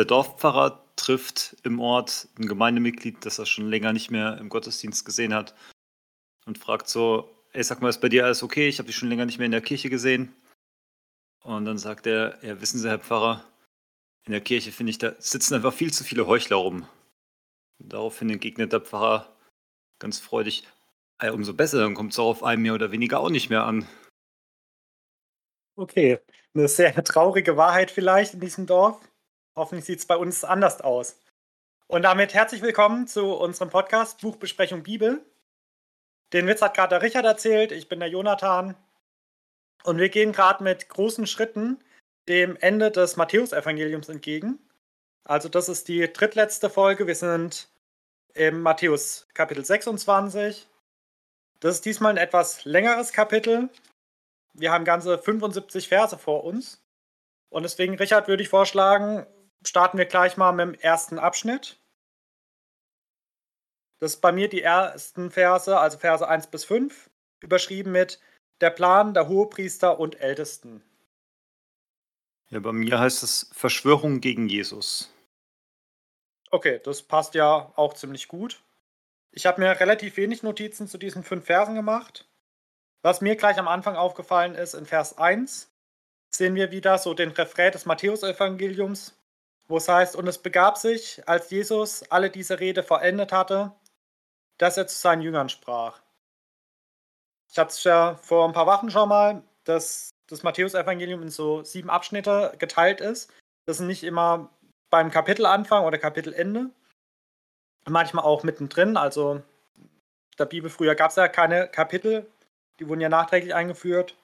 der Dorfpfarrer trifft im Ort ein Gemeindemitglied, das er schon länger nicht mehr im Gottesdienst gesehen hat und fragt so, ey, sag mal, ist bei dir alles okay? Ich habe dich schon länger nicht mehr in der Kirche gesehen. Und dann sagt er, ja, wissen Sie, Herr Pfarrer, in der Kirche finde ich, da sitzen einfach viel zu viele Heuchler rum. Und daraufhin entgegnet der Pfarrer ganz freudig, ja, umso besser, dann kommt es auch auf einen mehr oder weniger auch nicht mehr an. Okay, eine sehr traurige Wahrheit vielleicht in diesem Dorf. Hoffentlich sieht es bei uns anders aus. Und damit herzlich willkommen zu unserem Podcast Buchbesprechung Bibel. Den Witz hat gerade der Richard erzählt, ich bin der Jonathan. Und wir gehen gerade mit großen Schritten dem Ende des Matthäusevangeliums entgegen. Also das ist die drittletzte Folge. Wir sind im Matthäus Kapitel 26. Das ist diesmal ein etwas längeres Kapitel. Wir haben ganze 75 Verse vor uns. Und deswegen, Richard, würde ich vorschlagen, starten wir gleich mal mit dem ersten Abschnitt. Das ist bei mir die ersten Verse, also Verse 1 bis 5, überschrieben mit der Plan der Hohepriester und Ältesten. Ja, bei mir heißt es Verschwörung gegen Jesus. Okay, das passt ja auch ziemlich gut. Ich habe mir relativ wenig Notizen zu diesen fünf Versen gemacht. Was mir gleich am Anfang aufgefallen ist, in Vers 1 sehen wir wieder so den Refrain des Matthäusevangeliums, wo es heißt, und es begab sich, als Jesus alle diese Rede vollendet hatte, dass er zu seinen Jüngern sprach. Ich hatte es ja vor ein paar Wochen schon mal, dass das Matthäusevangelium in so sieben Abschnitte geteilt ist. Das sind nicht immer beim Kapitelanfang oder Kapitelende. Manchmal auch mittendrin. Also der Bibel früher gab es ja keine Kapitel. Die wurden ja nachträglich eingeführt.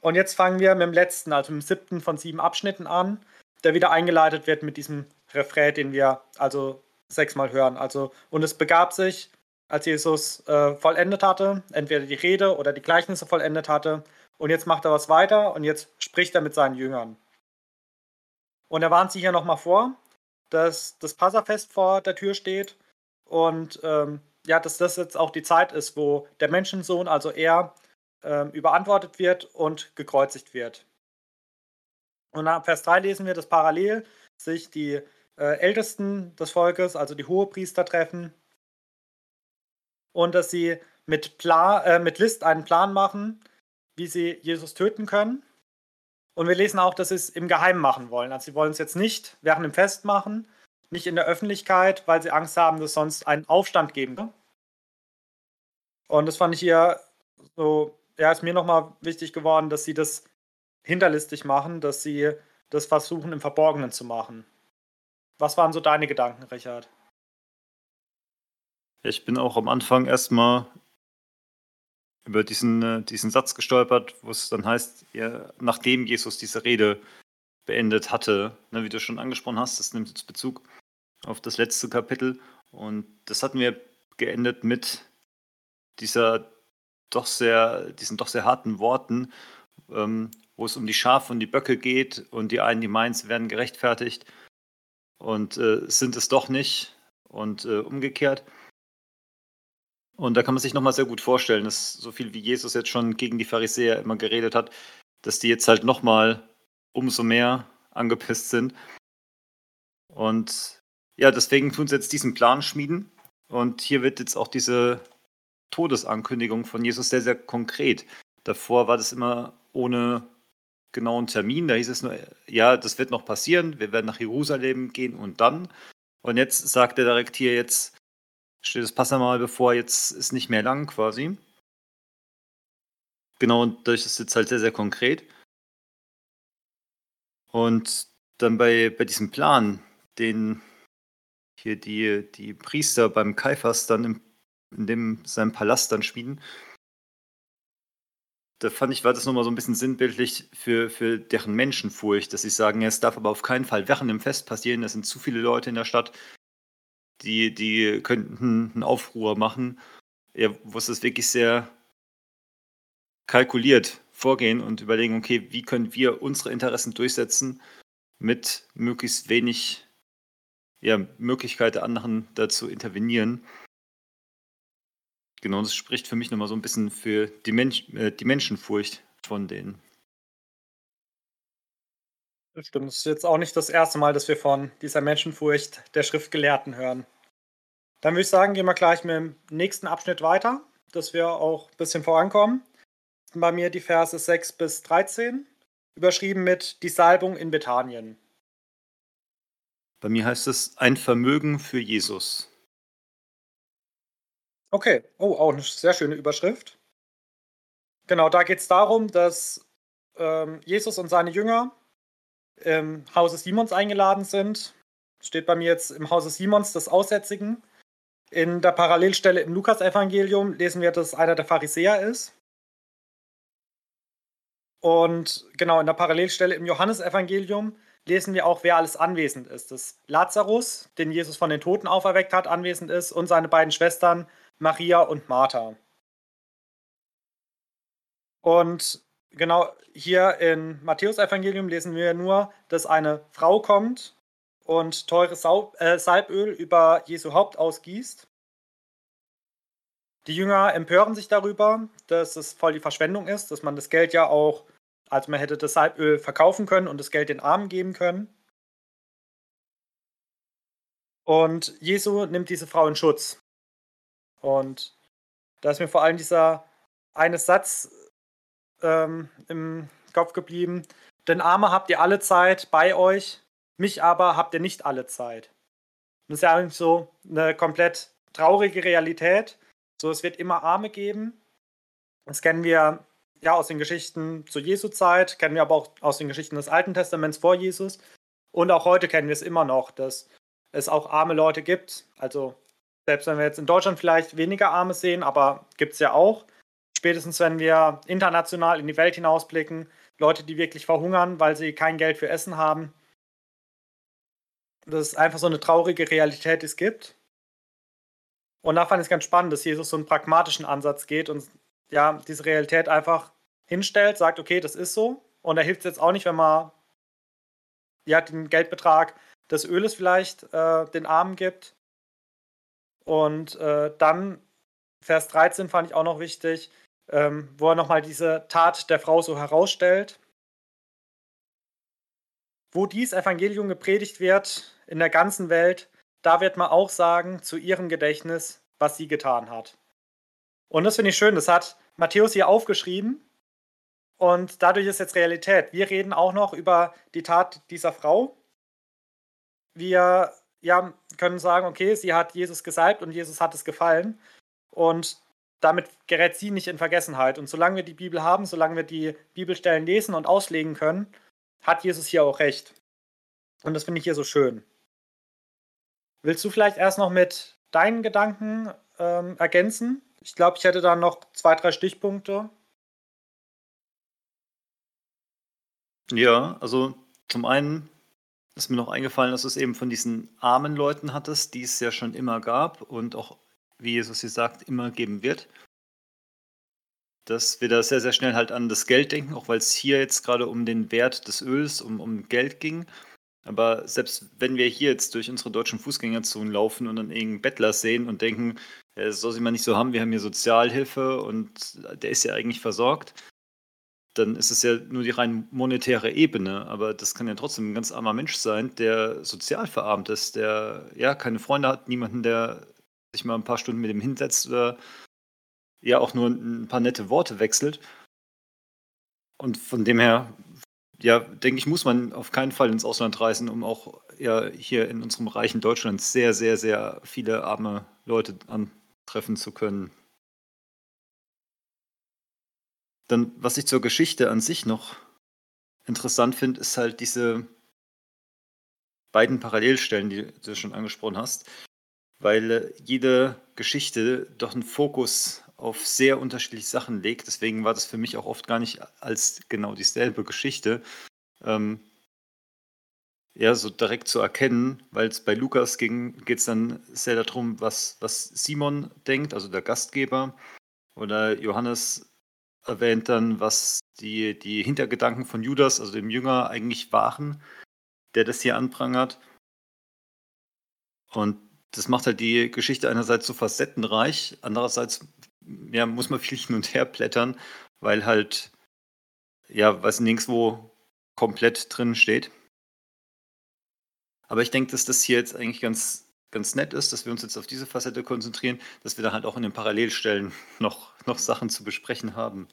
Und jetzt fangen wir mit dem letzten, also mit dem siebten von sieben Abschnitten an, der wieder eingeleitet wird mit diesem Refrain, den wir also sechsmal hören. Also, und es begab sich, als Jesus äh, vollendet hatte, entweder die Rede oder die Gleichnisse vollendet hatte. Und jetzt macht er was weiter und jetzt spricht er mit seinen Jüngern. Und er warnt sie hier nochmal vor, dass das Passafest vor der Tür steht und ähm, ja, dass das jetzt auch die Zeit ist, wo der Menschensohn, also er, ähm, überantwortet wird und gekreuzigt wird. Und nach Vers 3 lesen wir, dass parallel sich die äh, Ältesten des Volkes, also die Hohepriester, treffen und dass sie mit, Pla äh, mit List einen Plan machen, wie sie Jesus töten können. Und wir lesen auch, dass sie es im Geheimen machen wollen. Also sie wollen es jetzt nicht während dem Fest machen, nicht in der Öffentlichkeit, weil sie Angst haben, dass sonst einen Aufstand geben kann. Und das fand ich hier so, ja, ist mir nochmal wichtig geworden, dass sie das hinterlistig machen, dass sie das versuchen im Verborgenen zu machen. Was waren so deine Gedanken, Richard? Ich bin auch am Anfang erstmal über diesen, äh, diesen Satz gestolpert, wo es dann heißt, ja, nachdem Jesus diese Rede beendet hatte, ne, wie du schon angesprochen hast, das nimmt jetzt Bezug auf das letzte Kapitel. Und das hatten wir geendet mit dieser doch sehr, diesen doch sehr harten Worten, ähm, wo es um die Schafe und die Böcke geht und die einen, die meinen, sie werden gerechtfertigt und äh, sind es doch nicht und äh, umgekehrt. Und da kann man sich nochmal sehr gut vorstellen, dass so viel wie Jesus jetzt schon gegen die Pharisäer immer geredet hat, dass die jetzt halt nochmal umso mehr angepisst sind. Und ja, deswegen tun sie jetzt diesen Plan schmieden. Und hier wird jetzt auch diese Todesankündigung von Jesus sehr, sehr konkret. Davor war das immer ohne genauen Termin. Da hieß es nur, ja, das wird noch passieren. Wir werden nach Jerusalem gehen und dann. Und jetzt sagt er direkt hier, jetzt steht das Pass mal bevor, jetzt ist nicht mehr lang quasi. Genau, und dadurch ist es jetzt halt sehr, sehr konkret. Und dann bei, bei diesem Plan, den hier die, die Priester beim Kaiphas dann im, in dem, seinem Palast dann schmieden, da fand ich, war das nochmal so ein bisschen sinnbildlich für, für deren Menschenfurcht, dass sie sagen, es darf aber auf keinen Fall während dem Fest passieren, es sind zu viele Leute in der Stadt, die, die könnten einen Aufruhr machen. Er muss das wirklich sehr kalkuliert vorgehen und überlegen, okay, wie können wir unsere Interessen durchsetzen mit möglichst wenig ja, Möglichkeit der anderen dazu intervenieren. Genau, das spricht für mich nochmal so ein bisschen für die, Mensch, äh, die Menschenfurcht von denen. Das stimmt. Es ist jetzt auch nicht das erste Mal, dass wir von dieser Menschenfurcht der Schriftgelehrten hören. Dann würde ich sagen, gehen wir gleich mit dem nächsten Abschnitt weiter, dass wir auch ein bisschen vorankommen. Das sind bei mir die Verse 6 bis 13, überschrieben mit Die Salbung in Bethanien. Bei mir heißt es ein Vermögen für Jesus. Okay, oh, auch eine sehr schöne Überschrift. Genau, da geht es darum, dass ähm, Jesus und seine Jünger im Hause Simons eingeladen sind. Steht bei mir jetzt im Hause Simons des Aussätzigen. In der Parallelstelle im Lukasevangelium lesen wir, dass einer der Pharisäer ist. Und genau in der Parallelstelle im Johannesevangelium lesen wir auch, wer alles anwesend ist. Dass Lazarus, den Jesus von den Toten auferweckt hat, anwesend ist und seine beiden Schwestern Maria und Martha. Und genau hier in Matthäus Evangelium lesen wir nur, dass eine Frau kommt und teures äh, Salböl über Jesu Haupt ausgießt. Die Jünger empören sich darüber, dass es voll die Verschwendung ist, dass man das Geld ja auch, also man hätte das Salböl verkaufen können und das Geld den Armen geben können. Und Jesu nimmt diese Frau in Schutz. Und da ist mir vor allem dieser eine Satz ähm, im Kopf geblieben. Denn Arme habt ihr alle Zeit bei euch, mich aber habt ihr nicht alle Zeit. das ist ja eigentlich so eine komplett traurige Realität. So, es wird immer Arme geben. Das kennen wir ja aus den Geschichten zur Jesu-Zeit, kennen wir aber auch aus den Geschichten des Alten Testaments vor Jesus. Und auch heute kennen wir es immer noch, dass es auch arme Leute gibt. Also, selbst wenn wir jetzt in Deutschland vielleicht weniger Arme sehen, aber gibt es ja auch spätestens wenn wir international in die Welt hinausblicken, Leute, die wirklich verhungern, weil sie kein Geld für Essen haben. Das ist einfach so eine traurige Realität, die es gibt. Und da fand ich es ganz spannend, dass Jesus so einen pragmatischen Ansatz geht und ja, diese Realität einfach hinstellt, sagt, okay, das ist so. Und da hilft es jetzt auch nicht, wenn man ja, den Geldbetrag des Öles vielleicht äh, den Armen gibt. Und äh, dann, Vers 13 fand ich auch noch wichtig, ähm, wo er nochmal diese Tat der Frau so herausstellt. Wo dies Evangelium gepredigt wird in der ganzen Welt, da wird man auch sagen zu ihrem Gedächtnis, was sie getan hat. Und das finde ich schön, das hat Matthäus hier aufgeschrieben und dadurch ist jetzt Realität. Wir reden auch noch über die Tat dieser Frau. Wir ja, können sagen, okay, sie hat Jesus gesalbt und Jesus hat es gefallen. Und damit gerät sie nicht in Vergessenheit. Und solange wir die Bibel haben, solange wir die Bibelstellen lesen und auslegen können, hat Jesus hier auch recht. Und das finde ich hier so schön. Willst du vielleicht erst noch mit deinen Gedanken ähm, ergänzen? Ich glaube, ich hätte da noch zwei, drei Stichpunkte. Ja, also zum einen ist mir noch eingefallen, dass du es eben von diesen armen Leuten hattest, die es ja schon immer gab und auch wie Jesus hier sagt, immer geben wird. Dass wir da sehr, sehr schnell halt an das Geld denken, auch weil es hier jetzt gerade um den Wert des Öls, um, um Geld ging. Aber selbst wenn wir hier jetzt durch unsere deutschen Fußgängerzonen laufen und dann irgendeinen Bettler sehen und denken, das soll sie mal nicht so haben, wir haben hier Sozialhilfe und der ist ja eigentlich versorgt, dann ist es ja nur die rein monetäre Ebene. Aber das kann ja trotzdem ein ganz armer Mensch sein, der sozial verarmt ist, der ja keine Freunde hat, niemanden, der sich mal ein paar Stunden mit ihm hinsetzt oder ja auch nur ein paar nette Worte wechselt. Und von dem her, ja, denke ich, muss man auf keinen Fall ins Ausland reisen, um auch ja hier in unserem reichen Deutschland sehr, sehr, sehr viele arme Leute antreffen zu können. Dann, was ich zur Geschichte an sich noch interessant finde, ist halt diese beiden Parallelstellen, die du schon angesprochen hast weil äh, jede Geschichte doch einen Fokus auf sehr unterschiedliche Sachen legt. Deswegen war das für mich auch oft gar nicht als genau dieselbe Geschichte. Ähm, ja, so direkt zu erkennen, weil es bei Lukas ging, geht es dann sehr darum, was, was Simon denkt, also der Gastgeber. Oder Johannes erwähnt dann, was die, die Hintergedanken von Judas, also dem Jünger, eigentlich waren, der das hier anprangert. Und das macht halt die Geschichte einerseits so facettenreich, andererseits ja, muss man viel hin und her blättern, weil halt, ja, was nirgendwo komplett drin steht. Aber ich denke, dass das hier jetzt eigentlich ganz, ganz nett ist, dass wir uns jetzt auf diese Facette konzentrieren, dass wir da halt auch in den Parallelstellen noch, noch Sachen zu besprechen haben.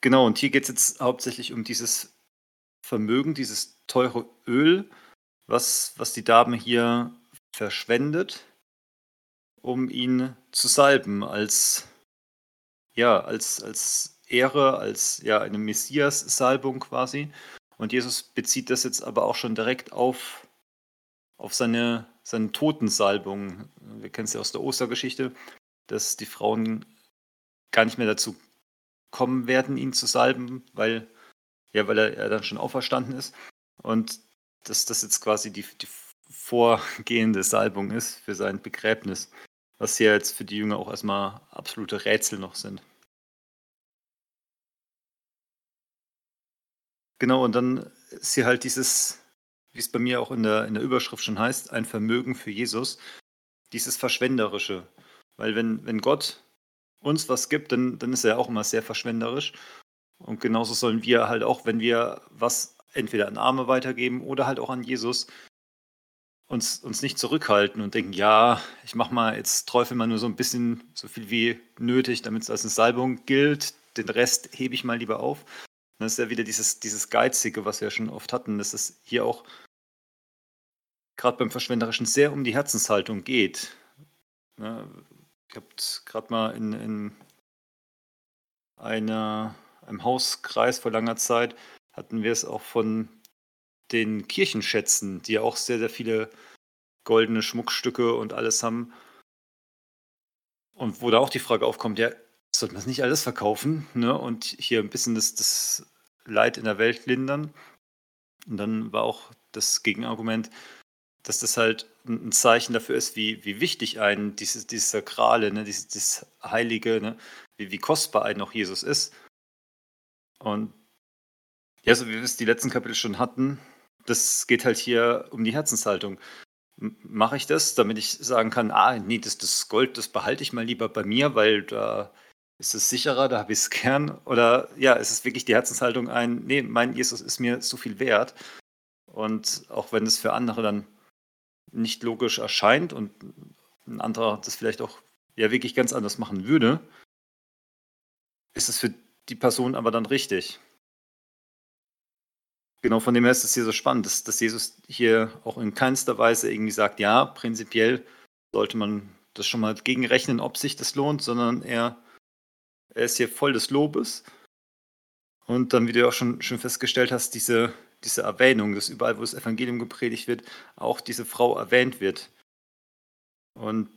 Genau, und hier geht es jetzt hauptsächlich um dieses Vermögen, dieses teure Öl, was, was die Dame hier verschwendet, um ihn zu salben als, ja, als, als Ehre, als ja, eine Messias-Salbung quasi. Und Jesus bezieht das jetzt aber auch schon direkt auf, auf seine, seine Totensalbung. Wir kennen es ja aus der Ostergeschichte, dass die Frauen gar nicht mehr dazu kommen werden, ihn zu salben, weil, ja, weil er, er dann schon auferstanden ist. Und dass das jetzt quasi die, die vorgehende Salbung ist für sein Begräbnis, was hier jetzt für die Jünger auch erstmal absolute Rätsel noch sind. Genau, und dann ist hier halt dieses, wie es bei mir auch in der, in der Überschrift schon heißt, ein Vermögen für Jesus, dieses Verschwenderische. Weil wenn, wenn Gott uns was gibt, dann, dann ist er auch immer sehr verschwenderisch. Und genauso sollen wir halt auch, wenn wir was entweder an Arme weitergeben oder halt auch an Jesus, uns, uns nicht zurückhalten und denken, ja, ich mache mal jetzt Teufel mal nur so ein bisschen so viel wie nötig, damit es als eine Salbung gilt. Den Rest hebe ich mal lieber auf. Das ist ja wieder dieses, dieses Geizige, was wir ja schon oft hatten, dass es hier auch gerade beim Verschwenderischen sehr um die Herzenshaltung geht. Ne? Ich habe gerade mal in, in einer, einem Hauskreis vor langer Zeit hatten wir es auch von den Kirchenschätzen, die ja auch sehr, sehr viele goldene Schmuckstücke und alles haben. Und wo da auch die Frage aufkommt, ja, sollte man es nicht alles verkaufen ne? und hier ein bisschen das, das Leid in der Welt lindern? Und dann war auch das Gegenargument, dass das halt ein Zeichen dafür ist, wie, wie wichtig ein dieses, dieses Sakrale, ne, dieses, dieses Heilige, ne, wie, wie kostbar ein auch Jesus ist. Und ja, so wie wir es die letzten Kapitel schon hatten, das geht halt hier um die Herzenshaltung. Mache ich das, damit ich sagen kann, ah, nee, das, das Gold, das behalte ich mal lieber bei mir, weil da ist es sicherer, da habe ich es gern? Oder ja, ist es wirklich die Herzenshaltung ein, nee, mein Jesus ist mir so viel wert. Und auch wenn es für andere dann nicht logisch erscheint und ein anderer das vielleicht auch ja wirklich ganz anders machen würde, ist es für die Person aber dann richtig. Genau, von dem her ist es hier so spannend, dass, dass Jesus hier auch in keinster Weise irgendwie sagt, ja, prinzipiell sollte man das schon mal gegenrechnen, ob sich das lohnt, sondern er, er ist hier voll des Lobes. Und dann, wie du auch schon, schon festgestellt hast, diese, diese Erwähnung, dass überall, wo das Evangelium gepredigt wird, auch diese Frau erwähnt wird. Und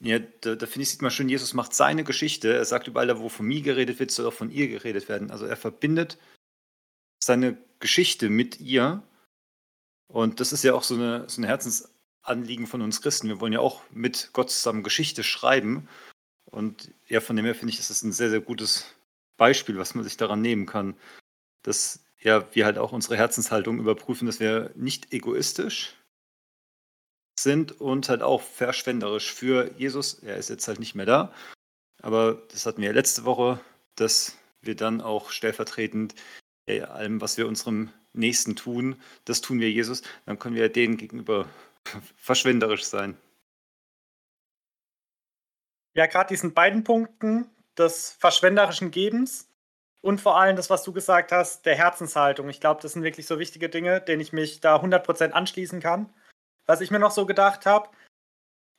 ja, da, da finde ich, sieht man schön, Jesus macht seine Geschichte. Er sagt überall, da wo von mir geredet wird, soll auch von ihr geredet werden. Also er verbindet seine Geschichte mit ihr. Und das ist ja auch so eine, so ein Herzensanliegen von uns Christen. Wir wollen ja auch mit Gott zusammen Geschichte schreiben. Und ja, von dem her finde ich, das ist ein sehr, sehr gutes Beispiel, was man sich daran nehmen kann. Dass ja, wir halt auch unsere Herzenshaltung überprüfen, dass wir nicht egoistisch sind und halt auch verschwenderisch für Jesus. Er ist jetzt halt nicht mehr da. Aber das hatten wir letzte Woche, dass wir dann auch stellvertretend ja, allem, was wir unserem Nächsten tun, das tun wir Jesus, dann können wir denen gegenüber verschwenderisch sein. Ja, gerade diesen beiden Punkten des verschwenderischen Gebens und vor allem das, was du gesagt hast, der Herzenshaltung. Ich glaube, das sind wirklich so wichtige Dinge, denen ich mich da 100% anschließen kann. Was ich mir noch so gedacht habe,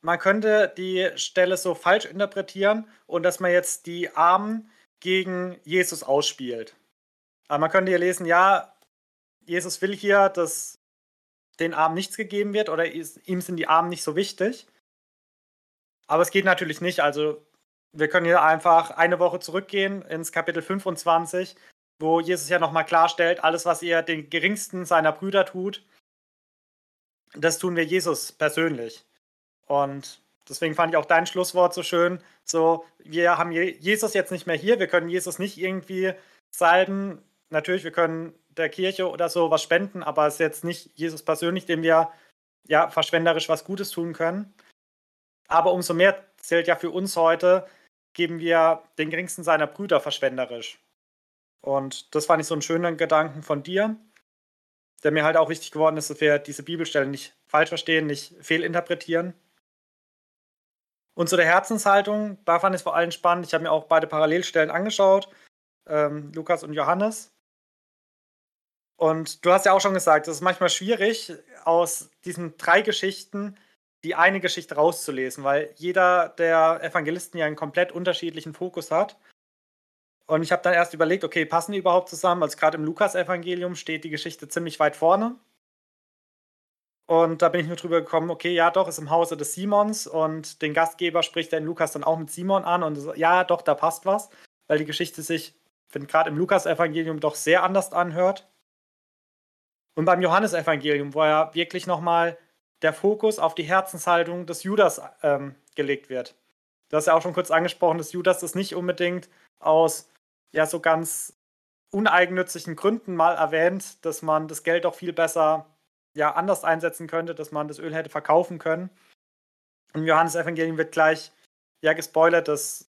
man könnte die Stelle so falsch interpretieren und dass man jetzt die Armen gegen Jesus ausspielt. Aber man könnte hier lesen, ja, Jesus will hier, dass den Armen nichts gegeben wird oder ihm sind die Armen nicht so wichtig. Aber es geht natürlich nicht. Also wir können hier einfach eine Woche zurückgehen ins Kapitel 25, wo Jesus ja nochmal klarstellt, alles, was ihr den geringsten seiner Brüder tut, das tun wir Jesus persönlich. Und deswegen fand ich auch dein Schlusswort so schön. So, wir haben Jesus jetzt nicht mehr hier, wir können Jesus nicht irgendwie salben, natürlich, wir können der Kirche oder so was spenden, aber es ist jetzt nicht Jesus persönlich, dem wir ja verschwenderisch was Gutes tun können. Aber umso mehr zählt ja für uns heute, geben wir den geringsten seiner Brüder verschwenderisch. Und das fand ich so einen schönen Gedanken von dir. der mir halt auch wichtig geworden ist, dass wir diese Bibelstellen nicht falsch verstehen, nicht fehlinterpretieren. Und zu der Herzenshaltung, da fand ich es vor allem spannend. Ich habe mir auch beide Parallelstellen angeschaut, ähm, Lukas und Johannes. Und du hast ja auch schon gesagt, es ist manchmal schwierig, aus diesen drei Geschichten die eine Geschichte rauszulesen, weil jeder der Evangelisten ja einen komplett unterschiedlichen Fokus hat. Und ich habe dann erst überlegt, okay, passen die überhaupt zusammen? Also gerade im Lukas-Evangelium steht die Geschichte ziemlich weit vorne. Und da bin ich nur drüber gekommen, okay, ja, doch, ist im Hause des Simons und den Gastgeber spricht in Lukas dann auch mit Simon an und so, ja, doch, da passt was, weil die Geschichte sich, finde gerade im Lukas-Evangelium doch sehr anders anhört. Und beim Johannesevangelium, wo er wirklich nochmal der Fokus auf die Herzenshaltung des Judas ähm, gelegt wird. Du hast ja auch schon kurz angesprochen, dass Judas das nicht unbedingt aus ja so ganz uneigennützigen Gründen mal erwähnt, dass man das Geld auch viel besser ja anders einsetzen könnte, dass man das Öl hätte verkaufen können. Im Johannesevangelium wird gleich ja gespoilert, dass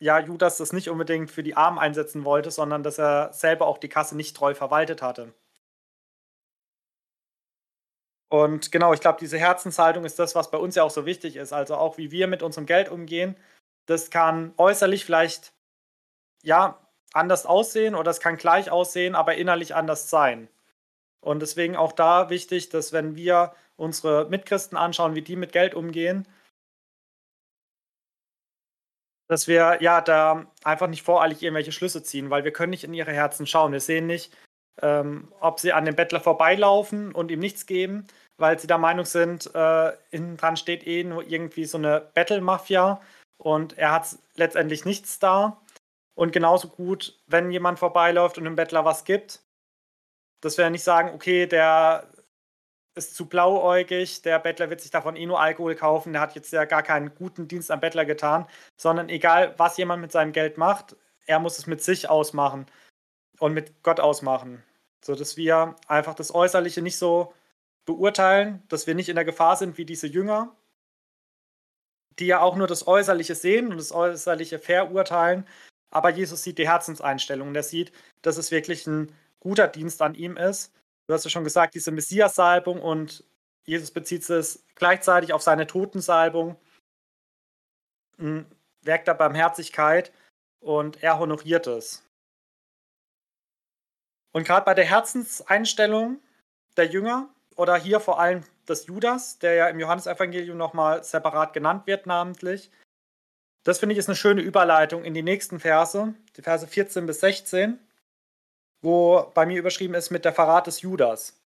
ja Judas das nicht unbedingt für die Armen einsetzen wollte, sondern dass er selber auch die Kasse nicht treu verwaltet hatte. Und genau, ich glaube, diese Herzenshaltung ist das, was bei uns ja auch so wichtig ist. Also auch wie wir mit unserem Geld umgehen. Das kann äußerlich vielleicht ja anders aussehen oder es kann gleich aussehen, aber innerlich anders sein. Und deswegen auch da wichtig, dass wenn wir unsere Mitchristen anschauen, wie die mit Geld umgehen, dass wir ja da einfach nicht voreilig irgendwelche Schlüsse ziehen, weil wir können nicht in ihre Herzen schauen. Wir sehen nicht, ähm, ob sie an dem Bettler vorbeilaufen und ihm nichts geben, weil sie der Meinung sind, äh, innen dran steht eh nur irgendwie so eine Battle-Mafia und er hat letztendlich nichts da. Und genauso gut, wenn jemand vorbeiläuft und dem Bettler was gibt, dass wir nicht sagen, okay, der ist zu blauäugig, der Bettler wird sich davon eh nur Alkohol kaufen, der hat jetzt ja gar keinen guten Dienst am Bettler getan, sondern egal, was jemand mit seinem Geld macht, er muss es mit sich ausmachen und mit Gott ausmachen. So dass wir einfach das Äußerliche nicht so beurteilen, dass wir nicht in der Gefahr sind wie diese Jünger, die ja auch nur das Äußerliche sehen und das Äußerliche verurteilen. Aber Jesus sieht die Herzenseinstellung und er sieht, dass es wirklich ein guter Dienst an ihm ist. Du hast ja schon gesagt, diese Messias-Salbung und Jesus bezieht es gleichzeitig auf seine Totensalbung, hm, Werk der Barmherzigkeit und er honoriert es. Und gerade bei der Herzenseinstellung der Jünger oder hier vor allem des Judas, der ja im Johannesevangelium nochmal separat genannt wird, namentlich, das finde ich ist eine schöne Überleitung in die nächsten Verse, die Verse 14 bis 16, wo bei mir überschrieben ist mit der Verrat des Judas.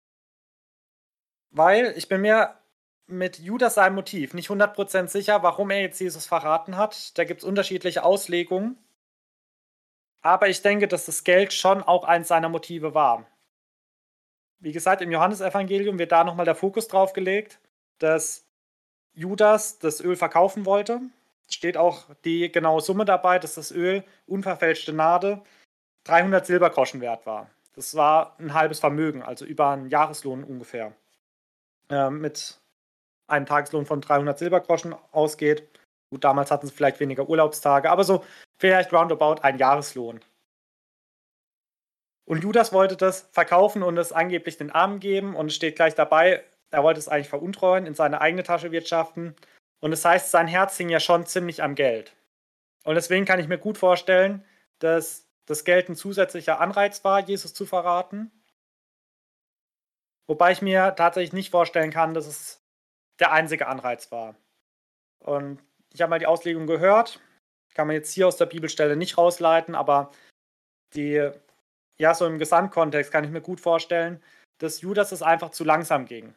Weil ich bin mir mit Judas seinem Motiv nicht 100% sicher, warum er jetzt Jesus verraten hat. Da gibt es unterschiedliche Auslegungen. Aber ich denke, dass das Geld schon auch eins seiner Motive war. Wie gesagt, im Johannesevangelium wird da nochmal der Fokus drauf gelegt, dass Judas das Öl verkaufen wollte. Steht auch die genaue Summe dabei, dass das Öl unverfälschte Nade 300 Silbergroschen wert war. Das war ein halbes Vermögen, also über einen Jahreslohn ungefähr. Äh, mit einem Tageslohn von 300 Silbergroschen ausgeht. Gut, damals hatten sie vielleicht weniger Urlaubstage, aber so vielleicht roundabout ein Jahreslohn. Und Judas wollte das verkaufen und es angeblich den Armen geben und es steht gleich dabei, er wollte es eigentlich veruntreuen, in seine eigene Tasche wirtschaften. Und das heißt, sein Herz hing ja schon ziemlich am Geld. Und deswegen kann ich mir gut vorstellen, dass das Geld ein zusätzlicher Anreiz war, Jesus zu verraten. Wobei ich mir tatsächlich nicht vorstellen kann, dass es der einzige Anreiz war. Und ich habe mal die Auslegung gehört. Kann man jetzt hier aus der Bibelstelle nicht rausleiten, aber die, ja, so im Gesamtkontext kann ich mir gut vorstellen, dass Judas es einfach zu langsam ging.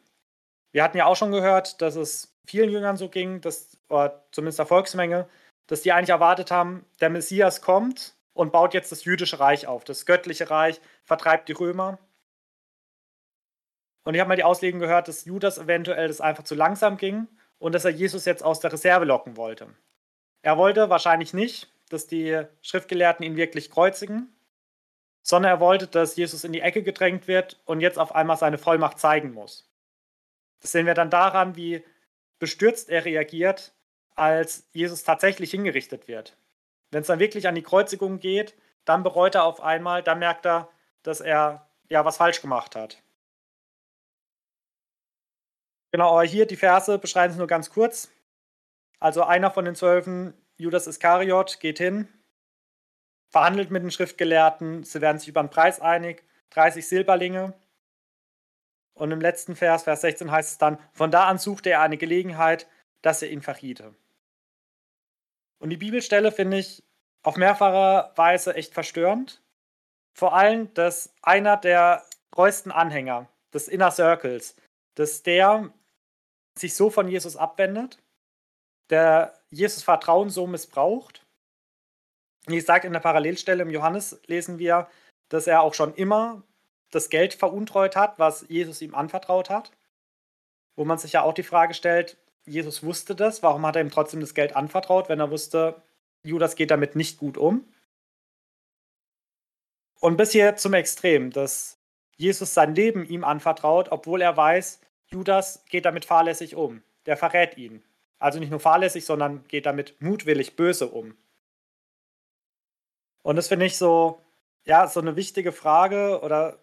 Wir hatten ja auch schon gehört, dass es vielen Jüngern so ging, dass, oder zumindest der Volksmenge, dass die eigentlich erwartet haben, der Messias kommt und baut jetzt das jüdische Reich auf, das göttliche Reich, vertreibt die Römer. Und ich habe mal die Auslegung gehört, dass Judas eventuell das einfach zu langsam ging und dass er Jesus jetzt aus der Reserve locken wollte. Er wollte wahrscheinlich nicht, dass die Schriftgelehrten ihn wirklich kreuzigen, sondern er wollte, dass Jesus in die Ecke gedrängt wird und jetzt auf einmal seine Vollmacht zeigen muss. Das sehen wir dann daran, wie bestürzt er reagiert, als Jesus tatsächlich hingerichtet wird. Wenn es dann wirklich an die Kreuzigung geht, dann bereut er auf einmal, dann merkt er, dass er ja, was falsch gemacht hat. Genau, aber hier die Verse beschreiben es nur ganz kurz. Also einer von den Zwölfen, Judas Iskariot, geht hin, verhandelt mit den Schriftgelehrten, sie werden sich über einen Preis einig, 30 Silberlinge. Und im letzten Vers, Vers 16 heißt es dann, von da an suchte er eine Gelegenheit, dass er ihn verriete. Und die Bibelstelle finde ich auf mehrfache Weise echt verstörend. Vor allem, dass einer der treuesten Anhänger des Inner Circles, dass der sich so von Jesus abwendet, der Jesus Vertrauen so missbraucht. Wie gesagt, in der Parallelstelle im Johannes lesen wir, dass er auch schon immer das Geld veruntreut hat, was Jesus ihm anvertraut hat. Wo man sich ja auch die Frage stellt, Jesus wusste das, warum hat er ihm trotzdem das Geld anvertraut, wenn er wusste, Judas geht damit nicht gut um? Und bis hier zum Extrem, dass Jesus sein Leben ihm anvertraut, obwohl er weiß, Judas geht damit fahrlässig um. Der verrät ihn. Also nicht nur fahrlässig, sondern geht damit mutwillig böse um. Und das finde ich so, ja, so eine wichtige Frage oder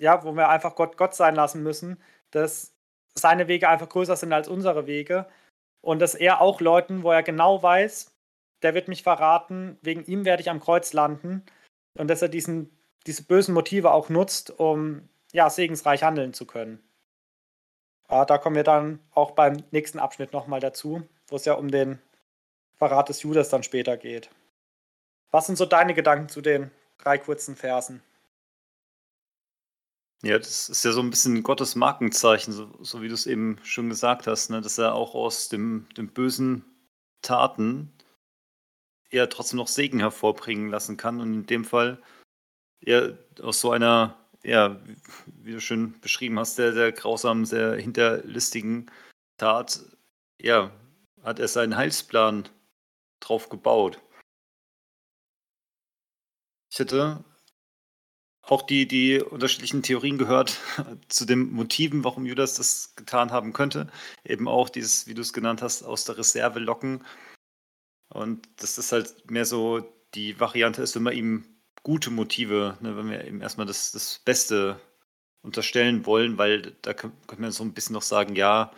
ja, wo wir einfach Gott Gott sein lassen müssen, dass seine Wege einfach größer sind als unsere Wege und dass er auch Leuten, wo er genau weiß, der wird mich verraten, wegen ihm werde ich am Kreuz landen und dass er diesen, diese bösen Motive auch nutzt, um ja, segensreich handeln zu können. Aber da kommen wir dann auch beim nächsten Abschnitt nochmal dazu, wo es ja um den Verrat des Judas dann später geht. Was sind so deine Gedanken zu den drei kurzen Versen? Ja, das ist ja so ein bisschen Gottes Markenzeichen, so, so wie du es eben schon gesagt hast, ne? dass er auch aus dem, dem bösen Taten eher trotzdem noch Segen hervorbringen lassen kann. Und in dem Fall eher aus so einer, ja, wie du schön beschrieben hast, sehr, sehr grausamen, sehr hinterlistigen Tat, ja, hat er seinen Heilsplan drauf gebaut. Ich hätte auch die, die unterschiedlichen Theorien gehört zu den Motiven, warum Judas das getan haben könnte. Eben auch dieses, wie du es genannt hast, aus der Reserve locken. Und das halt mehr so die Variante ist, wenn wir ihm gute Motive, ne, wenn wir ihm erstmal das, das Beste unterstellen wollen, weil da können wir so ein bisschen noch sagen, ja,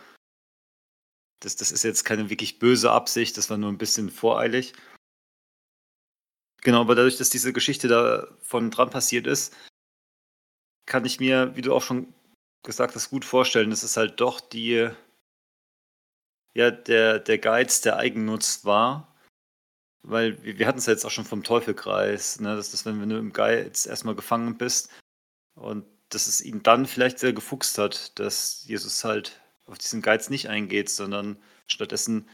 das, das ist jetzt keine wirklich böse Absicht, das war nur ein bisschen voreilig. Genau, aber dadurch, dass diese Geschichte da von dran passiert ist, kann ich mir, wie du auch schon gesagt hast, gut vorstellen, dass es halt doch die, ja, der, der Geiz, der Eigennutz war. Weil wir, wir hatten es ja jetzt auch schon vom Teufelkreis, ne? dass das, wenn, wenn du im Geiz erstmal gefangen bist und dass es ihn dann vielleicht sehr gefuchst hat, dass Jesus halt auf diesen Geiz nicht eingeht, sondern stattdessen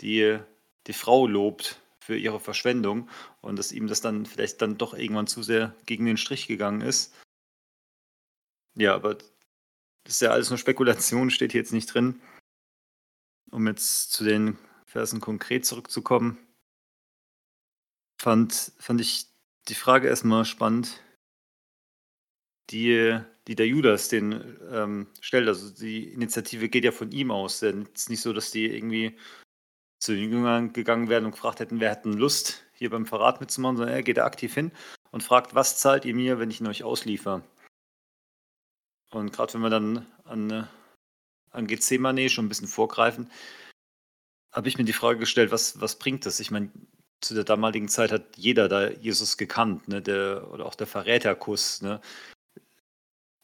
die, die Frau lobt für ihre Verschwendung und dass ihm das dann vielleicht dann doch irgendwann zu sehr gegen den Strich gegangen ist. Ja, aber das ist ja alles nur Spekulation, steht hier jetzt nicht drin. Um jetzt zu den Versen konkret zurückzukommen, fand, fand ich die Frage erstmal spannend, die, die der Judas den ähm, stellt. Also die Initiative geht ja von ihm aus. Es ist nicht so, dass die irgendwie zu den Jüngern gegangen wären und gefragt hätten, wer hätten Lust, hier beim Verrat mitzumachen, sondern er geht da aktiv hin und fragt, was zahlt ihr mir, wenn ich ihn euch ausliefer? Und gerade wenn wir dann an, an Gethsemane schon ein bisschen vorgreifen, habe ich mir die Frage gestellt, was, was bringt das? Ich meine, zu der damaligen Zeit hat jeder da Jesus gekannt, ne? der, oder auch der Verräterkuss. Ne?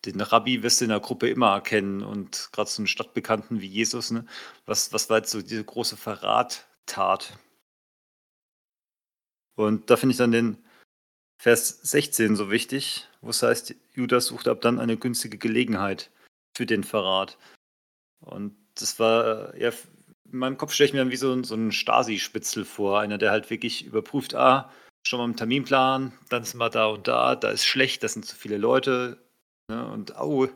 Den Rabbi wirst du in der Gruppe immer erkennen und gerade so einen Stadtbekannten wie Jesus, ne? was, was war jetzt so diese große Verrattat? Und da finde ich dann den Vers 16 so wichtig, wo es heißt, Judas sucht ab dann eine günstige Gelegenheit für den Verrat. Und das war, ja, in meinem Kopf stelle ich mir dann wie so, so einen Stasi-Spitzel vor, einer, der halt wirklich überprüft, ah, schon mal im Terminplan, dann sind wir da und da, da ist schlecht, das sind zu viele Leute, Ne? Und au,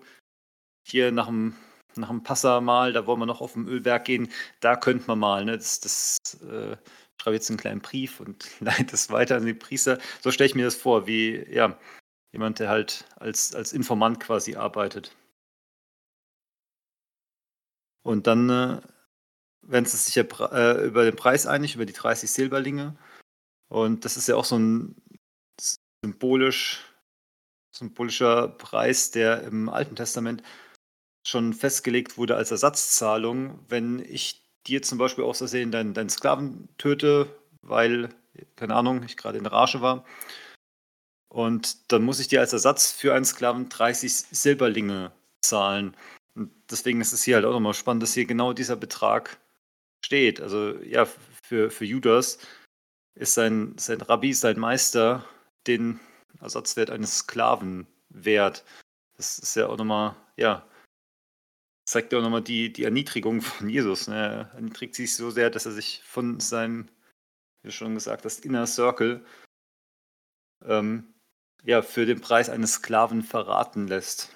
hier nach dem, nach dem Passamal, da wollen wir noch auf dem Ölberg gehen, da könnte man mal, ne? das, das äh, schreibe jetzt einen kleinen Brief und leite es weiter an die Priester. So stelle ich mir das vor, wie ja, jemand, der halt als, als Informant quasi arbeitet. Und dann äh, werden sie sich ja äh, über den Preis einig, über die 30 Silberlinge. Und das ist ja auch so ein symbolisch symbolischer Preis, der im Alten Testament schon festgelegt wurde als Ersatzzahlung, wenn ich dir zum Beispiel aus Versehen deinen, deinen Sklaven töte, weil, keine Ahnung, ich gerade in Rage war. Und dann muss ich dir als Ersatz für einen Sklaven 30 Silberlinge zahlen. Und deswegen ist es hier halt auch nochmal spannend, dass hier genau dieser Betrag steht. Also ja, für, für Judas ist sein, sein Rabbi, sein Meister, den Ersatzwert eines Sklaven wert. Das ist ja auch nochmal, ja, zeigt ja auch nochmal die, die Erniedrigung von Jesus. Ne? Er erniedrigt sich so sehr, dass er sich von seinem, wie schon gesagt, das Inner Circle ähm, ja, für den Preis eines Sklaven verraten lässt.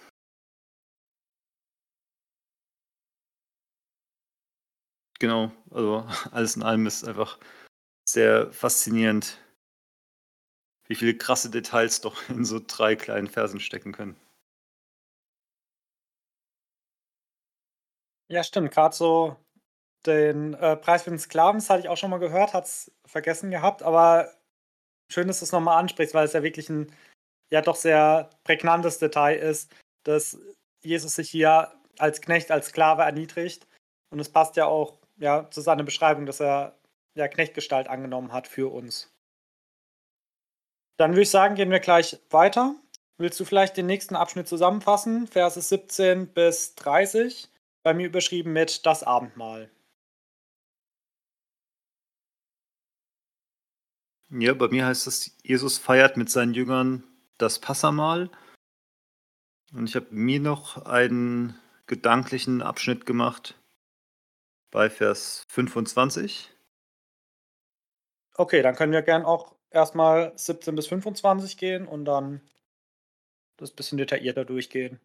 Genau, also alles in allem ist einfach sehr faszinierend, wie viele krasse Details doch in so drei kleinen Versen stecken können. Ja, stimmt. Gerade so den äh, Preis für den Sklaven, das hatte ich auch schon mal gehört, hat es vergessen gehabt, aber schön, dass du es nochmal ansprichst, weil es ja wirklich ein ja doch sehr prägnantes Detail ist, dass Jesus sich hier als Knecht, als Sklave erniedrigt. Und es passt ja auch ja, zu seiner Beschreibung, dass er ja Knechtgestalt angenommen hat für uns. Dann würde ich sagen, gehen wir gleich weiter. Willst du vielleicht den nächsten Abschnitt zusammenfassen? Verse 17 bis 30 bei mir überschrieben mit das Abendmahl. Ja, bei mir heißt es, Jesus feiert mit seinen Jüngern das Passamal. Und ich habe mir noch einen gedanklichen Abschnitt gemacht bei Vers 25. Okay, dann können wir gern auch erstmal 17 bis 25 gehen und dann das bisschen detaillierter durchgehen.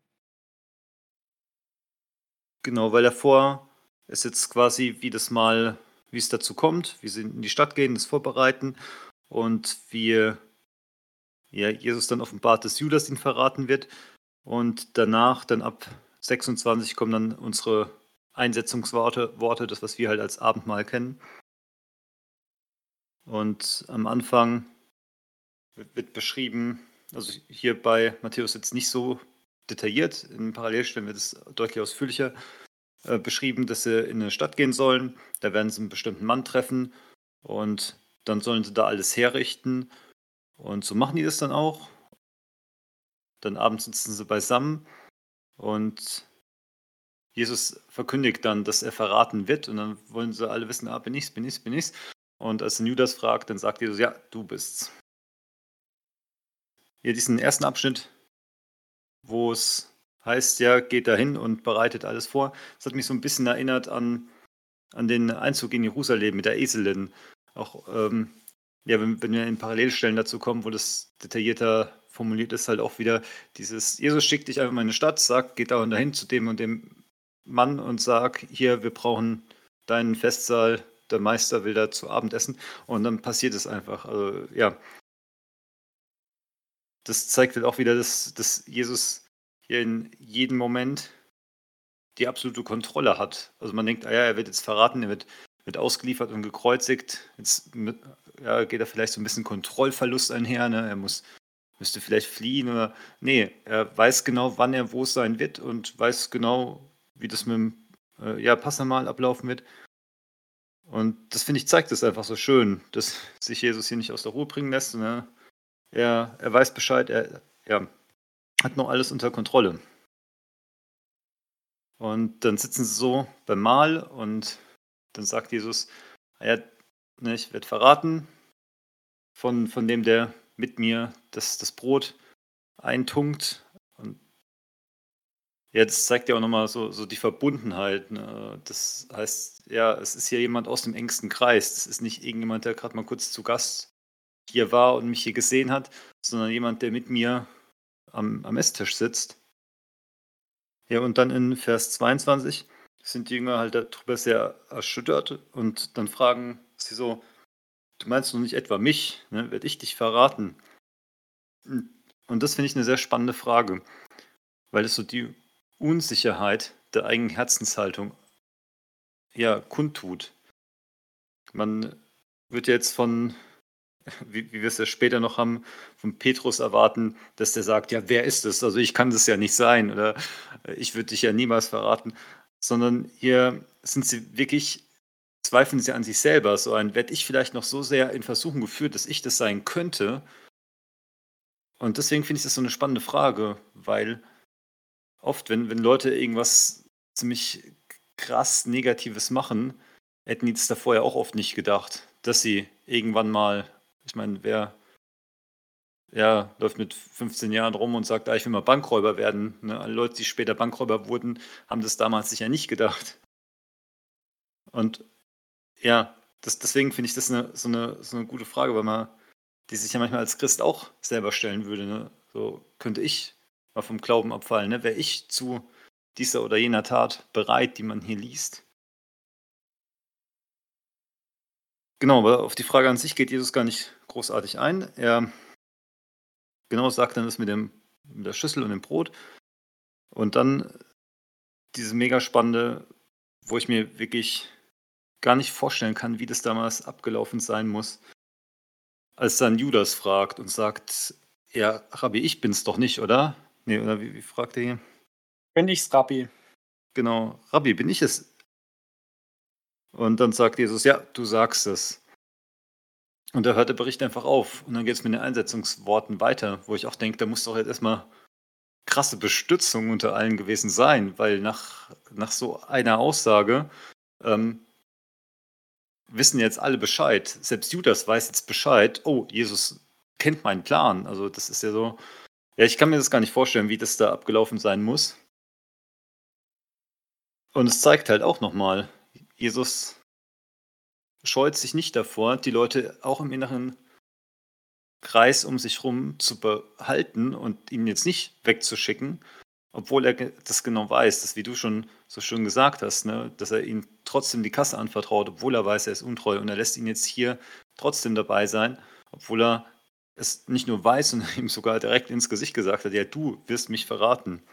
Genau, weil davor ist jetzt quasi wie das mal, wie es dazu kommt, wie sie in die Stadt gehen, das vorbereiten und wie ja, Jesus dann offenbart, dass Judas ihn verraten wird. Und danach, dann ab 26, kommen dann unsere Einsetzungsworte, Worte, das, was wir halt als Abendmahl kennen. Und am Anfang wird beschrieben, also hier bei Matthäus jetzt nicht so detailliert. In Parallelstellen wird es deutlich ausführlicher äh, beschrieben, dass sie in eine Stadt gehen sollen. Da werden sie einen bestimmten Mann treffen und dann sollen sie da alles herrichten. Und so machen die das dann auch. Dann abends sitzen sie beisammen und Jesus verkündigt dann, dass er verraten wird und dann wollen sie alle wissen, ah, bin ich's, bin ich's, bin ich's. Und als Judas fragt, dann sagt Jesus, ja, du bist's. Hier diesen ersten Abschnitt wo es heißt, ja, geht dahin und bereitet alles vor. Das hat mich so ein bisschen erinnert an, an den Einzug in Jerusalem mit der Eselin. Auch, ähm, ja, wenn, wenn wir in Parallelstellen dazu kommen, wo das detaillierter formuliert ist, halt auch wieder dieses, Jesus schickt dich einfach mal in eine Stadt, sagt, geht da und dahin zu dem und dem Mann und sag, hier, wir brauchen deinen Festsaal, der Meister will da zu Abend essen und dann passiert es einfach. Also ja, das zeigt halt auch wieder, dass, dass Jesus hier in jedem Moment die absolute Kontrolle hat. Also man denkt, ah ja, er wird jetzt verraten, er wird, wird ausgeliefert und gekreuzigt. Jetzt mit, ja, geht da vielleicht so ein bisschen Kontrollverlust einher. Ne? Er muss, müsste vielleicht fliehen oder. Nee, er weiß genau, wann er wo sein wird und weiß genau, wie das mit dem äh, ja, Passamal ablaufen wird. Und das finde ich, zeigt es einfach so schön, dass sich Jesus hier nicht aus der Ruhe bringen lässt. Ne? Er, er weiß Bescheid, er ja, hat noch alles unter Kontrolle. Und dann sitzen sie so beim Mahl und dann sagt Jesus, ja, ne, ich werde verraten von, von dem, der mit mir das, das Brot eintunkt. Und jetzt zeigt er auch nochmal so, so die Verbundenheit. Ne? Das heißt, ja, es ist hier jemand aus dem engsten Kreis. Das ist nicht irgendjemand, der gerade mal kurz zu Gast hier war und mich hier gesehen hat, sondern jemand, der mit mir am, am Esstisch sitzt. Ja, und dann in Vers 22 sind die Jünger halt darüber sehr erschüttert und dann fragen sie so, du meinst doch nicht etwa mich, ne? werde ich dich verraten? Und das finde ich eine sehr spannende Frage, weil es so die Unsicherheit der eigenen Herzenshaltung ja kundtut. Man wird jetzt von wie, wie wir es ja später noch haben, von Petrus erwarten, dass der sagt, ja, wer ist es? Also ich kann das ja nicht sein oder ich würde dich ja niemals verraten, sondern hier sind sie wirklich, zweifeln sie an sich selber. So ein, werde ich vielleicht noch so sehr in Versuchung geführt, dass ich das sein könnte? Und deswegen finde ich das so eine spannende Frage, weil oft, wenn, wenn Leute irgendwas ziemlich krass Negatives machen, hätten die das davor ja auch oft nicht gedacht, dass sie irgendwann mal, ich meine, wer ja, läuft mit 15 Jahren rum und sagt, ah, ich will mal Bankräuber werden. Ne? Alle Leute, die später Bankräuber wurden, haben das damals sicher nicht gedacht. Und ja, das, deswegen finde ich das eine, so, eine, so eine gute Frage, weil man die sich ja manchmal als Christ auch selber stellen würde. Ne? So könnte ich mal vom Glauben abfallen. Ne? Wäre ich zu dieser oder jener Tat bereit, die man hier liest? Genau, aber auf die Frage an sich geht Jesus gar nicht großartig ein. Er genau sagt dann das mit, dem, mit der Schüssel und dem Brot. Und dann diese mega spannende, wo ich mir wirklich gar nicht vorstellen kann, wie das damals abgelaufen sein muss, als dann Judas fragt und sagt, ja, Rabbi, ich bin's doch nicht, oder? Nee, oder wie, wie fragt er hier? Bin ich's, Rabbi. Genau, Rabbi, bin ich es? Und dann sagt Jesus, ja, du sagst es. Und da hört der Bericht einfach auf. Und dann geht es mit den Einsetzungsworten weiter, wo ich auch denke, da muss doch jetzt erstmal krasse Bestützung unter allen gewesen sein, weil nach, nach so einer Aussage ähm, wissen jetzt alle Bescheid. Selbst Judas weiß jetzt Bescheid. Oh, Jesus kennt meinen Plan. Also das ist ja so. Ja, ich kann mir das gar nicht vorstellen, wie das da abgelaufen sein muss. Und es zeigt halt auch nochmal, Jesus scheut sich nicht davor, die Leute auch im inneren Kreis um sich herum zu behalten und ihn jetzt nicht wegzuschicken, obwohl er das genau weiß, dass wie du schon so schön gesagt hast, ne, dass er ihm trotzdem die Kasse anvertraut, obwohl er weiß, er ist untreu und er lässt ihn jetzt hier trotzdem dabei sein, obwohl er es nicht nur weiß, sondern ihm sogar direkt ins Gesicht gesagt hat, ja, du wirst mich verraten.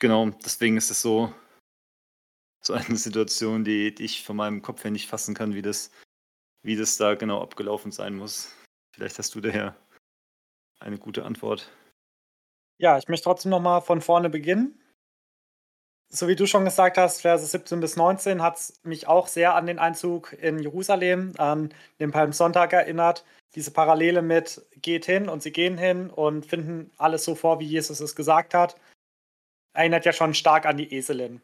Genau, deswegen ist es so, so eine Situation, die, die ich von meinem Kopf her nicht fassen kann, wie das, wie das da genau abgelaufen sein muss. Vielleicht hast du daher eine gute Antwort. Ja, ich möchte trotzdem nochmal von vorne beginnen. So wie du schon gesagt hast, Verse 17 bis 19 hat es mich auch sehr an den Einzug in Jerusalem, an den Palmsonntag erinnert. Diese Parallele mit geht hin und sie gehen hin und finden alles so vor, wie Jesus es gesagt hat. Erinnert ja schon stark an die Eselin.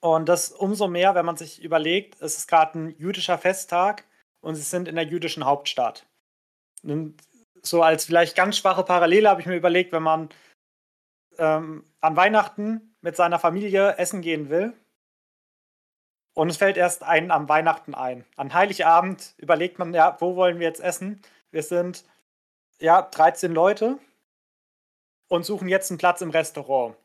Und das umso mehr, wenn man sich überlegt, es ist gerade ein jüdischer Festtag und sie sind in der jüdischen Hauptstadt. Und so als vielleicht ganz schwache Parallele habe ich mir überlegt, wenn man ähm, an Weihnachten mit seiner Familie essen gehen will und es fällt erst einen am Weihnachten ein. An Heiligabend überlegt man, ja, wo wollen wir jetzt essen? Wir sind ja 13 Leute und suchen jetzt einen Platz im Restaurant.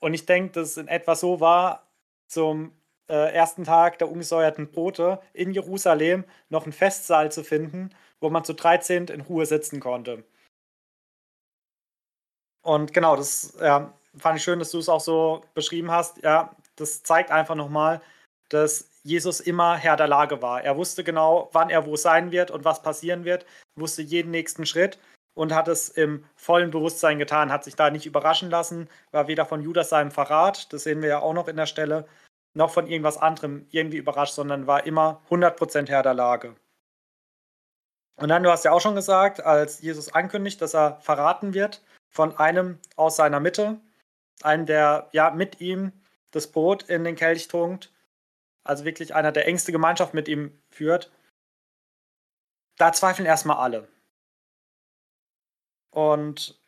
Und ich denke, dass es in etwa so war zum äh, ersten Tag der ungesäuerten Brote in Jerusalem noch einen Festsaal zu finden wo man zu 13 in Ruhe sitzen konnte. Und genau, das ja, fand ich schön, dass du es auch so beschrieben hast. Ja, das zeigt einfach nochmal, dass Jesus immer Herr der Lage war. Er wusste genau, wann er wo sein wird und was passieren wird, wusste jeden nächsten Schritt und hat es im vollen Bewusstsein getan, hat sich da nicht überraschen lassen, war weder von Judas seinem Verrat, das sehen wir ja auch noch in der Stelle, noch von irgendwas anderem irgendwie überrascht, sondern war immer 100% Herr der Lage. Und dann, du hast ja auch schon gesagt, als Jesus ankündigt, dass er verraten wird von einem aus seiner Mitte, einem, der ja mit ihm das Brot in den Kelch tunkt, also wirklich einer, der engste Gemeinschaft mit ihm führt, da zweifeln erstmal alle. Und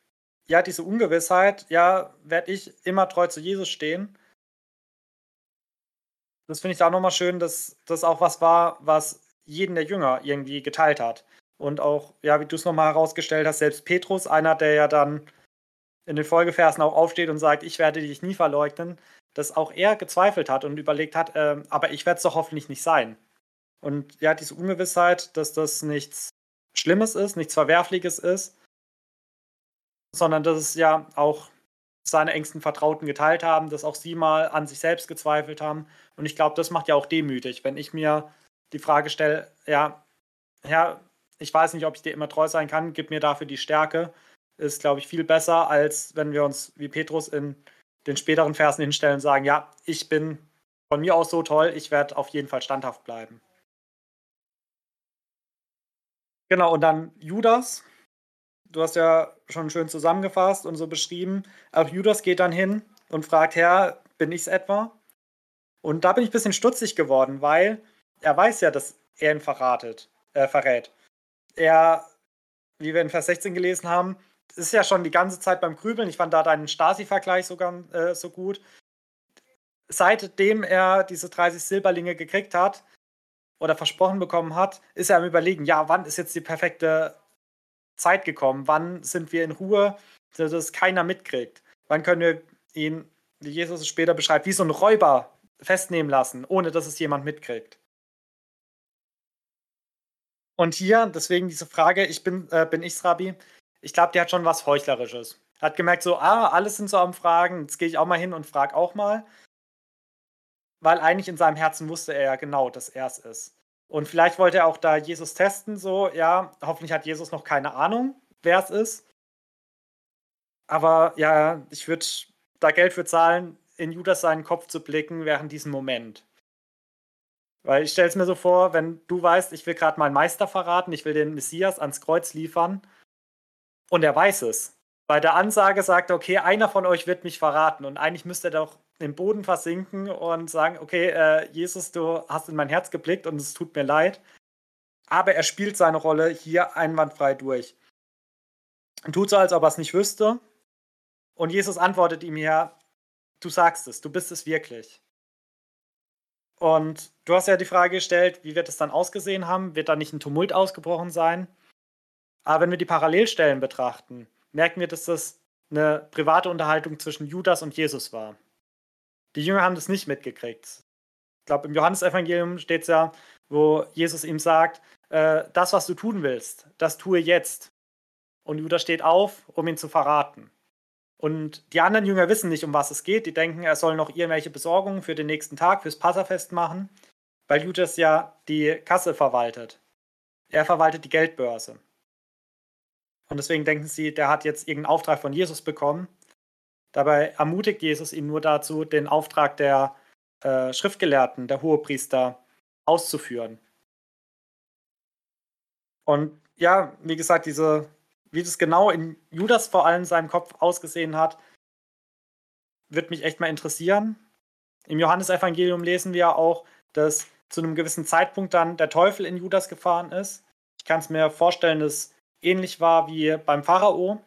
ja, diese Ungewissheit, ja, werde ich immer treu zu Jesus stehen. Das finde ich da auch nochmal schön, dass das auch was war, was jeden der Jünger irgendwie geteilt hat. Und auch, ja, wie du es nochmal herausgestellt hast, selbst Petrus, einer, der ja dann in den Folgeversen auch aufsteht und sagt, ich werde dich nie verleugnen, dass auch er gezweifelt hat und überlegt hat, äh, aber ich werde es doch hoffentlich nicht sein. Und ja, diese Ungewissheit, dass das nichts Schlimmes ist, nichts Verwerfliches ist, sondern dass es ja auch seine engsten Vertrauten geteilt haben, dass auch sie mal an sich selbst gezweifelt haben. Und ich glaube, das macht ja auch demütig, wenn ich mir die Frage stelle, ja, Herr, ich weiß nicht, ob ich dir immer treu sein kann, gib mir dafür die Stärke, ist, glaube ich, viel besser, als wenn wir uns wie Petrus in den späteren Versen hinstellen und sagen, ja, ich bin von mir aus so toll, ich werde auf jeden Fall standhaft bleiben. Genau, und dann Judas. Du hast ja schon schön zusammengefasst und so beschrieben. Auch Judas geht dann hin und fragt, Herr, bin ich es etwa? Und da bin ich ein bisschen stutzig geworden, weil er weiß ja, dass er ihn verratet, äh, verrät. Er, wie wir in Vers 16 gelesen haben, ist ja schon die ganze Zeit beim Grübeln. Ich fand da deinen Stasi-Vergleich sogar äh, so gut. Seitdem er diese 30 Silberlinge gekriegt hat oder versprochen bekommen hat, ist er am Überlegen, ja, wann ist jetzt die perfekte Zeit gekommen? Wann sind wir in Ruhe, dass es keiner mitkriegt? Wann können wir ihn, wie Jesus es später beschreibt, wie so ein Räuber festnehmen lassen, ohne dass es jemand mitkriegt? Und hier, deswegen diese Frage, ich bin, äh, bin ich's Rabbi, ich glaube, der hat schon was Heuchlerisches. Hat gemerkt, so, ah, alles sind so am Fragen, jetzt gehe ich auch mal hin und frage auch mal. Weil eigentlich in seinem Herzen wusste er ja genau, dass er es ist. Und vielleicht wollte er auch da Jesus testen, so, ja, hoffentlich hat Jesus noch keine Ahnung, wer es ist. Aber ja, ich würde da Geld für zahlen, in Judas seinen Kopf zu blicken während diesem Moment. Weil ich stelle es mir so vor, wenn du weißt, ich will gerade meinen Meister verraten, ich will den Messias ans Kreuz liefern und er weiß es. Bei der Ansage sagt er, okay, einer von euch wird mich verraten. Und eigentlich müsste er doch im Boden versinken und sagen, okay, äh, Jesus, du hast in mein Herz geblickt und es tut mir leid. Aber er spielt seine Rolle hier einwandfrei durch. Und tut so, als ob er es nicht wüsste. Und Jesus antwortet ihm ja, du sagst es, du bist es wirklich. Und du hast ja die Frage gestellt, wie wird es dann ausgesehen haben? Wird da nicht ein Tumult ausgebrochen sein? Aber wenn wir die Parallelstellen betrachten, merken wir, dass das eine private Unterhaltung zwischen Judas und Jesus war. Die Jünger haben das nicht mitgekriegt. Ich glaube, im Johannesevangelium steht es ja, wo Jesus ihm sagt, äh, das, was du tun willst, das tue jetzt. Und Judas steht auf, um ihn zu verraten. Und die anderen Jünger wissen nicht, um was es geht. Die denken, er soll noch irgendwelche Besorgungen für den nächsten Tag, fürs Passafest machen, weil Judas ja die Kasse verwaltet. Er verwaltet die Geldbörse. Und deswegen denken sie, der hat jetzt irgendeinen Auftrag von Jesus bekommen. Dabei ermutigt Jesus ihn nur dazu, den Auftrag der äh, Schriftgelehrten, der Hohepriester, auszuführen. Und ja, wie gesagt, diese, wie das genau in Judas vor allem seinem Kopf ausgesehen hat, wird mich echt mal interessieren. Im Johannesevangelium lesen wir auch, dass zu einem gewissen Zeitpunkt dann der Teufel in Judas gefahren ist. Ich kann es mir vorstellen, dass ähnlich war wie beim Pharao,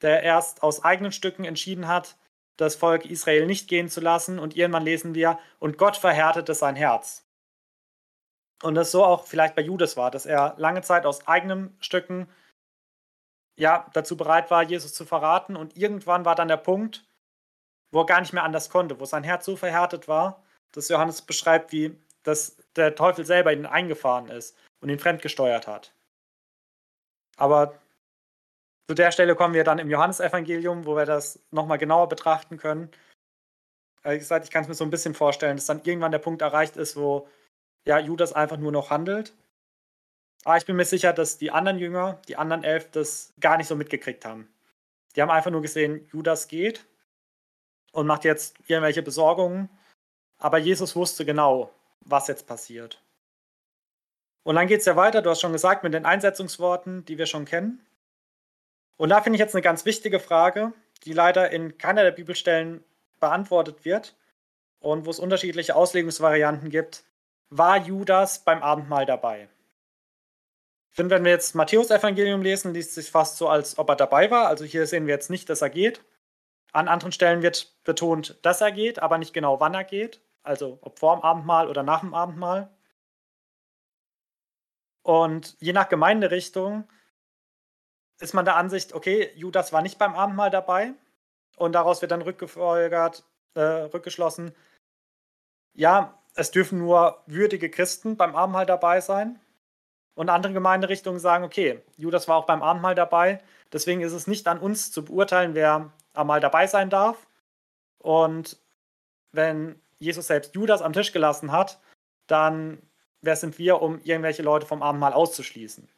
der erst aus eigenen Stücken entschieden hat, das Volk Israel nicht gehen zu lassen. Und irgendwann lesen wir, und Gott verhärtete sein Herz. Und das so auch vielleicht bei Judas war, dass er lange Zeit aus eigenen Stücken ja, dazu bereit war, Jesus zu verraten. Und irgendwann war dann der Punkt, wo er gar nicht mehr anders konnte, wo sein Herz so verhärtet war, dass Johannes beschreibt, wie dass der Teufel selber ihn eingefahren ist und ihn fremdgesteuert hat. Aber zu der Stelle kommen wir dann im Johannesevangelium, wo wir das nochmal genauer betrachten können. Wie gesagt, ich kann es mir so ein bisschen vorstellen, dass dann irgendwann der Punkt erreicht ist, wo ja, Judas einfach nur noch handelt. Aber ich bin mir sicher, dass die anderen Jünger, die anderen elf, das gar nicht so mitgekriegt haben. Die haben einfach nur gesehen, Judas geht und macht jetzt irgendwelche Besorgungen. Aber Jesus wusste genau, was jetzt passiert. Und dann geht es ja weiter, du hast schon gesagt, mit den Einsetzungsworten, die wir schon kennen. Und da finde ich jetzt eine ganz wichtige Frage, die leider in keiner der Bibelstellen beantwortet wird und wo es unterschiedliche Auslegungsvarianten gibt. War Judas beim Abendmahl dabei? Ich finde, wenn wir jetzt Matthäus-Evangelium lesen, liest es sich fast so, als ob er dabei war. Also hier sehen wir jetzt nicht, dass er geht. An anderen Stellen wird betont, dass er geht, aber nicht genau, wann er geht. Also ob vor dem Abendmahl oder nach dem Abendmahl. Und je nach Gemeinderichtung ist man der Ansicht, okay, Judas war nicht beim Abendmahl dabei. Und daraus wird dann rückgefolgert, äh, rückgeschlossen, ja, es dürfen nur würdige Christen beim Abendmahl dabei sein. Und andere Gemeinderichtungen sagen, okay, Judas war auch beim Abendmahl dabei. Deswegen ist es nicht an uns zu beurteilen, wer einmal dabei sein darf. Und wenn Jesus selbst Judas am Tisch gelassen hat, dann wer sind wir, um irgendwelche Leute vom Abendmahl auszuschließen?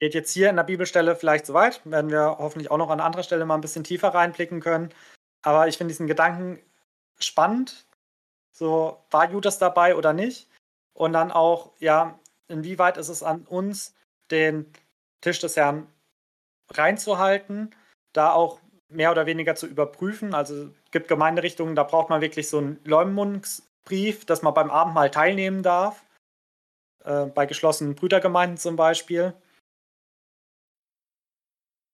Geht jetzt hier in der Bibelstelle vielleicht so weit, werden wir hoffentlich auch noch an anderer Stelle mal ein bisschen tiefer reinblicken können. Aber ich finde diesen Gedanken spannend. So, war Judas dabei oder nicht? Und dann auch, ja, inwieweit ist es an uns, den Tisch des Herrn reinzuhalten, da auch mehr oder weniger zu überprüfen. Also es gibt Gemeinderichtungen, da braucht man wirklich so einen Leumundungsbrief, dass man beim Abendmahl teilnehmen darf. Äh, bei geschlossenen Brüdergemeinden zum Beispiel.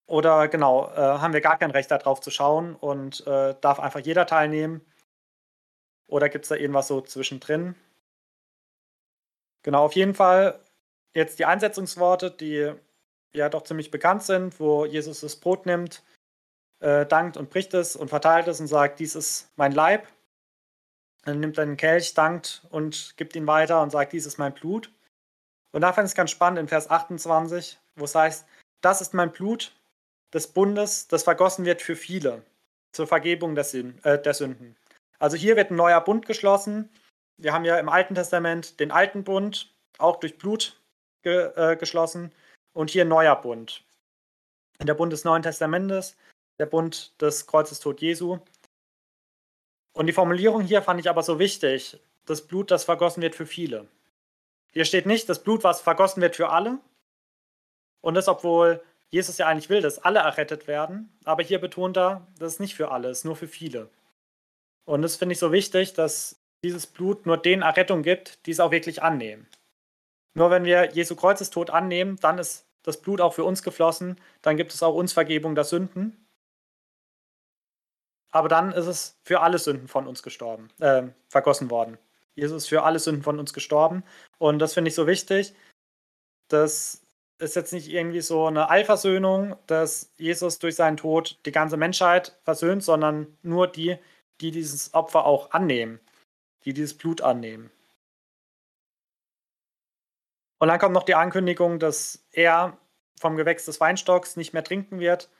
Oder genau, äh, haben wir gar kein Recht darauf zu schauen und äh, darf einfach jeder teilnehmen? Oder gibt es da irgendwas so zwischendrin? Genau, auf jeden Fall jetzt die Einsetzungsworte, die ja doch ziemlich bekannt sind, wo Jesus das Brot nimmt, äh, dankt und bricht es und verteilt es und sagt, dies ist mein Leib. Dann nimmt er den Kelch, dankt und gibt ihn weiter und sagt, dies ist mein Blut. Und da fand ich es ganz spannend in Vers 28, wo es heißt, das ist mein Blut, des Bundes, das vergossen wird für viele zur Vergebung der, Sün äh, der Sünden. Also hier wird ein neuer Bund geschlossen. Wir haben ja im Alten Testament den alten Bund, auch durch Blut ge äh, geschlossen, und hier ein neuer Bund. Der Bund des Neuen Testamentes, der Bund des Kreuzestod Jesu. Und die Formulierung hier fand ich aber so wichtig. Das Blut, das vergossen wird für viele. Hier steht nicht das Blut, was vergossen wird für alle. Und das, obwohl Jesus ja eigentlich will, dass alle errettet werden, aber hier betont er, das ist nicht für alle, es ist nur für viele. Und das finde ich so wichtig, dass dieses Blut nur denen Errettung gibt, die es auch wirklich annehmen. Nur wenn wir Jesu Kreuzestod annehmen, dann ist das Blut auch für uns geflossen, dann gibt es auch uns Vergebung der Sünden. Aber dann ist es für alle Sünden von uns gestorben, äh, vergossen worden. Jesus ist für alle Sünden von uns gestorben. Und das finde ich so wichtig, dass ist jetzt nicht irgendwie so eine Allversöhnung, dass Jesus durch seinen Tod die ganze Menschheit versöhnt, sondern nur die, die dieses Opfer auch annehmen, die dieses Blut annehmen. Und dann kommt noch die Ankündigung, dass er vom Gewächs des Weinstocks nicht mehr trinken wird,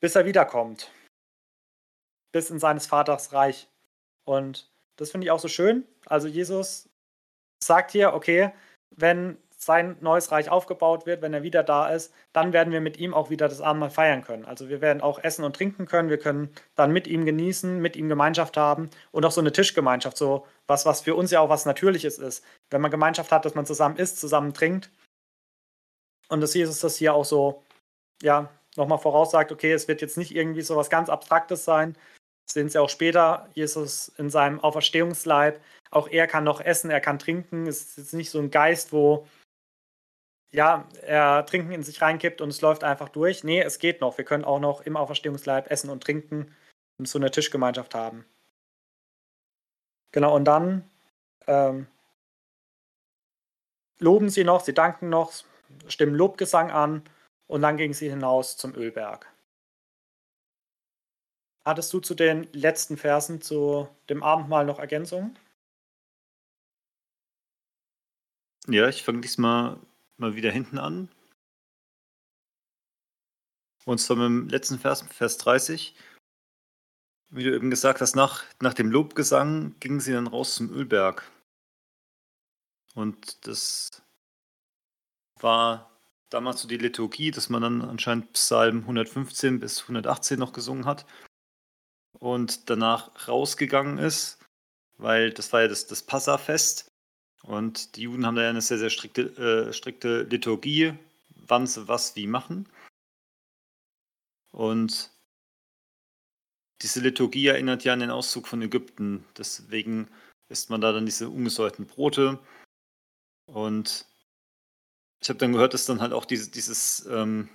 bis er wiederkommt. Bis in seines Vaters Reich. Und das finde ich auch so schön. Also Jesus sagt hier, okay, wenn sein neues Reich aufgebaut wird, wenn er wieder da ist, dann werden wir mit ihm auch wieder das Abendmahl feiern können. Also wir werden auch essen und trinken können, wir können dann mit ihm genießen, mit ihm Gemeinschaft haben und auch so eine Tischgemeinschaft, so was, was für uns ja auch was Natürliches ist. Wenn man Gemeinschaft hat, dass man zusammen isst, zusammen trinkt. Und dass Jesus das hier auch so, ja, nochmal voraussagt, okay, es wird jetzt nicht irgendwie so was ganz Abstraktes sein, sehen Sie auch später, Jesus in seinem Auferstehungsleib, auch er kann noch essen, er kann trinken. Es ist jetzt nicht so ein Geist, wo ja, er Trinken in sich reinkippt und es läuft einfach durch. Nee, es geht noch. Wir können auch noch im Auferstehungsleib essen und trinken und so eine Tischgemeinschaft haben. Genau, und dann ähm, loben sie noch, sie danken noch, stimmen Lobgesang an und dann gingen sie hinaus zum Ölberg. Hattest du zu den letzten Versen zu dem Abendmahl noch Ergänzungen? Ja, ich fange diesmal mal wieder hinten an. Und zwar mit dem letzten Vers, Vers 30. Wie du eben gesagt hast, nach, nach dem Lobgesang gingen sie dann raus zum Ölberg. Und das war damals so die Liturgie, dass man dann anscheinend Psalm 115 bis 118 noch gesungen hat und danach rausgegangen ist, weil das war ja das, das Passafest und die Juden haben da ja eine sehr, sehr strikte, äh, strikte Liturgie, wann sie was wie machen. Und diese Liturgie erinnert ja an den Auszug von Ägypten. Deswegen isst man da dann diese ungesäuerten Brote. Und ich habe dann gehört, dass dann halt auch diese, dieses ähm,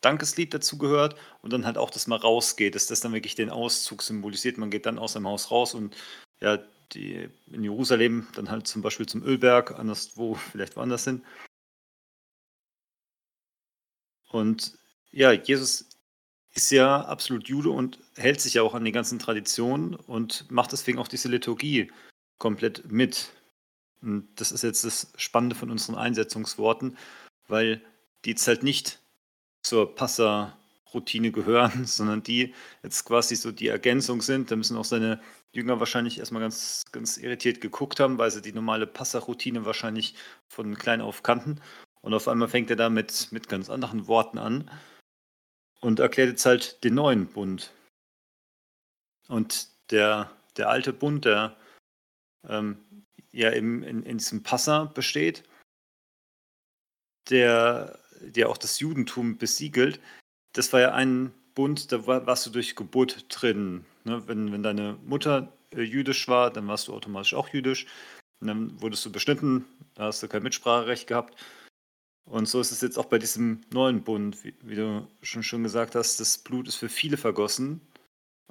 Dankeslied dazu gehört und dann halt auch, dass man rausgeht, dass das dann wirklich den Auszug symbolisiert. Man geht dann aus dem Haus raus und ja, die in Jerusalem dann halt zum Beispiel zum Ölberg, anderswo vielleicht woanders sind. Und ja, Jesus ist ja absolut Jude und hält sich ja auch an die ganzen Traditionen und macht deswegen auch diese Liturgie komplett mit. Und das ist jetzt das Spannende von unseren Einsetzungsworten, weil die jetzt halt nicht zur Passa-Routine gehören, sondern die jetzt quasi so die Ergänzung sind. Da müssen auch seine Jünger wahrscheinlich erstmal ganz, ganz irritiert geguckt haben, weil sie die normale Passachroutine wahrscheinlich von klein auf kannten. Und auf einmal fängt er da mit, mit ganz anderen Worten an und erklärt jetzt halt den neuen Bund. Und der, der alte Bund, der ähm, ja im, in, in diesem Passa besteht, der, der auch das Judentum besiegelt, das war ja ein Bund, da war, warst du durch Geburt drin. Ne? Wenn, wenn deine Mutter äh, jüdisch war, dann warst du automatisch auch jüdisch. Und dann wurdest du beschnitten, da hast du kein Mitspracherecht gehabt. Und so ist es jetzt auch bei diesem neuen Bund, wie, wie du schon, schon gesagt hast, das Blut ist für viele vergossen.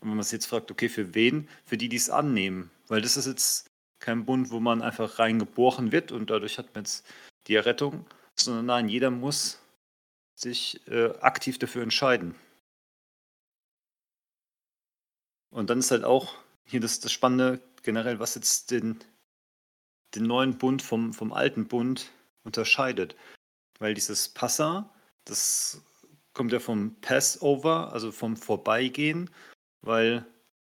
Und wenn man sich jetzt fragt, okay, für wen? Für die, die es annehmen. Weil das ist jetzt kein Bund, wo man einfach reingeboren wird und dadurch hat man jetzt die Errettung, sondern nein, jeder muss sich äh, aktiv dafür entscheiden. Und dann ist halt auch hier das, das Spannende generell, was jetzt den, den neuen Bund vom, vom alten Bund unterscheidet. Weil dieses Passa, das kommt ja vom Passover, also vom Vorbeigehen, weil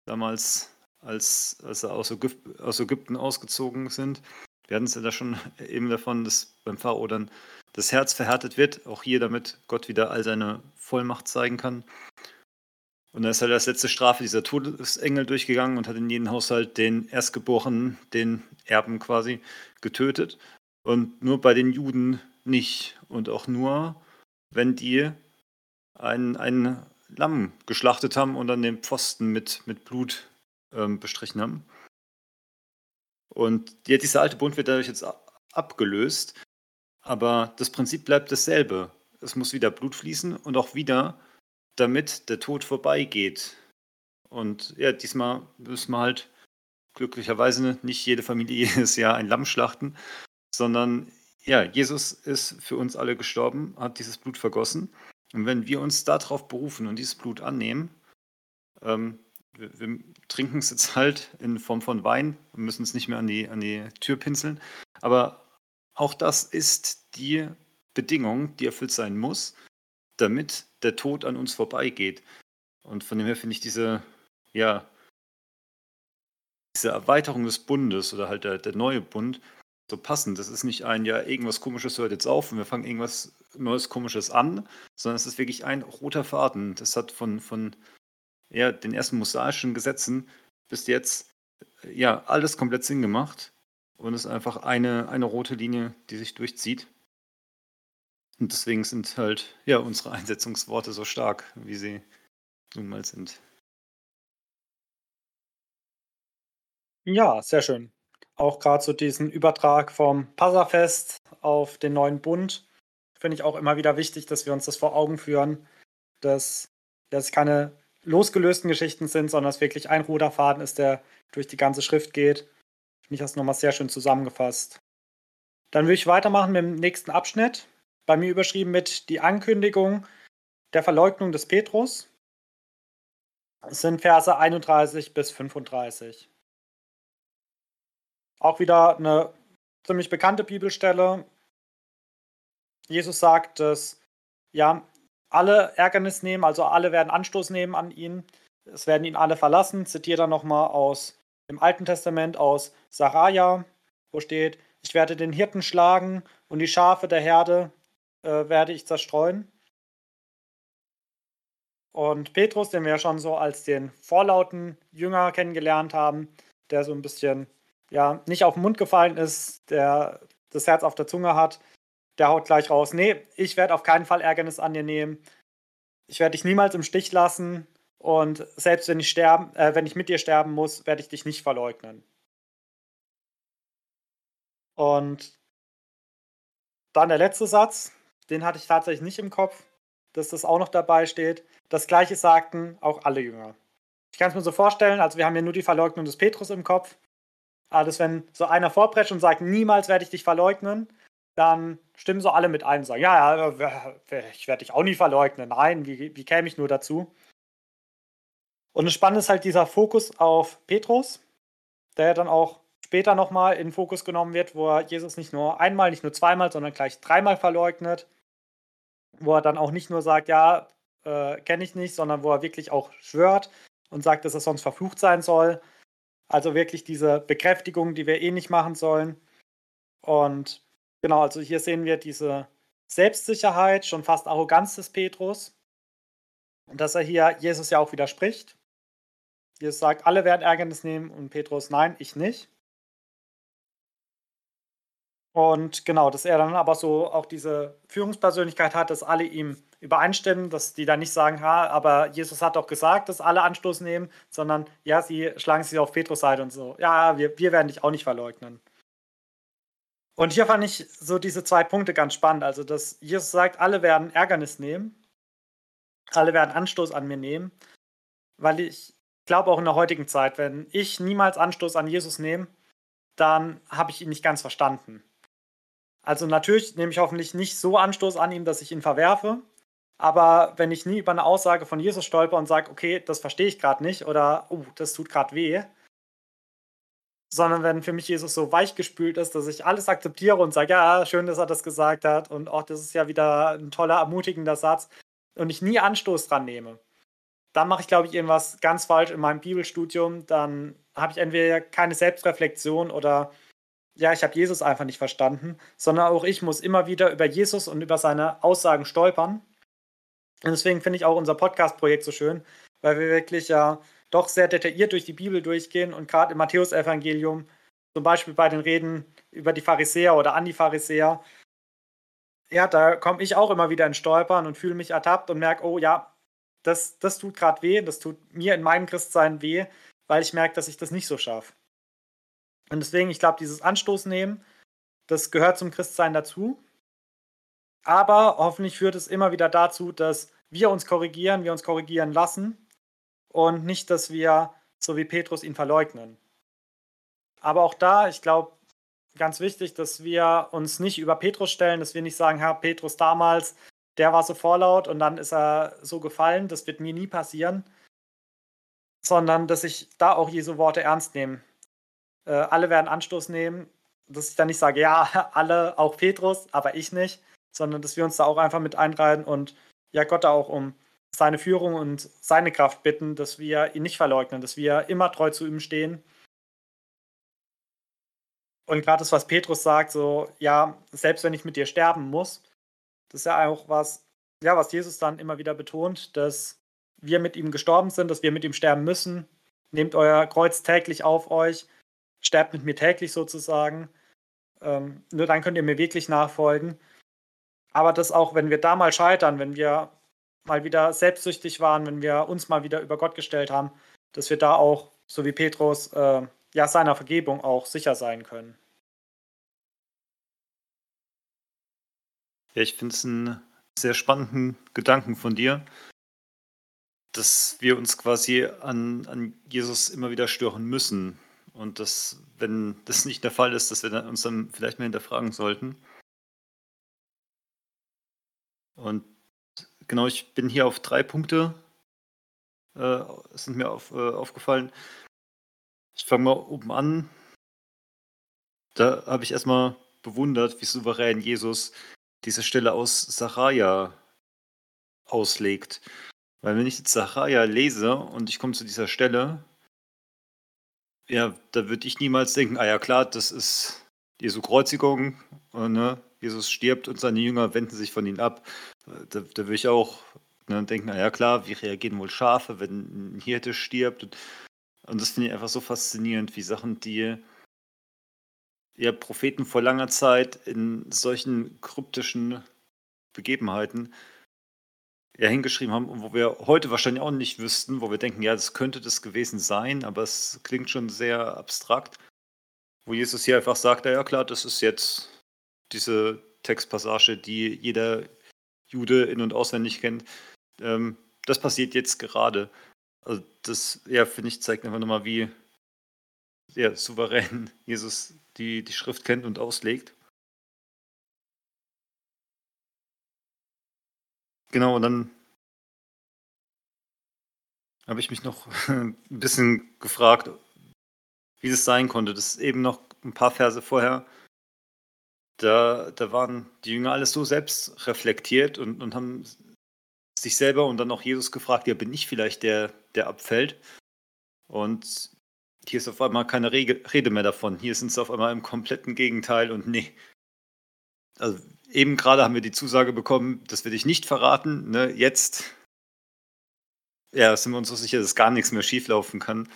damals, als, als sie aus, Ägypten, aus Ägypten ausgezogen sind, wir hatten es ja da schon eben davon, dass beim Pharao dann das Herz verhärtet wird, auch hier, damit Gott wieder all seine Vollmacht zeigen kann. Und da ist halt als letzte Strafe dieser Todesengel durchgegangen und hat in jedem Haushalt den Erstgeborenen, den Erben quasi, getötet. Und nur bei den Juden nicht. Und auch nur, wenn die ein, ein Lamm geschlachtet haben und dann den Pfosten mit, mit Blut ähm, bestrichen haben. Und ja, dieser alte Bund wird dadurch jetzt abgelöst. Aber das Prinzip bleibt dasselbe. Es muss wieder Blut fließen und auch wieder, damit der Tod vorbeigeht. Und ja, diesmal müssen wir halt glücklicherweise nicht jede Familie jedes Jahr ein Lamm schlachten, sondern ja, Jesus ist für uns alle gestorben, hat dieses Blut vergossen. Und wenn wir uns darauf berufen und dieses Blut annehmen, ähm, wir, wir, trinken es jetzt halt in Form von Wein und müssen es nicht mehr an die, an die Tür pinseln. Aber auch das ist die Bedingung, die erfüllt sein muss, damit der Tod an uns vorbeigeht. Und von dem her finde ich diese, ja, diese Erweiterung des Bundes oder halt der, der neue Bund so passend. Das ist nicht ein, ja, irgendwas Komisches hört jetzt auf und wir fangen irgendwas Neues Komisches an, sondern es ist wirklich ein roter Faden. Das hat von, von ja, den ersten mosaischen Gesetzen bis jetzt ja alles komplett Sinn gemacht und es ist einfach eine, eine rote Linie, die sich durchzieht. Und deswegen sind halt ja unsere Einsetzungsworte so stark, wie sie nun mal sind. Ja, sehr schön. Auch gerade so diesen Übertrag vom Passafest auf den neuen Bund finde ich auch immer wieder wichtig, dass wir uns das vor Augen führen, dass das keine losgelösten Geschichten sind, sondern es wirklich ein roter Faden ist, der durch die ganze Schrift geht. Finde ich das nochmal sehr schön zusammengefasst. Dann würde ich weitermachen mit dem nächsten Abschnitt. Bei mir überschrieben mit die Ankündigung der Verleugnung des Petrus. Es sind Verse 31 bis 35. Auch wieder eine ziemlich bekannte Bibelstelle. Jesus sagt, dass ja, alle Ärgernis nehmen, also alle werden Anstoß nehmen an ihn. Es werden ihn alle verlassen. Zitiert er nochmal aus dem Alten Testament, aus Saraja, wo steht, ich werde den Hirten schlagen und die Schafe der Herde äh, werde ich zerstreuen. Und Petrus, den wir ja schon so als den vorlauten Jünger kennengelernt haben, der so ein bisschen ja, nicht auf den Mund gefallen ist, der das Herz auf der Zunge hat, der haut gleich raus, nee, ich werde auf keinen Fall Ärgernis an dir nehmen. Ich werde dich niemals im Stich lassen und selbst wenn ich sterben, äh, wenn ich mit dir sterben muss, werde ich dich nicht verleugnen. Und dann der letzte Satz, den hatte ich tatsächlich nicht im Kopf, dass das auch noch dabei steht. Das gleiche sagten auch alle Jünger. Ich kann es mir so vorstellen, also wir haben ja nur die Verleugnung des Petrus im Kopf, aber dass wenn so einer vorprescht und sagt, niemals werde ich dich verleugnen, dann stimmen so alle mit ein und sagen, ja, ja, ich werde dich auch nie verleugnen. Nein, wie, wie käme ich nur dazu? Und das Spannende ist halt dieser Fokus auf Petrus, der dann auch später nochmal in Fokus genommen wird, wo er Jesus nicht nur einmal, nicht nur zweimal, sondern gleich dreimal verleugnet. Wo er dann auch nicht nur sagt, ja, äh, kenne ich nicht, sondern wo er wirklich auch schwört und sagt, dass er sonst verflucht sein soll. Also wirklich diese Bekräftigung, die wir eh nicht machen sollen. Und genau, also hier sehen wir diese Selbstsicherheit, schon fast Arroganz des Petrus. Und dass er hier Jesus ja auch widerspricht. Jesus sagt, alle werden Ärgernis nehmen und Petrus, nein, ich nicht. Und genau, dass er dann aber so auch diese Führungspersönlichkeit hat, dass alle ihm übereinstimmen, dass die dann nicht sagen, ha, aber Jesus hat doch gesagt, dass alle Anstoß nehmen, sondern ja, sie schlagen sich auf Petrus Seite und so. Ja, wir, wir werden dich auch nicht verleugnen. Und hier fand ich so diese zwei Punkte ganz spannend. Also, dass Jesus sagt, alle werden Ärgernis nehmen, alle werden Anstoß an mir nehmen, weil ich glaube auch in der heutigen Zeit, wenn ich niemals Anstoß an Jesus nehme, dann habe ich ihn nicht ganz verstanden. Also natürlich nehme ich hoffentlich nicht so Anstoß an ihm, dass ich ihn verwerfe. Aber wenn ich nie über eine Aussage von Jesus stolper und sage, okay, das verstehe ich gerade nicht oder oh, das tut gerade weh, sondern wenn für mich Jesus so weichgespült ist, dass ich alles akzeptiere und sage, ja, schön, dass er das gesagt hat und auch das ist ja wieder ein toller, ermutigender Satz und ich nie Anstoß dran nehme, dann mache ich, glaube ich, irgendwas ganz falsch in meinem Bibelstudium. Dann habe ich entweder keine Selbstreflexion oder ja, ich habe Jesus einfach nicht verstanden, sondern auch ich muss immer wieder über Jesus und über seine Aussagen stolpern. Und deswegen finde ich auch unser Podcast-Projekt so schön, weil wir wirklich ja doch sehr detailliert durch die Bibel durchgehen und gerade im Matthäusevangelium, zum Beispiel bei den Reden über die Pharisäer oder an die Pharisäer, ja, da komme ich auch immer wieder in Stolpern und fühle mich ertappt und merke, oh ja, das, das tut gerade weh, das tut mir in meinem Christsein weh, weil ich merke, dass ich das nicht so schaffe. Und deswegen, ich glaube, dieses Anstoß nehmen, das gehört zum Christsein dazu. Aber hoffentlich führt es immer wieder dazu, dass wir uns korrigieren, wir uns korrigieren lassen und nicht, dass wir, so wie Petrus, ihn verleugnen. Aber auch da, ich glaube, ganz wichtig, dass wir uns nicht über Petrus stellen, dass wir nicht sagen, Herr Petrus damals, der war so vorlaut und dann ist er so gefallen, das wird mir nie passieren, sondern dass ich da auch Jesu Worte ernst nehme äh, alle werden Anstoß nehmen, dass ich dann nicht sage, ja, alle, auch Petrus, aber ich nicht, sondern dass wir uns da auch einfach mit einreihen und ja Gott da auch um seine Führung und seine Kraft bitten, dass wir ihn nicht verleugnen, dass wir immer treu zu ihm stehen. Und gerade das, was Petrus sagt, so, ja, selbst wenn ich mit dir sterben muss, das ist ja auch was, ja, was Jesus dann immer wieder betont, dass wir mit ihm gestorben sind, dass wir mit ihm sterben müssen. Nehmt euer Kreuz täglich auf euch sterbt mit mir täglich sozusagen. Ähm, nur dann könnt ihr mir wirklich nachfolgen. Aber das auch, wenn wir da mal scheitern, wenn wir mal wieder selbstsüchtig waren, wenn wir uns mal wieder über Gott gestellt haben, dass wir da auch, so wie Petrus, äh, ja, seiner Vergebung auch sicher sein können. Ja, ich finde es einen sehr spannenden Gedanken von dir, dass wir uns quasi an, an Jesus immer wieder stören müssen. Und dass, wenn das nicht der Fall ist, dass wir uns dann vielleicht mal hinterfragen sollten. Und genau, ich bin hier auf drei Punkte, äh, sind mir auf, äh, aufgefallen. Ich fange mal oben an. Da habe ich erstmal bewundert, wie souverän Jesus diese Stelle aus Sacharja auslegt. Weil wenn ich jetzt Sacharja lese und ich komme zu dieser Stelle, ja, da würde ich niemals denken, ah ja klar, das ist Jesu Kreuzigung, und, ne? Jesus stirbt und seine Jünger wenden sich von ihm ab. Da, da würde ich auch ne, denken, ah ja klar, wie reagieren wohl Schafe, wenn ein Hirte stirbt? Und, und das finde ich einfach so faszinierend, wie Sachen, die ja, Propheten vor langer Zeit in solchen kryptischen Begebenheiten ja, hingeschrieben haben und wo wir heute wahrscheinlich auch nicht wüssten, wo wir denken, ja, das könnte das gewesen sein, aber es klingt schon sehr abstrakt, wo Jesus hier einfach sagt, ja klar, das ist jetzt diese Textpassage, die jeder Jude in- und auswendig kennt. Ähm, das passiert jetzt gerade. Also das, ja, finde ich, zeigt einfach nochmal, wie ja, souverän Jesus die, die Schrift kennt und auslegt. Genau, und dann habe ich mich noch ein bisschen gefragt, wie es sein konnte. Das ist eben noch ein paar Verse vorher. Da, da waren die Jünger alles so selbst reflektiert und, und haben sich selber und dann auch Jesus gefragt, ja, bin ich vielleicht der, der abfällt? Und hier ist auf einmal keine Rede mehr davon. Hier sind sie auf einmal im kompletten Gegenteil und nee. Also eben gerade haben wir die Zusage bekommen, das werde ich nicht verraten. Ne? Jetzt ja, sind wir uns so sicher, dass gar nichts mehr schieflaufen kann.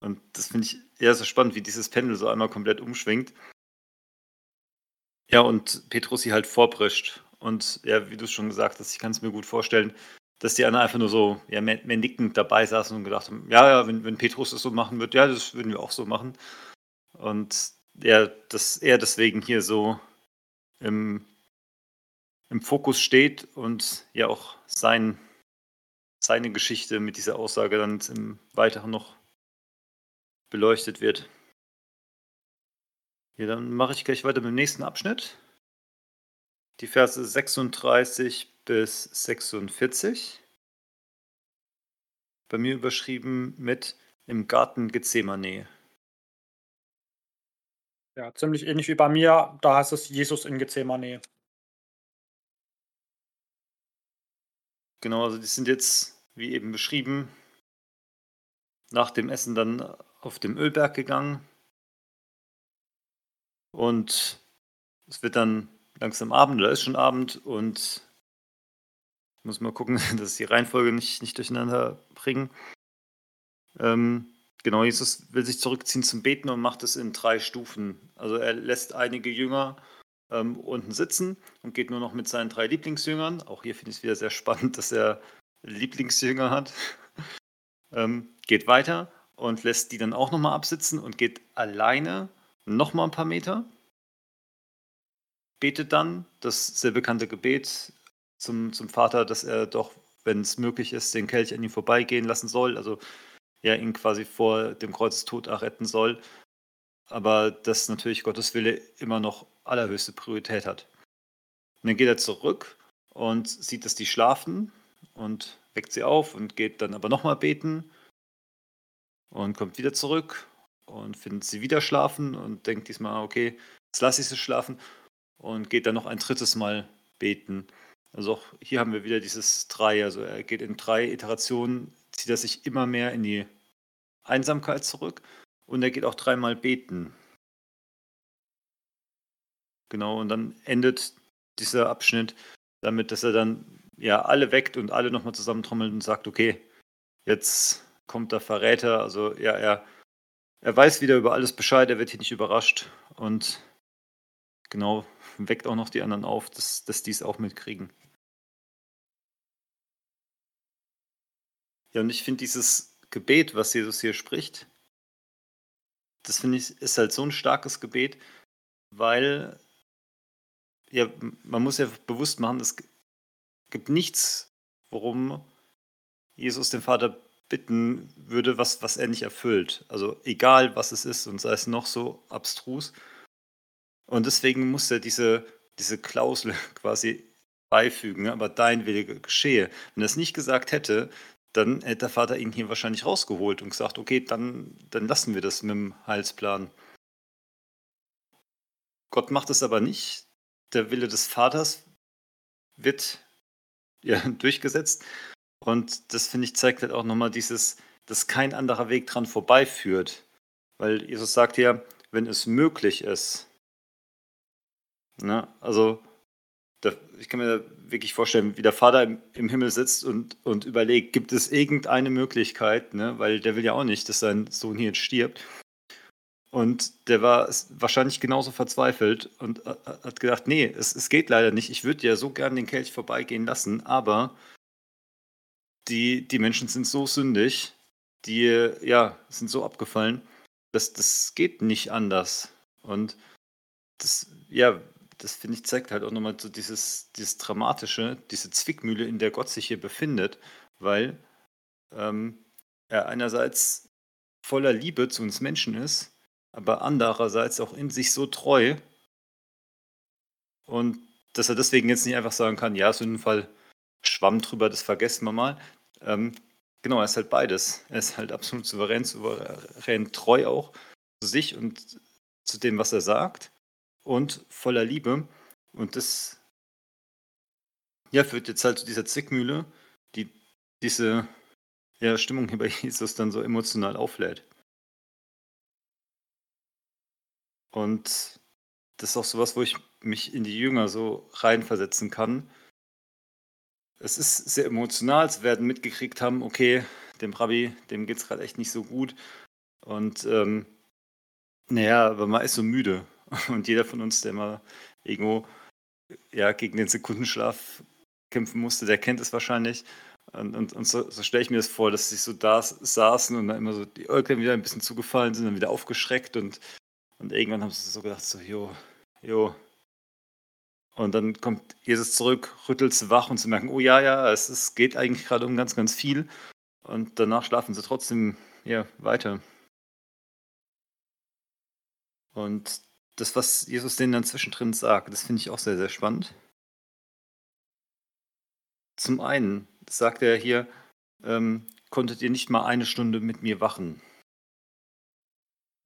Und das finde ich eher so spannend, wie dieses Pendel so einmal komplett umschwingt. Ja, und Petrus sie halt vorbrischt. Und ja, wie du es schon gesagt hast, ich kann es mir gut vorstellen, dass die anderen einfach nur so ja, mehr, mehr nickend dabei saßen und gedacht haben, ja, ja, wenn, wenn Petrus das so machen wird, ja, das würden wir auch so machen. Und ja, dass er deswegen hier so im, im Fokus steht und ja auch sein, seine Geschichte mit dieser Aussage dann im Weiteren noch beleuchtet wird. Ja, dann mache ich gleich weiter mit dem nächsten Abschnitt. Die Verse 36 bis 46. Bei mir überschrieben mit im Garten Gethsemane. Ja, ziemlich ähnlich wie bei mir. Da heißt es Jesus in Gethsemane. Genau, also die sind jetzt, wie eben beschrieben, nach dem Essen dann auf dem Ölberg gegangen. Und es wird dann langsam Abend oder ist schon Abend und ich muss mal gucken, dass die Reihenfolge nicht, nicht durcheinander bringen. Ähm, genau, Jesus will sich zurückziehen zum Beten und macht es in drei Stufen. Also er lässt einige Jünger ähm, unten sitzen und geht nur noch mit seinen drei Lieblingsjüngern. Auch hier finde ich es wieder sehr spannend, dass er Lieblingsjünger hat. ähm, geht weiter und lässt die dann auch nochmal absitzen und geht alleine nochmal ein paar Meter betet dann das sehr bekannte Gebet zum, zum Vater, dass er doch, wenn es möglich ist, den Kelch an ihm vorbeigehen lassen soll. Also er ihn quasi vor dem Kreuzestod retten soll. Aber dass natürlich Gottes Wille immer noch allerhöchste Priorität hat. Und dann geht er zurück und sieht, dass die schlafen und weckt sie auf und geht dann aber nochmal beten und kommt wieder zurück und findet sie wieder schlafen und denkt diesmal, okay, jetzt lasse ich sie schlafen und geht dann noch ein drittes Mal beten. Also auch hier haben wir wieder dieses drei, also er geht in drei Iterationen, zieht er sich immer mehr in die Einsamkeit zurück und er geht auch dreimal beten. Genau, und dann endet dieser Abschnitt damit, dass er dann ja alle weckt und alle nochmal zusammentrommelt und sagt, okay, jetzt kommt der Verräter, also ja, er, er weiß wieder über alles Bescheid, er wird hier nicht überrascht und genau, weckt auch noch die anderen auf, dass, dass die es auch mitkriegen. Ja, und ich finde dieses Gebet, was Jesus hier spricht, das finde ich, ist halt so ein starkes Gebet, weil ja, man muss ja bewusst machen, es gibt nichts, worum Jesus den Vater bitten würde, was, was er nicht erfüllt. Also egal, was es ist und sei es noch so abstrus, und deswegen muss er diese, diese Klausel quasi beifügen, ne? aber dein Wille geschehe. Wenn er es nicht gesagt hätte, dann hätte der Vater ihn hier wahrscheinlich rausgeholt und gesagt, okay, dann, dann lassen wir das mit dem Heilsplan. Gott macht es aber nicht. Der Wille des Vaters wird ja, durchgesetzt. Und das, finde ich, zeigt halt auch nochmal dieses, dass kein anderer Weg dran vorbeiführt. Weil Jesus sagt ja, wenn es möglich ist, Ne? Also, da, ich kann mir wirklich vorstellen, wie der Vater im, im, Himmel sitzt und, und überlegt, gibt es irgendeine Möglichkeit, ne? weil der will ja auch nicht, dass sein Sohn hier jetzt stirbt. Und der war wahrscheinlich genauso verzweifelt und hat gedacht, nee, es, es geht leider nicht. Ich würde ja so gern den Kelch vorbeigehen lassen, aber die, die Menschen sind so sündig, die ja, sind so abgefallen, dass das geht nicht anders. Und das, ja, das finde ich, zeigt halt auch nochmal so dieses, dieses Dramatische, diese Zwickmühle, in der Gott sich hier befindet, weil ähm, er einerseits voller Liebe zu uns Menschen ist, aber andererseits auch in sich so treu und dass er deswegen jetzt nicht einfach sagen kann, ja, so ein Fall Schwamm drüber, das vergessen wir mal. Ähm, genau, er ist halt beides. Er ist halt absolut souverän, souverän treu auch zu sich und zu dem, was er sagt und voller Liebe. Und das ja, führt jetzt halt zu dieser Zickmühle, die diese ja, Stimmung hier bei Jesus dann so emotional auflädt. Und das ist auch sowas, wo ich mich in die Jünger so reinversetzen kann. Es ist sehr emotional, sie werden mitgekriegt haben, okay, dem Rabbi, dem geht es gerade echt nicht so gut. Und ähm, naja, aber man ist so müde. Und jeder von uns, der mal irgendwo ja, gegen den Sekundenschlaf kämpfen musste, der kennt es wahrscheinlich. Und, und, und so, so stelle ich mir das vor, dass sie so da saßen und dann immer so die Äuglein wieder ein bisschen zugefallen sind, dann wieder aufgeschreckt und, und irgendwann haben sie so gedacht, so, jo, jo. Und dann kommt Jesus zurück, rüttelt sie wach und sie merken, oh ja, ja, es, es geht eigentlich gerade um ganz, ganz viel. Und danach schlafen sie trotzdem ja, weiter. Und das, was Jesus denen dann zwischendrin sagt, das finde ich auch sehr, sehr spannend. Zum einen sagt er hier, ähm, konntet ihr nicht mal eine Stunde mit mir wachen.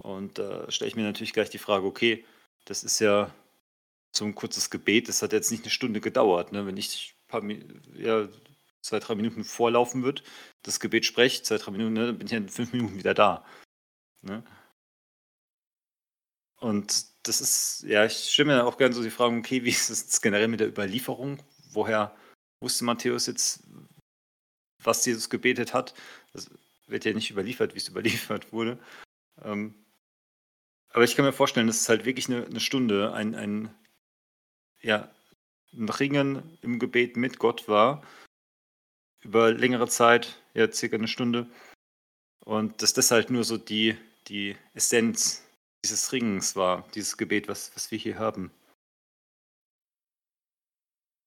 Und da äh, stelle ich mir natürlich gleich die Frage, okay, das ist ja so ein kurzes Gebet, das hat jetzt nicht eine Stunde gedauert. Ne? Wenn ich paar, ja, zwei, drei Minuten vorlaufen würde, das Gebet spreche, zwei, drei Minuten, ne, dann bin ich in fünf Minuten wieder da. Ne? Und das ist, ja, ich stelle mir auch gerne so die Frage, okay, wie ist es generell mit der Überlieferung? Woher wusste Matthäus jetzt, was Jesus gebetet hat? Das wird ja nicht überliefert, wie es überliefert wurde. Ähm, aber ich kann mir vorstellen, dass es halt wirklich eine, eine Stunde, ein, ein, ja, ein Ringen im Gebet mit Gott war. Über längere Zeit, ja, circa eine Stunde. Und dass das halt nur so die, die Essenz dieses Ringens war, dieses Gebet, was, was wir hier haben.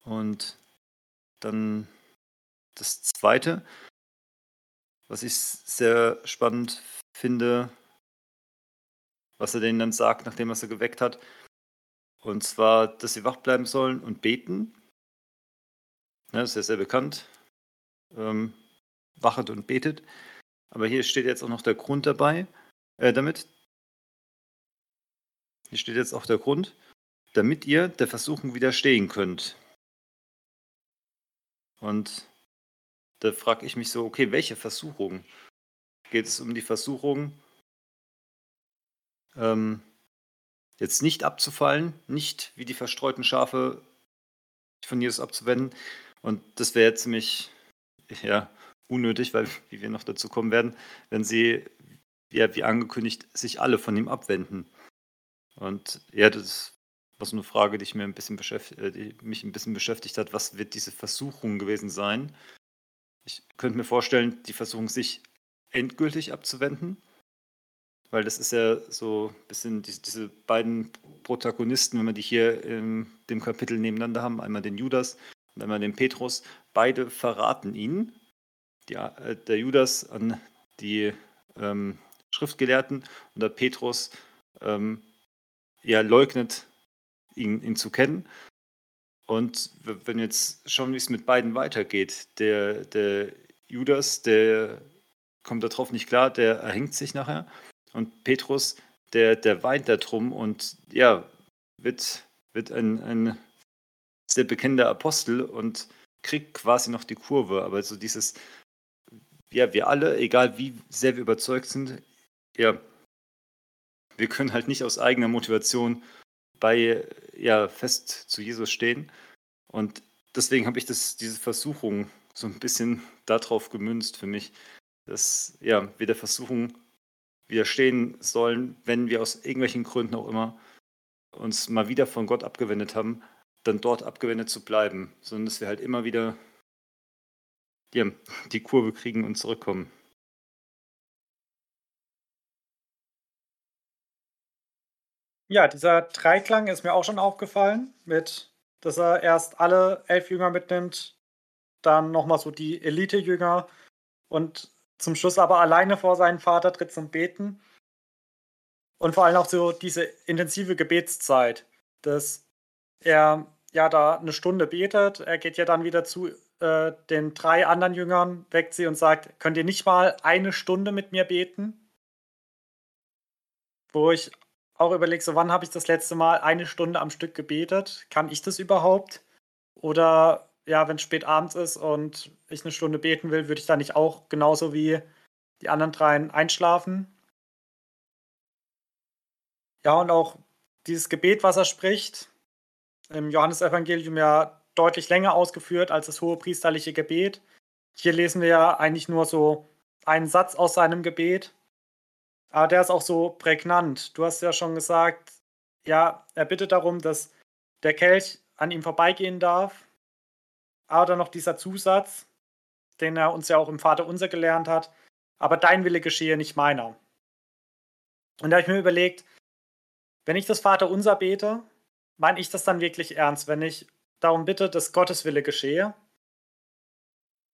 Und dann das Zweite, was ich sehr spannend finde, was er denen dann sagt, nachdem er sie geweckt hat. Und zwar, dass sie wach bleiben sollen und beten. Ja, das ist ja sehr bekannt. Ähm, wachet und betet. Aber hier steht jetzt auch noch der Grund dabei, äh, damit, hier steht jetzt auch der Grund, damit ihr der Versuchung widerstehen könnt. Und da frage ich mich so, okay, welche Versuchung? Geht es um die Versuchung, ähm, jetzt nicht abzufallen, nicht wie die verstreuten Schafe von Jesus abzuwenden? Und das wäre ziemlich ja, unnötig, weil, wie wir noch dazu kommen werden, wenn sie, ja, wie angekündigt, sich alle von ihm abwenden. Und ja, das war so eine Frage, die, ich mir ein bisschen äh, die mich ein bisschen beschäftigt hat. Was wird diese Versuchung gewesen sein? Ich könnte mir vorstellen, die Versuchung, sich endgültig abzuwenden. Weil das ist ja so ein bisschen diese, diese beiden Protagonisten, wenn wir die hier in dem Kapitel nebeneinander haben, einmal den Judas und einmal den Petrus, beide verraten ihn. Die, äh, der Judas an die ähm, Schriftgelehrten und der Petrus ähm, ja, leugnet, ihn, ihn zu kennen. Und wenn jetzt schauen, wie es mit beiden weitergeht, der, der Judas, der kommt darauf nicht klar, der erhängt sich nachher. Und Petrus, der, der weint darum und ja, wird, wird ein, ein sehr bekennender Apostel und kriegt quasi noch die Kurve. Aber so dieses, ja, wir alle, egal wie sehr wir überzeugt sind, ja, wir können halt nicht aus eigener Motivation bei, ja, fest zu Jesus stehen. Und deswegen habe ich das, diese Versuchung so ein bisschen darauf gemünzt für mich, dass ja, wir der Versuchung widerstehen sollen, wenn wir aus irgendwelchen Gründen auch immer uns mal wieder von Gott abgewendet haben, dann dort abgewendet zu bleiben, sondern dass wir halt immer wieder ja, die Kurve kriegen und zurückkommen. Ja, dieser Dreiklang ist mir auch schon aufgefallen, mit, dass er erst alle elf Jünger mitnimmt, dann nochmal so die Elite-Jünger und zum Schluss aber alleine vor seinen Vater tritt zum Beten. Und vor allem auch so diese intensive Gebetszeit, dass er ja da eine Stunde betet. Er geht ja dann wieder zu äh, den drei anderen Jüngern, weckt sie und sagt, könnt ihr nicht mal eine Stunde mit mir beten? Wo ich auch überlegt, so wann habe ich das letzte Mal eine Stunde am Stück gebetet? Kann ich das überhaupt? Oder ja, wenn es spät abends ist und ich eine Stunde beten will, würde ich da nicht auch genauso wie die anderen dreien einschlafen? Ja, und auch dieses Gebet, was er spricht, im Johannesevangelium ja deutlich länger ausgeführt als das hohe priesterliche Gebet. Hier lesen wir ja eigentlich nur so einen Satz aus seinem Gebet. Aber der ist auch so prägnant. Du hast ja schon gesagt, ja, er bittet darum, dass der Kelch an ihm vorbeigehen darf. Aber dann noch dieser Zusatz, den er uns ja auch im Vater unser gelernt hat. Aber dein Wille geschehe, nicht meiner. Und da habe ich mir überlegt, wenn ich das Vater unser bete, meine ich das dann wirklich ernst, wenn ich darum bitte, dass Gottes Wille geschehe?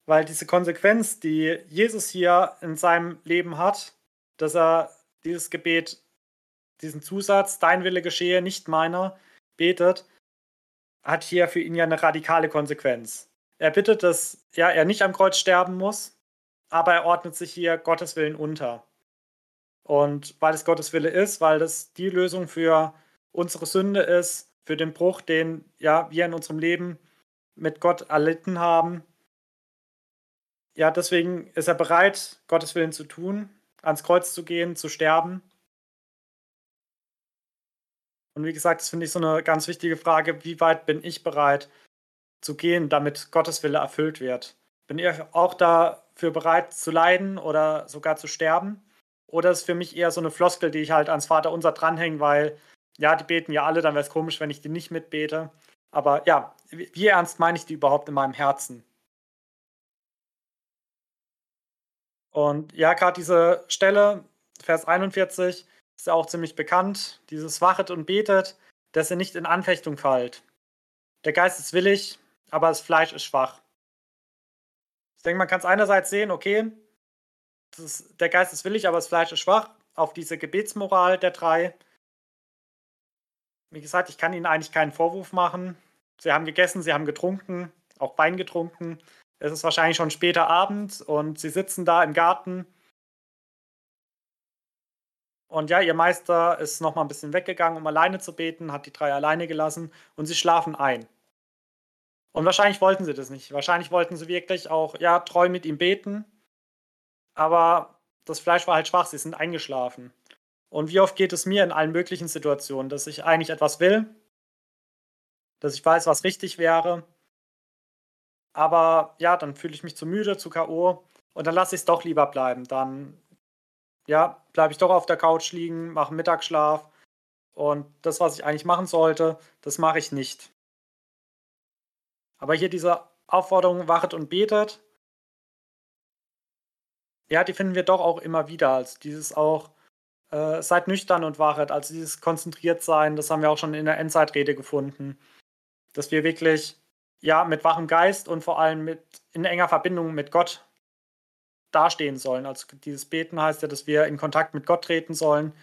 Weil diese Konsequenz, die Jesus hier in seinem Leben hat, dass er dieses Gebet, diesen Zusatz, dein Wille geschehe, nicht meiner, betet, hat hier für ihn ja eine radikale Konsequenz. Er bittet, dass ja, er nicht am Kreuz sterben muss, aber er ordnet sich hier Gottes Willen unter. Und weil es Gottes Wille ist, weil das die Lösung für unsere Sünde ist, für den Bruch, den ja wir in unserem Leben mit Gott erlitten haben. Ja, deswegen ist er bereit, Gottes Willen zu tun, ans Kreuz zu gehen, zu sterben. Und wie gesagt, das finde ich so eine ganz wichtige Frage, wie weit bin ich bereit zu gehen, damit Gottes Wille erfüllt wird? Bin ich auch dafür bereit zu leiden oder sogar zu sterben? Oder ist für mich eher so eine Floskel, die ich halt ans Vaterunser dranhänge, weil ja, die beten ja alle, dann wäre es komisch, wenn ich die nicht mitbete. Aber ja, wie ernst meine ich die überhaupt in meinem Herzen? Und ja, gerade diese Stelle, Vers 41, ist ja auch ziemlich bekannt. Dieses Wachet und betet, dass ihr nicht in Anfechtung fallt. Der Geist ist willig, aber das Fleisch ist schwach. Ich denke, man kann es einerseits sehen, okay, ist, der Geist ist willig, aber das Fleisch ist schwach, auf diese Gebetsmoral der drei. Wie gesagt, ich kann Ihnen eigentlich keinen Vorwurf machen. Sie haben gegessen, Sie haben getrunken, auch Wein getrunken. Es ist wahrscheinlich schon später Abend und Sie sitzen da im Garten. Und ja, Ihr Meister ist noch mal ein bisschen weggegangen, um alleine zu beten, hat die drei alleine gelassen und sie schlafen ein. Und wahrscheinlich wollten sie das nicht. Wahrscheinlich wollten sie wirklich auch, ja, treu mit ihm beten. Aber das Fleisch war halt schwach, sie sind eingeschlafen. Und wie oft geht es mir in allen möglichen Situationen, dass ich eigentlich etwas will, dass ich weiß, was richtig wäre, aber ja, dann fühle ich mich zu müde, zu K.O. und dann lasse ich es doch lieber bleiben. Dann ja, bleibe ich doch auf der Couch liegen, mache Mittagsschlaf und das, was ich eigentlich machen sollte, das mache ich nicht. Aber hier diese Aufforderung, wachet und betet, ja, die finden wir doch auch immer wieder. Also dieses auch, äh, seid nüchtern und wachet. Also dieses konzentriert sein, das haben wir auch schon in der Endzeitrede gefunden. Dass wir wirklich, ja, mit wachem Geist und vor allem mit in enger Verbindung mit Gott dastehen sollen. Also dieses Beten heißt ja, dass wir in Kontakt mit Gott treten sollen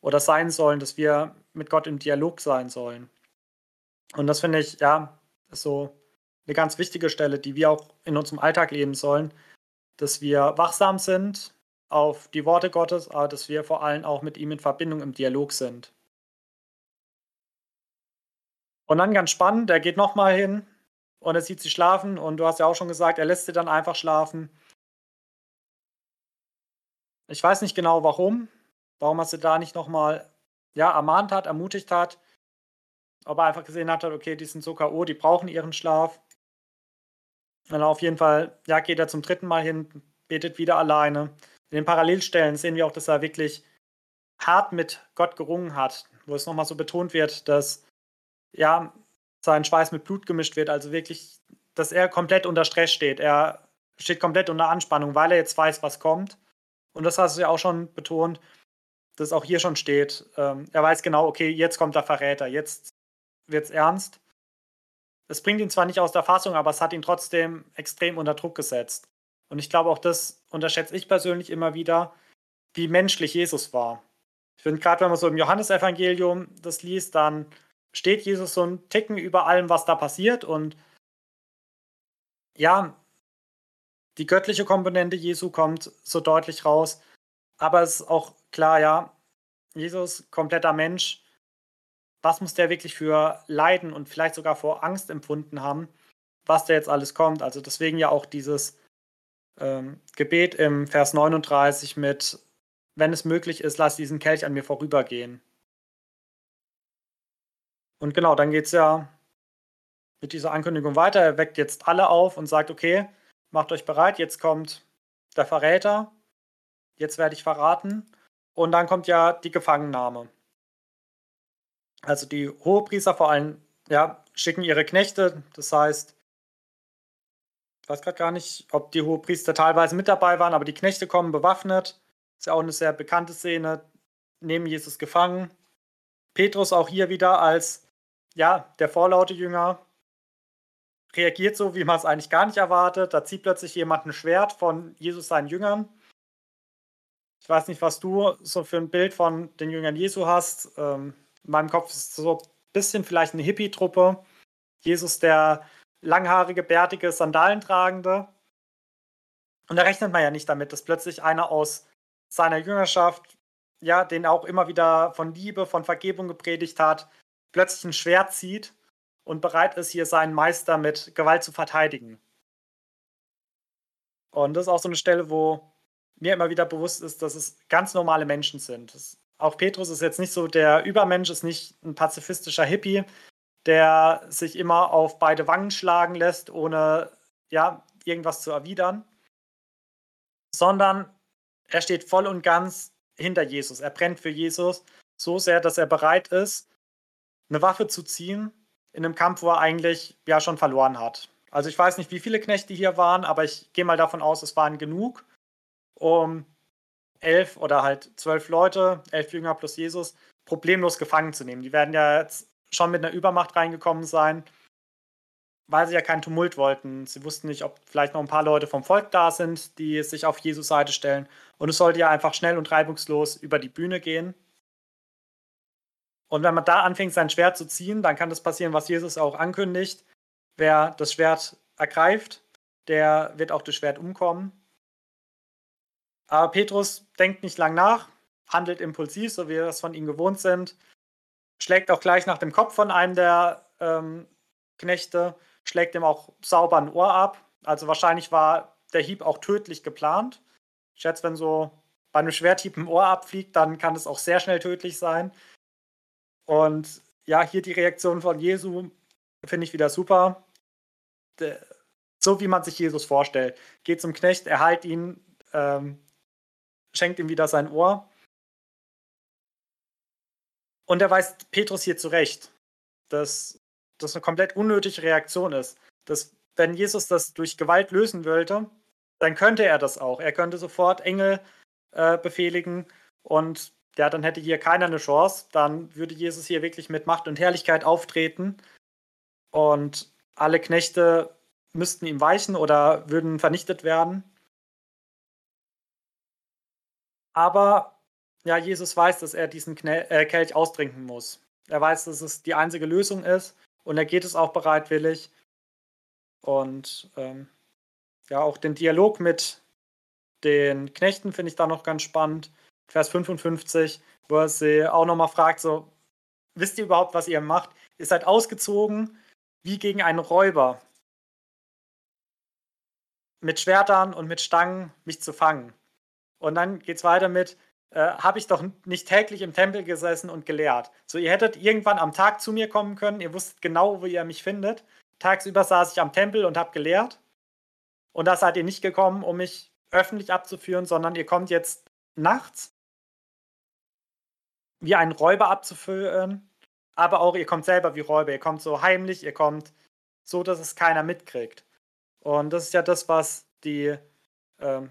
oder sein sollen, dass wir mit Gott im Dialog sein sollen. Und das finde ich, ja, so eine ganz wichtige Stelle, die wir auch in unserem Alltag leben sollen, dass wir wachsam sind, auf die Worte Gottes, aber dass wir vor allem auch mit ihm in Verbindung im Dialog sind. Und dann ganz spannend, er geht nochmal hin und er sieht sie schlafen und du hast ja auch schon gesagt, er lässt sie dann einfach schlafen. Ich weiß nicht genau warum, warum er sie da nicht nochmal ja, ermahnt hat, ermutigt hat. Ob er einfach gesehen hat, okay, die sind so K.O., die brauchen ihren Schlaf. Und auf jeden Fall, ja, geht er zum dritten Mal hin, betet wieder alleine in den Parallelstellen sehen wir auch, dass er wirklich hart mit Gott gerungen hat, wo es nochmal so betont wird, dass ja sein Schweiß mit Blut gemischt wird, also wirklich, dass er komplett unter Stress steht. Er steht komplett unter Anspannung, weil er jetzt weiß, was kommt. Und das hast du ja auch schon betont, dass auch hier schon steht. Ähm, er weiß genau, okay, jetzt kommt der Verräter, jetzt wird es ernst. Es bringt ihn zwar nicht aus der Fassung, aber es hat ihn trotzdem extrem unter Druck gesetzt. Und ich glaube, auch das unterschätze ich persönlich immer wieder, wie menschlich Jesus war. Ich finde, gerade wenn man so im Johannesevangelium das liest, dann steht Jesus so ein Ticken über allem, was da passiert. Und ja, die göttliche Komponente Jesu kommt so deutlich raus. Aber es ist auch klar, ja, Jesus, kompletter Mensch, was muss der wirklich für Leiden und vielleicht sogar vor Angst empfunden haben, was da jetzt alles kommt. Also deswegen ja auch dieses ähm, Gebet im Vers 39 mit, wenn es möglich ist, lass diesen Kelch an mir vorübergehen. Und genau, dann geht es ja mit dieser Ankündigung weiter. Er weckt jetzt alle auf und sagt, okay, macht euch bereit, jetzt kommt der Verräter, jetzt werde ich verraten. Und dann kommt ja die Gefangennahme. Also die Hohepriester vor allem, ja, schicken ihre Knechte, das heißt, ich weiß gerade gar nicht, ob die Hohepriester teilweise mit dabei waren, aber die Knechte kommen bewaffnet. Ist ja auch eine sehr bekannte Szene. Nehmen Jesus gefangen. Petrus auch hier wieder als, ja, der vorlaute Jünger. Reagiert so, wie man es eigentlich gar nicht erwartet. Da zieht plötzlich jemand ein Schwert von Jesus seinen Jüngern. Ich weiß nicht, was du so für ein Bild von den Jüngern Jesu hast. Ähm, in meinem Kopf ist so ein bisschen vielleicht eine Hippie-Truppe. Jesus, der langhaarige, bärtige, Sandalentragende. Und da rechnet man ja nicht damit, dass plötzlich einer aus seiner Jüngerschaft, ja, den auch immer wieder von Liebe, von Vergebung gepredigt hat, plötzlich ein Schwert zieht und bereit ist, hier seinen Meister mit Gewalt zu verteidigen. Und das ist auch so eine Stelle, wo mir immer wieder bewusst ist, dass es ganz normale Menschen sind. Das, auch Petrus ist jetzt nicht so der Übermensch, ist nicht ein pazifistischer Hippie, der sich immer auf beide Wangen schlagen lässt, ohne ja, irgendwas zu erwidern, sondern er steht voll und ganz hinter Jesus. Er brennt für Jesus so sehr, dass er bereit ist, eine Waffe zu ziehen in einem Kampf, wo er eigentlich ja schon verloren hat. Also ich weiß nicht, wie viele Knechte hier waren, aber ich gehe mal davon aus, es waren genug, um elf oder halt zwölf Leute, elf Jünger plus Jesus, problemlos gefangen zu nehmen. Die werden ja jetzt schon mit einer Übermacht reingekommen sein, weil sie ja keinen Tumult wollten. Sie wussten nicht, ob vielleicht noch ein paar Leute vom Volk da sind, die sich auf Jesus Seite stellen. Und es sollte ja einfach schnell und reibungslos über die Bühne gehen. Und wenn man da anfängt, sein Schwert zu ziehen, dann kann das passieren, was Jesus auch ankündigt. Wer das Schwert ergreift, der wird auch das Schwert umkommen. Aber Petrus denkt nicht lang nach, handelt impulsiv, so wie wir es von ihm gewohnt sind, schlägt auch gleich nach dem Kopf von einem der ähm, Knechte, schlägt ihm auch sauber ein Ohr ab. Also wahrscheinlich war der Hieb auch tödlich geplant. Ich schätze, wenn so bei einem Schwerthieb ein Ohr abfliegt, dann kann es auch sehr schnell tödlich sein. Und ja, hier die Reaktion von Jesu finde ich wieder super. so wie man sich Jesus vorstellt. Geht zum Knecht, erhalt ihn, ähm, schenkt ihm wieder sein Ohr. Und er weist Petrus hier zurecht, dass das eine komplett unnötige Reaktion ist. Dass, wenn Jesus das durch Gewalt lösen wollte, dann könnte er das auch. Er könnte sofort Engel äh, befehligen und ja, dann hätte hier keiner eine Chance. Dann würde Jesus hier wirklich mit Macht und Herrlichkeit auftreten und alle Knechte müssten ihm weichen oder würden vernichtet werden. Aber ja, Jesus weiß, dass er diesen Knell, äh, Kelch austrinken muss. Er weiß, dass es die einzige Lösung ist und er geht es auch bereitwillig. Und ähm, ja, auch den Dialog mit den Knechten finde ich da noch ganz spannend. Vers 55, wo er sie auch nochmal fragt: so, wisst ihr überhaupt, was ihr macht? Ihr seid ausgezogen wie gegen einen Räuber. Mit Schwertern und mit Stangen mich zu fangen. Und dann geht es weiter mit, äh, habe ich doch nicht täglich im Tempel gesessen und gelehrt. So, ihr hättet irgendwann am Tag zu mir kommen können, ihr wusstet genau, wo ihr mich findet. Tagsüber saß ich am Tempel und habe gelehrt. Und da seid ihr nicht gekommen, um mich öffentlich abzuführen, sondern ihr kommt jetzt nachts, wie ein Räuber abzuführen. Aber auch ihr kommt selber wie Räuber. Ihr kommt so heimlich, ihr kommt so, dass es keiner mitkriegt. Und das ist ja das, was die, ähm,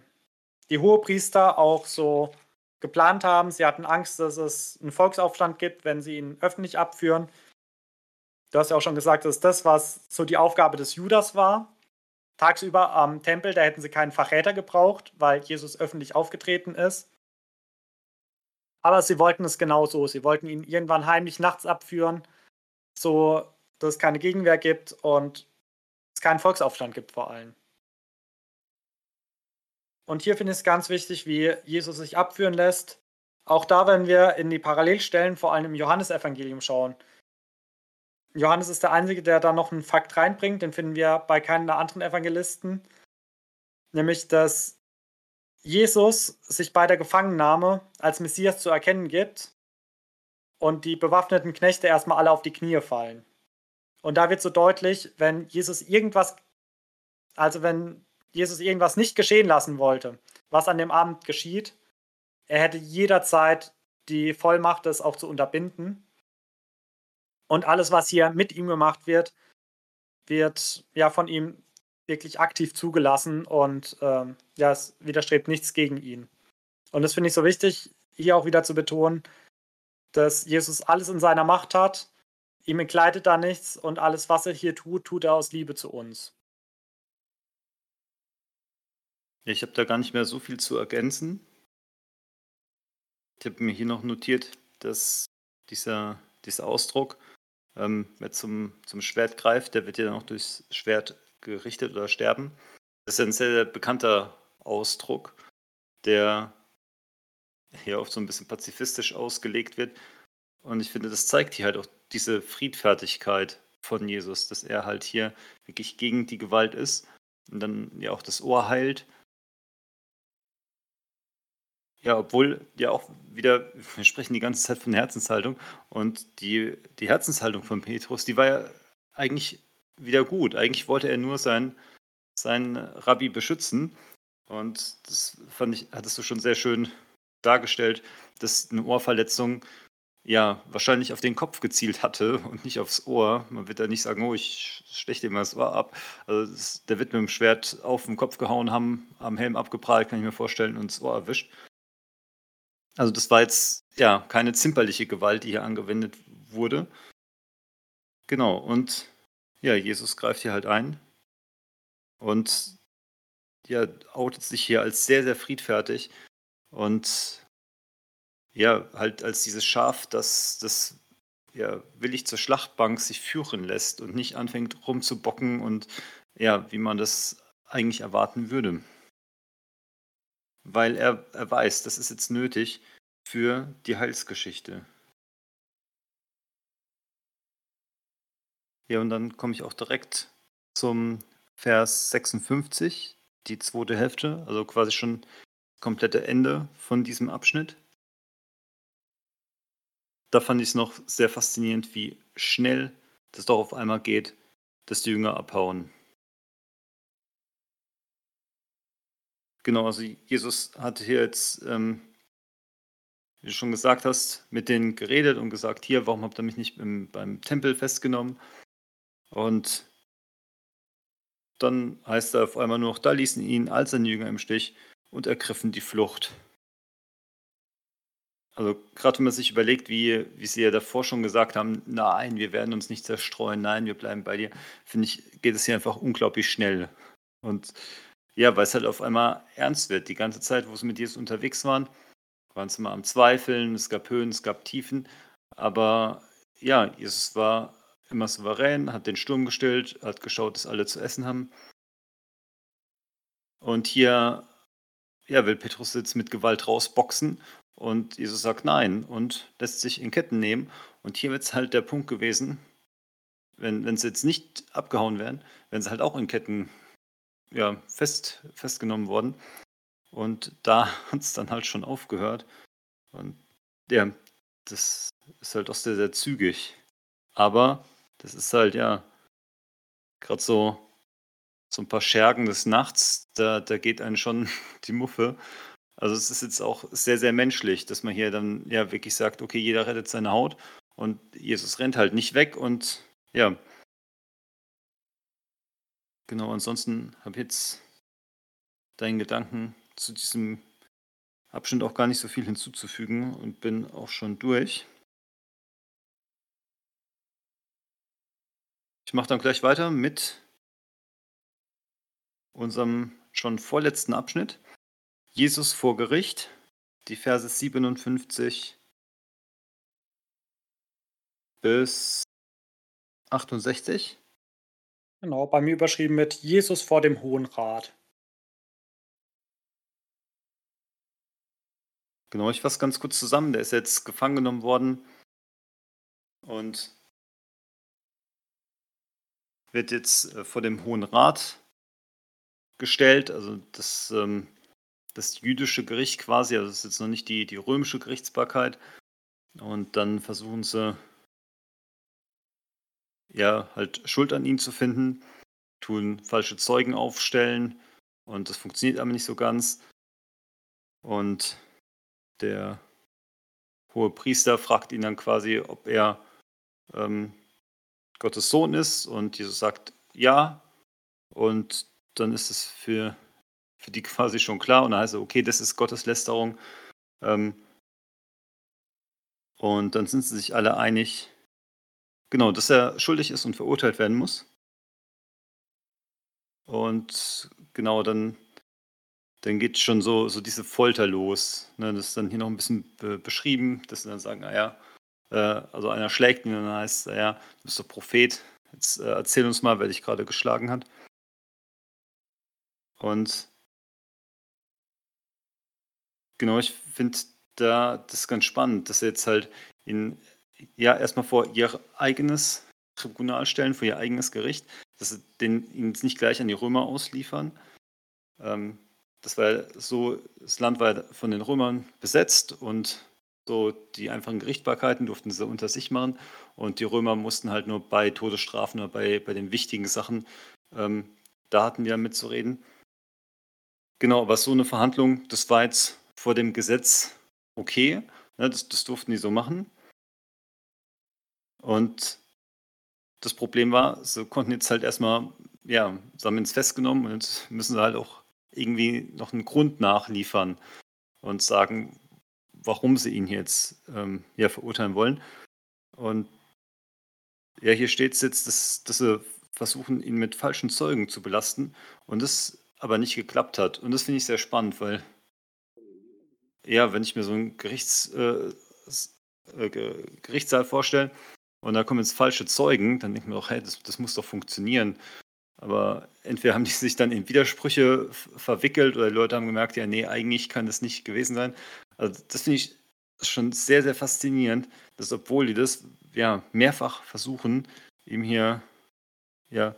die Hohepriester auch so geplant haben. Sie hatten Angst, dass es einen Volksaufstand gibt, wenn sie ihn öffentlich abführen. Du hast ja auch schon gesagt, dass das, was so die Aufgabe des Judas war, tagsüber am Tempel, da hätten sie keinen Verräter gebraucht, weil Jesus öffentlich aufgetreten ist. Aber sie wollten es genau so. Sie wollten ihn irgendwann heimlich nachts abführen, so dass es keine Gegenwehr gibt und es keinen Volksaufstand gibt vor allem. Und hier finde ich es ganz wichtig, wie Jesus sich abführen lässt. Auch da, wenn wir in die Parallelstellen, vor allem im Johannesevangelium schauen. Johannes ist der Einzige, der da noch einen Fakt reinbringt, den finden wir bei keinen anderen Evangelisten. Nämlich, dass Jesus sich bei der Gefangennahme als Messias zu erkennen gibt und die bewaffneten Knechte erstmal alle auf die Knie fallen. Und da wird so deutlich, wenn Jesus irgendwas, also wenn Jesus irgendwas nicht geschehen lassen wollte, was an dem Abend geschieht, er hätte jederzeit die Vollmacht, das auch zu unterbinden. Und alles, was hier mit ihm gemacht wird, wird ja von ihm wirklich aktiv zugelassen und ähm, ja, es widerstrebt nichts gegen ihn. Und das finde ich so wichtig, hier auch wieder zu betonen, dass Jesus alles in seiner Macht hat, ihm entgleitet da nichts und alles, was er hier tut, tut er aus Liebe zu uns. Ich habe da gar nicht mehr so viel zu ergänzen. Ich habe mir hier noch notiert, dass dieser, dieser Ausdruck, ähm, wer zum, zum Schwert greift, der wird ja dann auch durchs Schwert gerichtet oder sterben. Das ist ein sehr, sehr bekannter Ausdruck, der hier oft so ein bisschen pazifistisch ausgelegt wird. Und ich finde, das zeigt hier halt auch diese Friedfertigkeit von Jesus, dass er halt hier wirklich gegen die Gewalt ist und dann ja auch das Ohr heilt. Ja, obwohl ja auch wieder, wir sprechen die ganze Zeit von Herzenshaltung und die, die Herzenshaltung von Petrus, die war ja eigentlich wieder gut. Eigentlich wollte er nur sein, seinen Rabbi beschützen und das fand ich, hattest du schon sehr schön dargestellt, dass eine Ohrverletzung ja wahrscheinlich auf den Kopf gezielt hatte und nicht aufs Ohr. Man wird da nicht sagen, oh, ich steche dir mal das Ohr ab. Also das, der wird mit dem Schwert auf den Kopf gehauen, haben am Helm abgeprallt, kann ich mir vorstellen, und das Ohr erwischt. Also das war jetzt ja keine zimperliche Gewalt, die hier angewendet wurde. Genau, und ja, Jesus greift hier halt ein und ja, outet sich hier als sehr, sehr friedfertig und ja, halt als dieses Schaf, das, das ja, willig zur Schlachtbank sich führen lässt und nicht anfängt rumzubocken und ja, wie man das eigentlich erwarten würde. Weil er, er weiß, das ist jetzt nötig für die Heilsgeschichte. Ja, und dann komme ich auch direkt zum Vers 56, die zweite Hälfte, also quasi schon komplette Ende von diesem Abschnitt. Da fand ich es noch sehr faszinierend, wie schnell das doch auf einmal geht, dass die Jünger abhauen. Genau, also Jesus hatte hier jetzt, ähm, wie du schon gesagt hast, mit denen geredet und gesagt, hier, warum habt ihr mich nicht im, beim Tempel festgenommen? Und dann heißt er auf einmal nur noch, da ließen ihn all seine Jünger im Stich und ergriffen die Flucht. Also gerade wenn man sich überlegt, wie, wie Sie ja davor schon gesagt haben, nein, wir werden uns nicht zerstreuen, nein, wir bleiben bei dir, finde ich, geht es hier einfach unglaublich schnell. Und ja, weil es halt auf einmal ernst wird. Die ganze Zeit, wo sie mit Jesus unterwegs waren, waren sie mal am Zweifeln, es gab Höhen, es gab Tiefen. Aber ja, Jesus war immer souverän, hat den Sturm gestillt, hat geschaut, dass alle zu essen haben. Und hier ja, will Petrus jetzt mit Gewalt rausboxen und Jesus sagt nein und lässt sich in Ketten nehmen. Und hier wird es halt der Punkt gewesen, wenn, wenn sie jetzt nicht abgehauen wären, wären sie halt auch in Ketten ja, fest, festgenommen worden. Und da hat es dann halt schon aufgehört. Und ja, das ist halt auch sehr, sehr zügig. Aber das ist halt, ja, gerade so so ein paar Schergen des Nachts, da, da geht einen schon die Muffe. Also es ist jetzt auch sehr, sehr menschlich, dass man hier dann ja wirklich sagt, okay, jeder rettet seine Haut und Jesus rennt halt nicht weg und ja. Genau, ansonsten habe ich jetzt deinen Gedanken zu diesem Abschnitt auch gar nicht so viel hinzuzufügen und bin auch schon durch. Ich mache dann gleich weiter mit unserem schon vorletzten Abschnitt. Jesus vor Gericht, die Verse 57 bis 68. Genau, bei mir überschrieben mit Jesus vor dem Hohen Rat. Genau, ich fasse ganz kurz zusammen. Der ist jetzt gefangen genommen worden und wird jetzt äh, vor dem Hohen Rat gestellt. Also das, ähm, das jüdische Gericht quasi, also das ist jetzt noch nicht die, die römische Gerichtsbarkeit. Und dann versuchen sie ja halt Schuld an ihn zu finden, tun falsche Zeugen aufstellen und das funktioniert aber nicht so ganz. Und der hohe Priester fragt ihn dann quasi, ob er ähm, Gottes Sohn ist und Jesus sagt ja. Und dann ist es für, für die quasi schon klar und dann heißt es, okay, das ist Gotteslästerung. Ähm, und dann sind sie sich alle einig, genau, dass er schuldig ist und verurteilt werden muss. Und genau, dann, dann geht schon so, so diese Folter los. Ne? Das ist dann hier noch ein bisschen be beschrieben, dass sie dann sagen, naja, äh, also einer schlägt ihn und dann heißt, naja, du bist doch Prophet, jetzt äh, erzähl uns mal, wer dich gerade geschlagen hat. Und genau, ich finde da das ganz spannend, dass sie jetzt halt ihn ja erstmal vor ihr eigenes Tribunal stellen, vor ihr eigenes Gericht, dass sie den, ihn nicht gleich an die Römer ausliefern. Ähm, das war so, das Land war von den Römern besetzt und so die einfachen Gerichtbarkeiten durften sie unter sich machen und die Römer mussten halt nur bei Todesstrafen oder bei, bei den wichtigen Sachen, ähm, da hatten die dann mitzureden. Genau, aber so eine Verhandlung, das war jetzt vor dem Gesetz okay, ne, das, das durften die so machen. Und das Problem war, sie konnten jetzt halt erstmal, ja, sie haben uns festgenommen und jetzt müssen sie halt auch irgendwie noch einen Grund nachliefern und sagen, warum sie ihn jetzt ähm, ja, verurteilen wollen. Und ja, hier steht es jetzt, dass, dass sie versuchen, ihn mit falschen Zeugen zu belasten und das aber nicht geklappt hat. Und das finde ich sehr spannend, weil ja, wenn ich mir so einen Gerichts, äh, äh, Gerichtssaal vorstelle und da kommen jetzt falsche Zeugen, dann ich mir doch, hey, das, das muss doch funktionieren. Aber entweder haben die sich dann in Widersprüche verwickelt oder die Leute haben gemerkt, ja, nee, eigentlich kann das nicht gewesen sein. Also das finde ich schon sehr, sehr faszinierend, dass obwohl die das ja mehrfach versuchen, ihm hier ja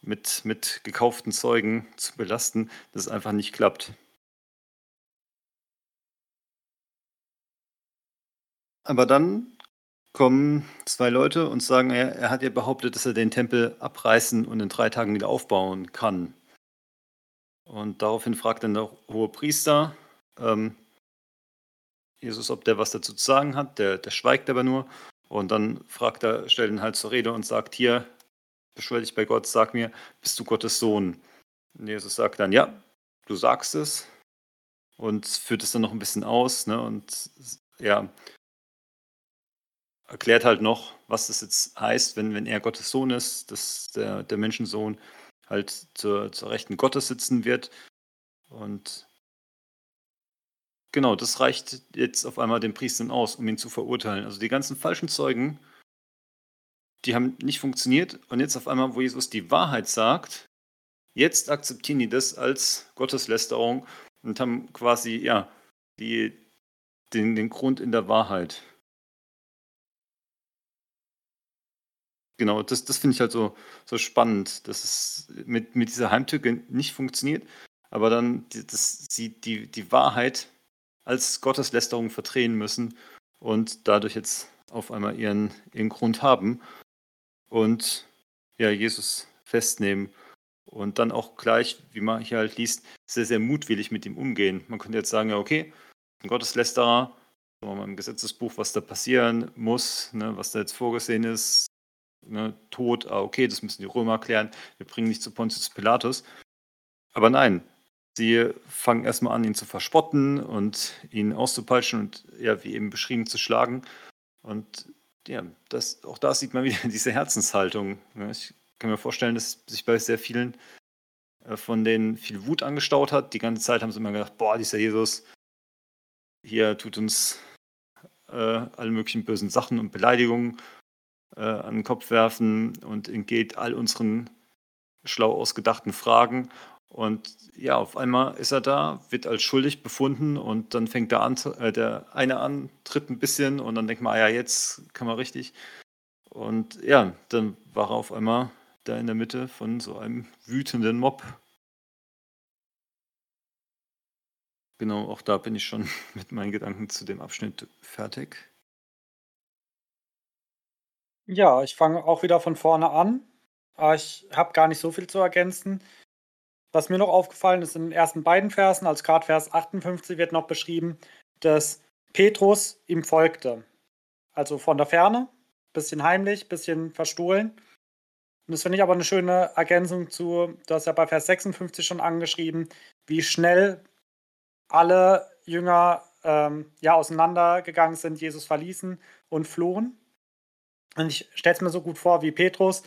mit, mit gekauften Zeugen zu belasten, dass es einfach nicht klappt. Aber dann kommen zwei Leute und sagen, er, er hat ja behauptet, dass er den Tempel abreißen und in drei Tagen wieder aufbauen kann. Und daraufhin fragt dann der hohe Priester, ähm, Jesus, ob der was dazu zu sagen hat. Der, der schweigt aber nur. Und dann fragt er, stellt ihn halt zur Rede und sagt: Hier, beschwör dich bei Gott, sag mir, bist du Gottes Sohn? Und Jesus sagt dann: Ja, du sagst es. Und führt es dann noch ein bisschen aus. Ne? Und ja, erklärt halt noch, was das jetzt heißt, wenn, wenn er Gottes Sohn ist, dass der, der Menschensohn halt zur, zur Rechten Gottes sitzen wird. Und Genau, das reicht jetzt auf einmal den Priestern aus, um ihn zu verurteilen. Also die ganzen falschen Zeugen, die haben nicht funktioniert. Und jetzt auf einmal, wo Jesus die Wahrheit sagt, jetzt akzeptieren die das als Gotteslästerung und haben quasi, ja, die, den, den Grund in der Wahrheit. Genau, das, das finde ich halt so, so spannend, dass es mit, mit dieser Heimtücke nicht funktioniert, aber dann die, das, die, die, die Wahrheit als Gotteslästerung verdrehen müssen und dadurch jetzt auf einmal ihren, ihren Grund haben und ja, Jesus festnehmen und dann auch gleich, wie man hier halt liest, sehr, sehr mutwillig mit ihm umgehen. Man könnte jetzt sagen, ja, okay, ein Gotteslästerer, sagen wir im Gesetzesbuch, was da passieren muss, ne, was da jetzt vorgesehen ist, ne, Tod, ah, okay, das müssen die Römer klären, wir bringen nicht zu Pontius Pilatus. Aber nein, Sie fangen erstmal an, ihn zu verspotten und ihn auszupeitschen und ja, wie eben beschrieben, zu schlagen. Und ja, das, auch da sieht man wieder diese Herzenshaltung. Ich kann mir vorstellen, dass sich bei sehr vielen äh, von denen viel Wut angestaut hat. Die ganze Zeit haben sie immer gedacht, boah, dieser Jesus, hier tut uns äh, alle möglichen bösen Sachen und Beleidigungen äh, an den Kopf werfen und entgeht all unseren schlau ausgedachten Fragen. Und ja, auf einmal ist er da, wird als schuldig befunden und dann fängt der, an, äh, der eine an, tritt ein bisschen und dann denkt man, ah ja, jetzt kann man richtig. Und ja, dann war er auf einmal da in der Mitte von so einem wütenden Mob. Genau, auch da bin ich schon mit meinen Gedanken zu dem Abschnitt fertig. Ja, ich fange auch wieder von vorne an. Aber ich habe gar nicht so viel zu ergänzen. Was mir noch aufgefallen ist, in den ersten beiden Versen, als gerade Vers 58 wird noch beschrieben, dass Petrus ihm folgte. Also von der Ferne, bisschen heimlich, bisschen verstohlen. Und das finde ich aber eine schöne Ergänzung zu, du hast ja bei Vers 56 schon angeschrieben, wie schnell alle Jünger ähm, ja auseinandergegangen sind, Jesus verließen und flohen. Und ich stelle es mir so gut vor, wie Petrus,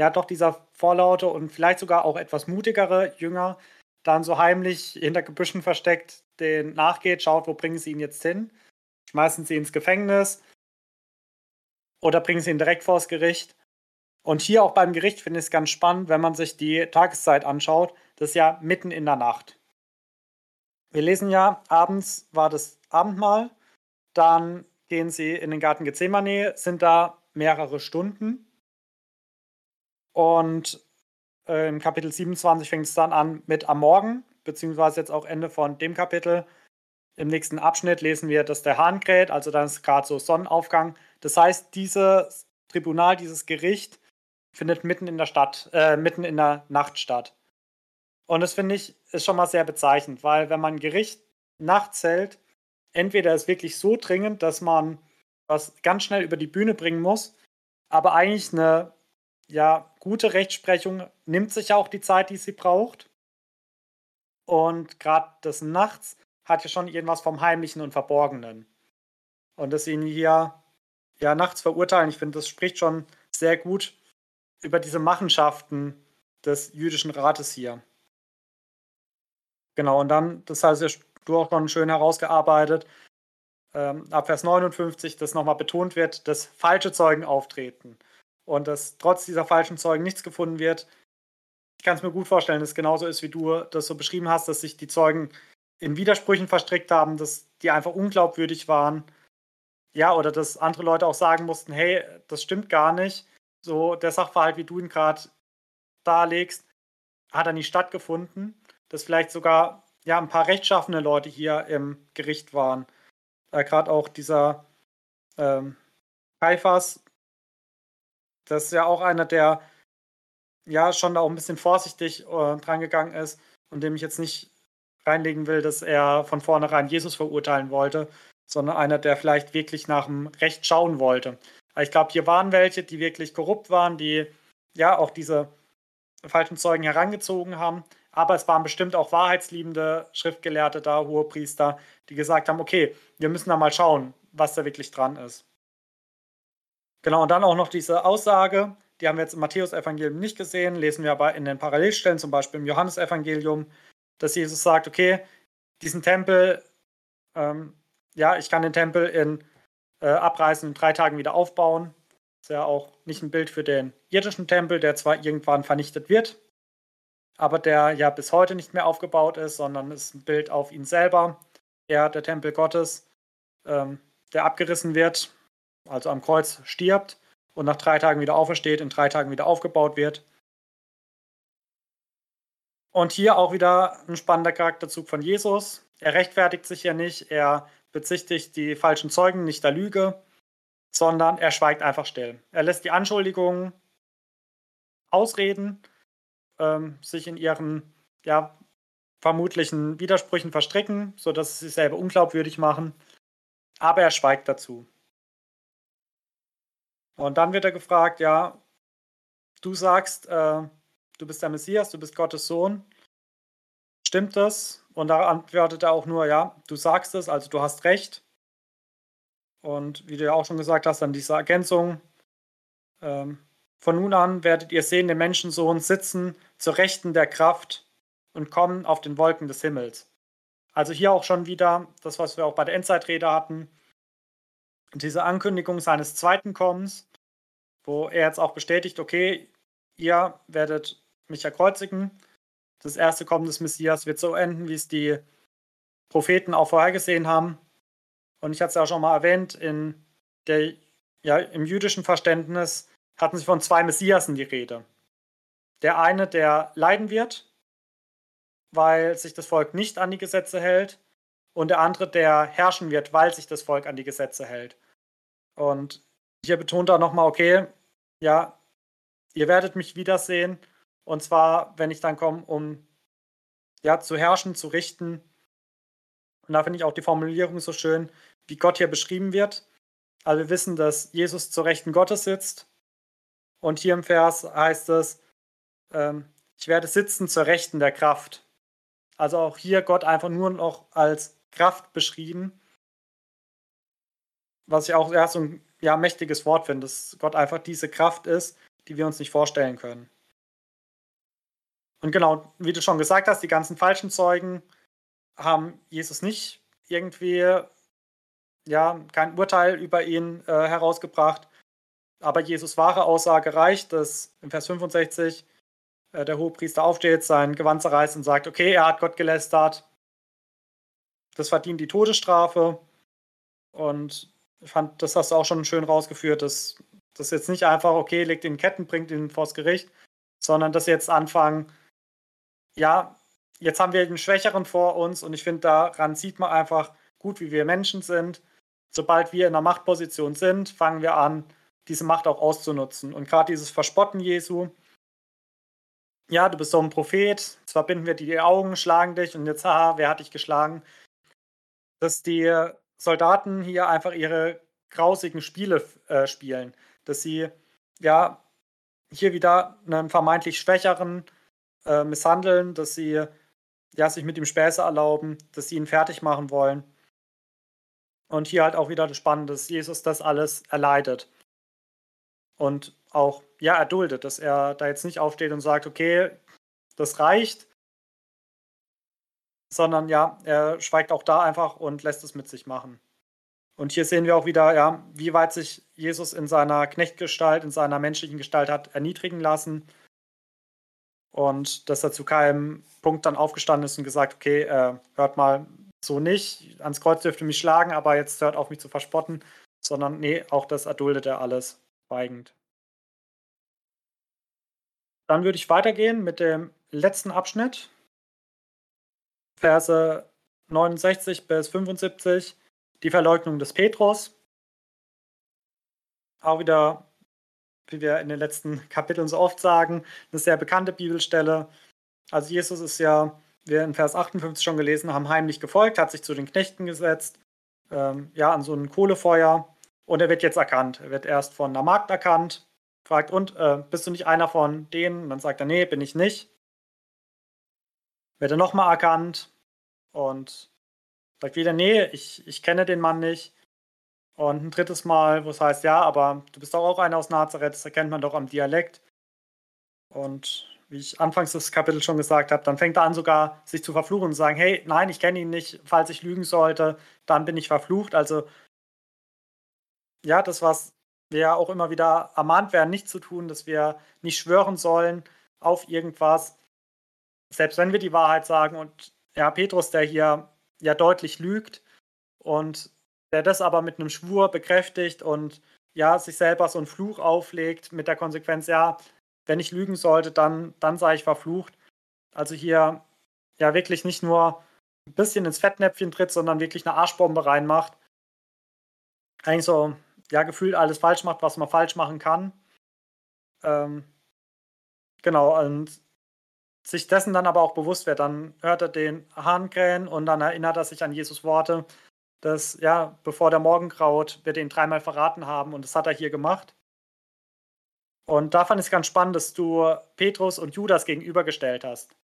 ja doch dieser vorlaute und vielleicht sogar auch etwas mutigere Jünger dann so heimlich hinter Gebüschen versteckt den nachgeht, schaut, wo bringen sie ihn jetzt hin. Schmeißen sie ins Gefängnis oder bringen sie ihn direkt vors Gericht. Und hier auch beim Gericht finde ich es ganz spannend, wenn man sich die Tageszeit anschaut. Das ist ja mitten in der Nacht. Wir lesen ja, abends war das Abendmahl, dann gehen sie in den Garten Gethsemane, sind da mehrere Stunden. Und äh, im Kapitel 27 fängt es dann an mit am Morgen, beziehungsweise jetzt auch Ende von dem Kapitel. Im nächsten Abschnitt lesen wir, dass der Hahn kräht, also dann ist gerade so Sonnenaufgang. Das heißt, dieses Tribunal, dieses Gericht findet mitten in der Stadt, äh, mitten in der Nacht statt. Und das finde ich ist schon mal sehr bezeichnend, weil wenn man ein Gericht nachts hält, entweder ist wirklich so dringend, dass man was ganz schnell über die Bühne bringen muss, aber eigentlich eine ja, gute Rechtsprechung nimmt sich auch die Zeit, die sie braucht. Und gerade das Nachts hat ja schon irgendwas vom Heimlichen und Verborgenen. Und dass sie ihn hier ja nachts verurteilen, ich finde, das spricht schon sehr gut über diese Machenschaften des jüdischen Rates hier. Genau, und dann, das heißt, du auch noch schön herausgearbeitet, ähm, ab Vers 59, dass nochmal betont wird, dass falsche Zeugen auftreten und dass trotz dieser falschen Zeugen nichts gefunden wird. Ich kann es mir gut vorstellen, dass es genauso ist, wie du das so beschrieben hast, dass sich die Zeugen in Widersprüchen verstrickt haben, dass die einfach unglaubwürdig waren. Ja, oder dass andere Leute auch sagen mussten, hey, das stimmt gar nicht. So der Sachverhalt, wie du ihn gerade darlegst, hat er nicht stattgefunden. Dass vielleicht sogar ja ein paar rechtschaffene Leute hier im Gericht waren. Äh, gerade auch dieser ähm, Kaiphas, das ist ja auch einer, der ja schon auch ein bisschen vorsichtig äh, drangegangen ist und dem ich jetzt nicht reinlegen will, dass er von vornherein Jesus verurteilen wollte, sondern einer, der vielleicht wirklich nach dem Recht schauen wollte. Aber ich glaube, hier waren welche, die wirklich korrupt waren, die ja auch diese falschen Zeugen herangezogen haben. Aber es waren bestimmt auch wahrheitsliebende Schriftgelehrte da, hohe Priester, die gesagt haben, okay, wir müssen da mal schauen, was da wirklich dran ist. Genau, und dann auch noch diese Aussage, die haben wir jetzt im Matthäus-Evangelium nicht gesehen, lesen wir aber in den Parallelstellen, zum Beispiel im Johannesevangelium, dass Jesus sagt, okay, diesen Tempel, ähm, ja, ich kann den Tempel in äh, abreißen in drei Tagen wieder aufbauen. Das ist ja auch nicht ein Bild für den irdischen Tempel, der zwar irgendwann vernichtet wird, aber der ja bis heute nicht mehr aufgebaut ist, sondern ist ein Bild auf ihn selber, er, der Tempel Gottes, ähm, der abgerissen wird also am Kreuz stirbt und nach drei Tagen wieder aufersteht, in drei Tagen wieder aufgebaut wird. Und hier auch wieder ein spannender Charakterzug von Jesus. Er rechtfertigt sich ja nicht, er bezichtigt die falschen Zeugen nicht der Lüge, sondern er schweigt einfach still. Er lässt die Anschuldigungen ausreden, ähm, sich in ihren ja, vermutlichen Widersprüchen verstricken, sodass sie sich selber unglaubwürdig machen. Aber er schweigt dazu. Und dann wird er gefragt, ja, du sagst, äh, du bist der Messias, du bist Gottes Sohn. Stimmt das? Und da antwortet er auch nur, ja, du sagst es, also du hast recht. Und wie du ja auch schon gesagt hast, dann diese Ergänzung. Ähm, von nun an werdet ihr sehen den Menschensohn sitzen zur Rechten der Kraft und kommen auf den Wolken des Himmels. Also hier auch schon wieder das, was wir auch bei der Endzeitrede hatten. Diese Ankündigung seines zweiten Kommens wo er jetzt auch bestätigt, okay, ihr werdet mich erkreuzigen. Das erste Kommen des Messias wird so enden, wie es die Propheten auch vorhergesehen haben. Und ich hatte es ja schon mal erwähnt, in der, ja, im jüdischen Verständnis hatten sie von zwei Messiasen die Rede. Der eine, der leiden wird, weil sich das Volk nicht an die Gesetze hält, und der andere, der herrschen wird, weil sich das Volk an die Gesetze hält. Und hier betont er nochmal, okay, ja, ihr werdet mich wiedersehen. Und zwar, wenn ich dann komme, um ja, zu herrschen, zu richten. Und da finde ich auch die Formulierung so schön, wie Gott hier beschrieben wird. Also wir wissen, dass Jesus zur Rechten Gottes sitzt. Und hier im Vers heißt es, ähm, ich werde sitzen zur Rechten der Kraft. Also auch hier Gott einfach nur noch als Kraft beschrieben. Was ich auch ja, so ein ja, mächtiges Wort finde, dass Gott einfach diese Kraft ist, die wir uns nicht vorstellen können. Und genau, wie du schon gesagt hast, die ganzen falschen Zeugen haben Jesus nicht irgendwie, ja, kein Urteil über ihn äh, herausgebracht. Aber Jesus' wahre Aussage reicht, dass im Vers 65 äh, der Hohepriester aufsteht, sein Gewand zerreißt und sagt, okay, er hat Gott gelästert. Das verdient die Todesstrafe. Und ich fand, das hast du auch schon schön rausgeführt, dass das jetzt nicht einfach, okay, legt ihn in Ketten, bringt ihn vors Gericht, sondern dass jetzt anfangen, ja, jetzt haben wir einen Schwächeren vor uns und ich finde, daran sieht man einfach gut, wie wir Menschen sind. Sobald wir in einer Machtposition sind, fangen wir an, diese Macht auch auszunutzen. Und gerade dieses Verspotten Jesu, ja, du bist so ein Prophet, jetzt verbinden wir dir die Augen, schlagen dich und jetzt, haha, wer hat dich geschlagen? Dass die Soldaten hier einfach ihre grausigen Spiele äh, spielen. Dass sie, ja, hier wieder einen vermeintlich Schwächeren äh, misshandeln, dass sie ja, sich mit ihm Späße erlauben, dass sie ihn fertig machen wollen. Und hier halt auch wieder das Spannende, dass Jesus das alles erleidet. Und auch, ja, erduldet, dass er da jetzt nicht aufsteht und sagt, okay, das reicht, sondern ja, er schweigt auch da einfach und lässt es mit sich machen. Und hier sehen wir auch wieder, ja, wie weit sich Jesus in seiner Knechtgestalt, in seiner menschlichen Gestalt hat erniedrigen lassen und dass er zu keinem Punkt dann aufgestanden ist und gesagt, okay, äh, hört mal so nicht, ans Kreuz dürfte mich schlagen, aber jetzt hört auf mich zu verspotten, sondern nee, auch das erduldet er alles schweigend. Dann würde ich weitergehen mit dem letzten Abschnitt, Verse 69 bis 75, die Verleugnung des Petrus. Auch wieder wie wir in den letzten Kapiteln so oft sagen, eine sehr bekannte Bibelstelle. Also Jesus ist ja, wie wir in Vers 58 schon gelesen haben, heimlich gefolgt, hat sich zu den Knechten gesetzt, ähm, ja, an so ein Kohlefeuer und er wird jetzt erkannt. Er wird erst von der Magd erkannt, fragt, und äh, bist du nicht einer von denen? Und dann sagt er, nee, bin ich nicht. Wird er nochmal erkannt und sagt wieder, nee, ich, ich kenne den Mann nicht. Und ein drittes Mal, wo es heißt, ja, aber du bist doch auch einer aus Nazareth, das erkennt man doch am Dialekt. Und wie ich anfangs des Kapitels schon gesagt habe, dann fängt er an sogar sich zu verfluchen und zu sagen, hey, nein, ich kenne ihn nicht, falls ich lügen sollte, dann bin ich verflucht. Also ja, das, was wir ja auch immer wieder ermahnt werden, nicht zu tun, dass wir nicht schwören sollen auf irgendwas, selbst wenn wir die Wahrheit sagen. Und ja, Petrus, der hier ja deutlich lügt und der das aber mit einem Schwur bekräftigt und ja, sich selber so einen Fluch auflegt mit der Konsequenz, ja, wenn ich lügen sollte, dann, dann sei ich verflucht. Also hier ja wirklich nicht nur ein bisschen ins Fettnäpfchen tritt, sondern wirklich eine Arschbombe reinmacht. Eigentlich so, ja, gefühlt alles falsch macht, was man falsch machen kann. Ähm, genau, und sich dessen dann aber auch bewusst wird. Dann hört er den Hahn krähen und dann erinnert er sich an Jesus Worte dass, ja, bevor der Morgen graut, wir den dreimal verraten haben und das hat er hier gemacht. Und da fand ich es ganz spannend, dass du Petrus und Judas gegenübergestellt hast.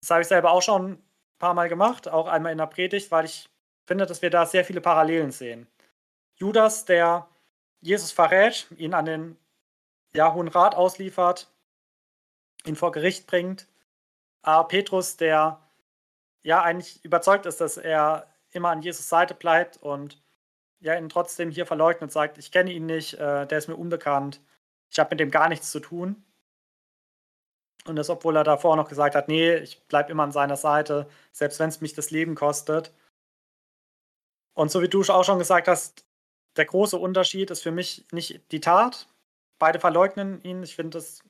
Das habe ich selber auch schon ein paar Mal gemacht, auch einmal in der Predigt, weil ich finde, dass wir da sehr viele Parallelen sehen. Judas, der Jesus verrät, ihn an den ja, Hohen Rat ausliefert, ihn vor Gericht bringt. Aber Petrus, der ja eigentlich überzeugt ist, dass er immer an Jesus Seite bleibt und ja, ihn trotzdem hier verleugnet sagt, ich kenne ihn nicht, äh, der ist mir unbekannt, ich habe mit dem gar nichts zu tun. Und das, obwohl er davor noch gesagt hat, nee, ich bleibe immer an seiner Seite, selbst wenn es mich das Leben kostet. Und so wie du auch schon gesagt hast, der große Unterschied ist für mich nicht die Tat. Beide verleugnen ihn. Ich finde das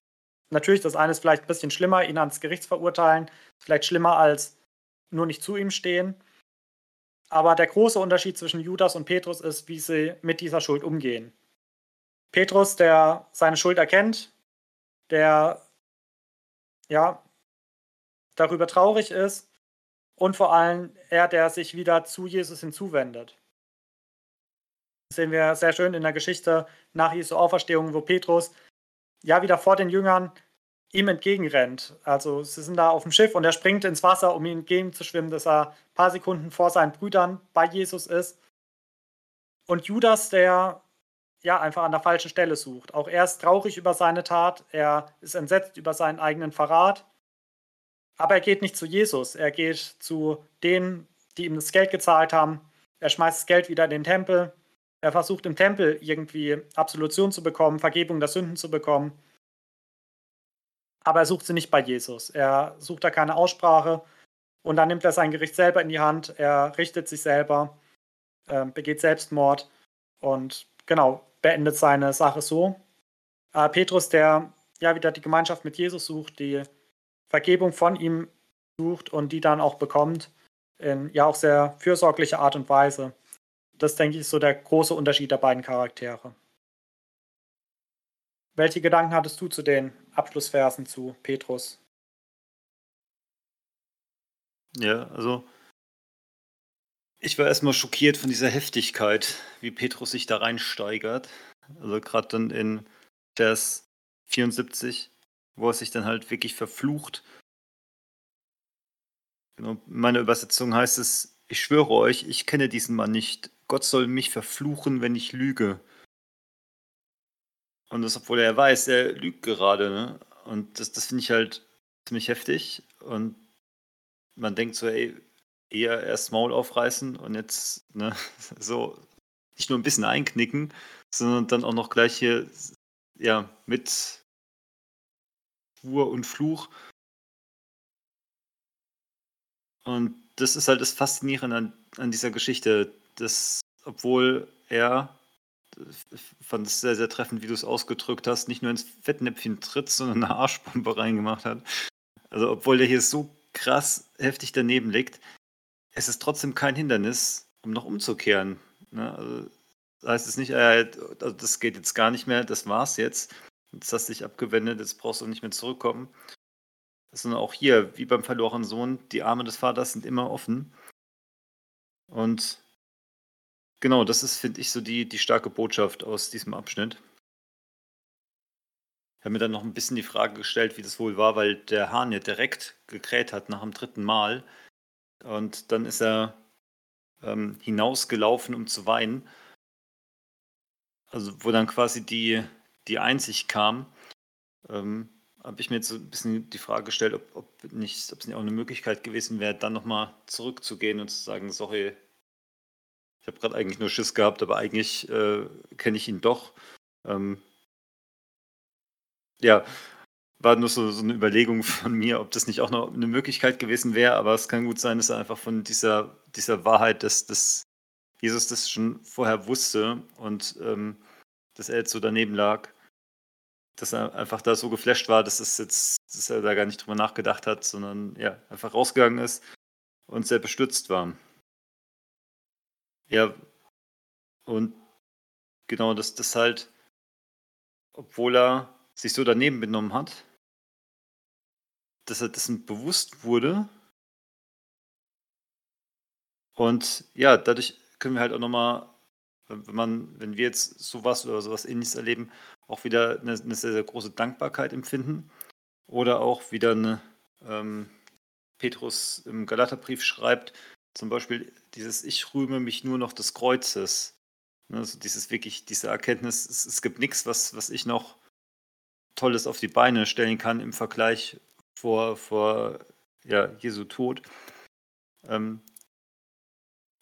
natürlich, das eine ist vielleicht ein bisschen schlimmer, ihn ans Gericht verurteilen. Vielleicht schlimmer als nur nicht zu ihm stehen. Aber der große Unterschied zwischen Judas und Petrus ist, wie sie mit dieser Schuld umgehen. Petrus, der seine Schuld erkennt, der ja darüber traurig ist und vor allem er, der sich wieder zu Jesus hinzuwendet. Das sehen wir sehr schön in der Geschichte nach Jesu Auferstehung, wo Petrus ja wieder vor den Jüngern ihm entgegenrennt. Also sie sind da auf dem Schiff und er springt ins Wasser, um ihm entgegenzuschwimmen, dass er ein paar Sekunden vor seinen Brüdern bei Jesus ist. Und Judas, der ja einfach an der falschen Stelle sucht. Auch er ist traurig über seine Tat, er ist entsetzt über seinen eigenen Verrat. Aber er geht nicht zu Jesus, er geht zu denen, die ihm das Geld gezahlt haben. Er schmeißt das Geld wieder in den Tempel. Er versucht im Tempel irgendwie Absolution zu bekommen, Vergebung der Sünden zu bekommen aber er sucht sie nicht bei Jesus. Er sucht da keine Aussprache und dann nimmt er sein Gericht selber in die Hand, er richtet sich selber, äh, begeht Selbstmord und genau, beendet seine Sache so. Äh, Petrus, der ja wieder die Gemeinschaft mit Jesus sucht, die Vergebung von ihm sucht und die dann auch bekommt, in ja auch sehr fürsorglicher Art und Weise. Das, denke ich, ist so der große Unterschied der beiden Charaktere. Welche Gedanken hattest du zu den Abschlussversen zu Petrus? Ja, also ich war erstmal schockiert von dieser Heftigkeit, wie Petrus sich da reinsteigert. Also gerade dann in Vers 74, wo er sich dann halt wirklich verflucht. Genau, in meiner Übersetzung heißt es, ich schwöre euch, ich kenne diesen Mann nicht. Gott soll mich verfluchen, wenn ich lüge. Und das, obwohl er weiß, er lügt gerade. Ne? Und das, das finde ich halt ziemlich heftig. Und man denkt so, ey, eher erst Maul aufreißen und jetzt ne, so nicht nur ein bisschen einknicken, sondern dann auch noch gleich hier ja mit Schwur und Fluch. Und das ist halt das Faszinierende an, an dieser Geschichte, dass obwohl er fand es sehr, sehr treffend, wie du es ausgedrückt hast, nicht nur ins Fettnäpfchen tritt, sondern eine Arschbombe reingemacht hat. Also, obwohl der hier so krass heftig daneben liegt, es ist trotzdem kein Hindernis, um noch umzukehren. Ne? Also, das heißt es nicht, äh, also das geht jetzt gar nicht mehr, das war's jetzt. Jetzt hast du dich abgewendet, jetzt brauchst du nicht mehr zurückkommen. Sondern auch hier, wie beim verlorenen Sohn, die Arme des Vaters sind immer offen. Und Genau, das ist, finde ich, so die, die starke Botschaft aus diesem Abschnitt. Ich habe mir dann noch ein bisschen die Frage gestellt, wie das wohl war, weil der Hahn ja direkt gekräht hat nach dem dritten Mal. Und dann ist er ähm, hinausgelaufen, um zu weinen. Also, wo dann quasi die, die Einsicht kam, ähm, habe ich mir jetzt so ein bisschen die Frage gestellt, ob, ob, nicht, ob es nicht auch eine Möglichkeit gewesen wäre, dann nochmal zurückzugehen und zu sagen, sorry, ich habe gerade eigentlich nur Schiss gehabt, aber eigentlich äh, kenne ich ihn doch. Ähm, ja, war nur so, so, eine Überlegung von mir, ob das nicht auch noch eine Möglichkeit gewesen wäre, aber es kann gut sein, dass er einfach von dieser, dieser Wahrheit, dass, dass Jesus das schon vorher wusste und ähm, dass er jetzt so daneben lag, dass er einfach da so geflasht war, dass, es jetzt, dass er da gar nicht drüber nachgedacht hat, sondern ja, einfach rausgegangen ist und sehr bestürzt war. Ja, und genau, dass das halt, obwohl er sich so daneben benommen hat, dass er dessen bewusst wurde. Und ja, dadurch können wir halt auch nochmal, wenn man, wenn wir jetzt sowas oder sowas ähnliches erleben, auch wieder eine, eine sehr, sehr große Dankbarkeit empfinden. Oder auch wieder eine, ähm, Petrus im Galaterbrief schreibt, zum Beispiel dieses Ich rühme mich nur noch des Kreuzes. Also dieses wirklich, diese Erkenntnis, es, es gibt nichts, was, was ich noch Tolles auf die Beine stellen kann im Vergleich vor, vor ja, Jesu Tod. Ähm,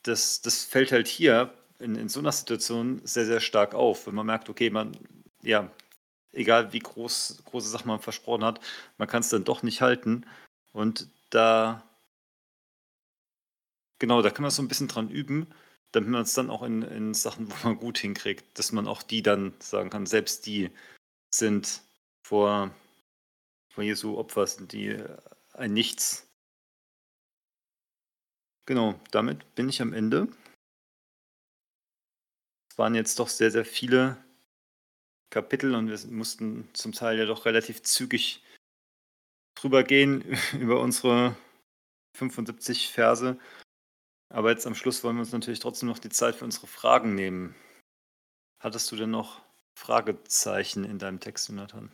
das, das fällt halt hier in, in so einer Situation sehr, sehr stark auf, wenn man merkt, okay, man, ja, egal wie groß, große Sachen man versprochen hat, man kann es dann doch nicht halten. Und da Genau, da kann man so ein bisschen dran üben, damit man es dann auch in, in Sachen, wo man gut hinkriegt, dass man auch die dann sagen kann, selbst die sind vor, vor Jesu Opfer, sind die äh, ein Nichts. Genau, damit bin ich am Ende. Es waren jetzt doch sehr, sehr viele Kapitel und wir mussten zum Teil ja doch relativ zügig drüber gehen über unsere 75 Verse. Aber jetzt am Schluss wollen wir uns natürlich trotzdem noch die Zeit für unsere Fragen nehmen. Hattest du denn noch Fragezeichen in deinem Text, Jonathan?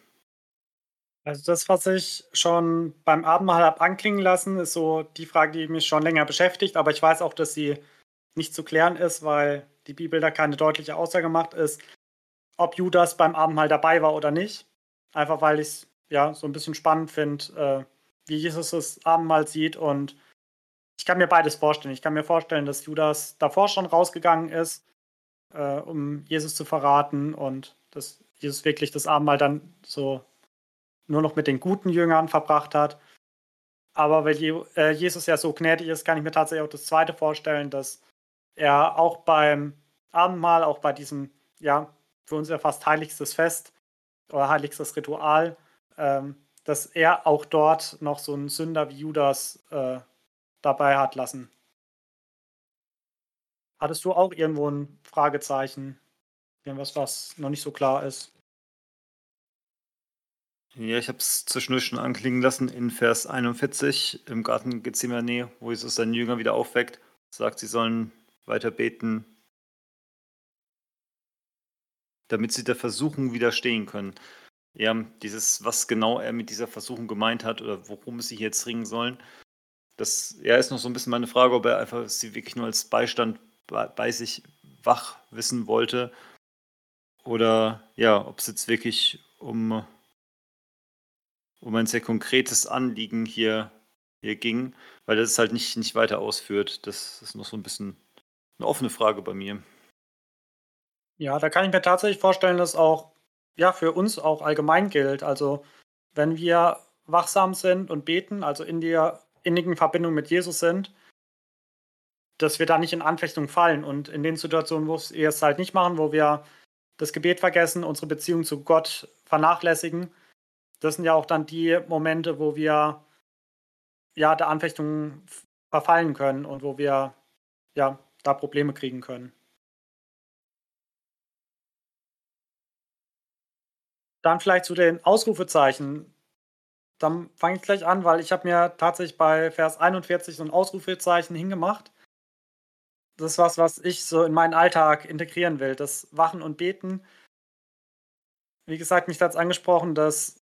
Also das, was ich schon beim Abendmahl habe anklingen lassen, ist so die Frage, die mich schon länger beschäftigt. Aber ich weiß auch, dass sie nicht zu klären ist, weil die Bibel da keine deutliche Aussage macht, ist, ob Judas beim Abendmahl dabei war oder nicht. Einfach weil ich es ja so ein bisschen spannend finde, äh, wie Jesus das Abendmahl sieht. Und ich kann mir beides vorstellen. Ich kann mir vorstellen, dass Judas davor schon rausgegangen ist, äh, um Jesus zu verraten und dass Jesus wirklich das Abendmahl dann so nur noch mit den guten Jüngern verbracht hat. Aber weil äh, Jesus ja so gnädig ist, kann ich mir tatsächlich auch das Zweite vorstellen, dass er auch beim Abendmahl, auch bei diesem, ja, für uns ja fast heiligstes Fest oder heiligstes Ritual, ähm, dass er auch dort noch so einen Sünder wie Judas äh, dabei hat lassen. Hattest du auch irgendwo ein Fragezeichen? Irgendwas, was noch nicht so klar ist? Ja, ich habe es zwischendurch schon anklingen lassen in Vers 41 im Garten Gethsemane, wo Jesus seinen Jünger wieder aufweckt, sagt, sie sollen weiter beten, damit sie der Versuchung widerstehen können. Ja, dieses, was genau er mit dieser Versuchung gemeint hat oder worum sie jetzt ringen sollen, das ja, ist noch so ein bisschen meine Frage, ob er einfach sie wirklich nur als Beistand bei, sich wach wissen wollte oder ja, ob es jetzt wirklich um, um ein sehr konkretes Anliegen hier, hier ging, weil das halt nicht, nicht weiter ausführt. Das ist noch so ein bisschen eine offene Frage bei mir. Ja, da kann ich mir tatsächlich vorstellen, dass auch ja für uns auch allgemein gilt. Also wenn wir wachsam sind und beten, also in der innigen Verbindung mit Jesus sind, dass wir da nicht in Anfechtung fallen. Und in den Situationen, wo wir es halt nicht machen, wo wir das Gebet vergessen, unsere Beziehung zu Gott vernachlässigen, das sind ja auch dann die Momente, wo wir ja der Anfechtung verfallen können und wo wir ja da Probleme kriegen können. Dann vielleicht zu den Ausrufezeichen. Dann fange ich gleich an, weil ich habe mir tatsächlich bei Vers 41 so ein Ausrufezeichen hingemacht. Das ist was, was ich so in meinen Alltag integrieren will. Das Wachen und Beten. Wie gesagt, mich hat es angesprochen, dass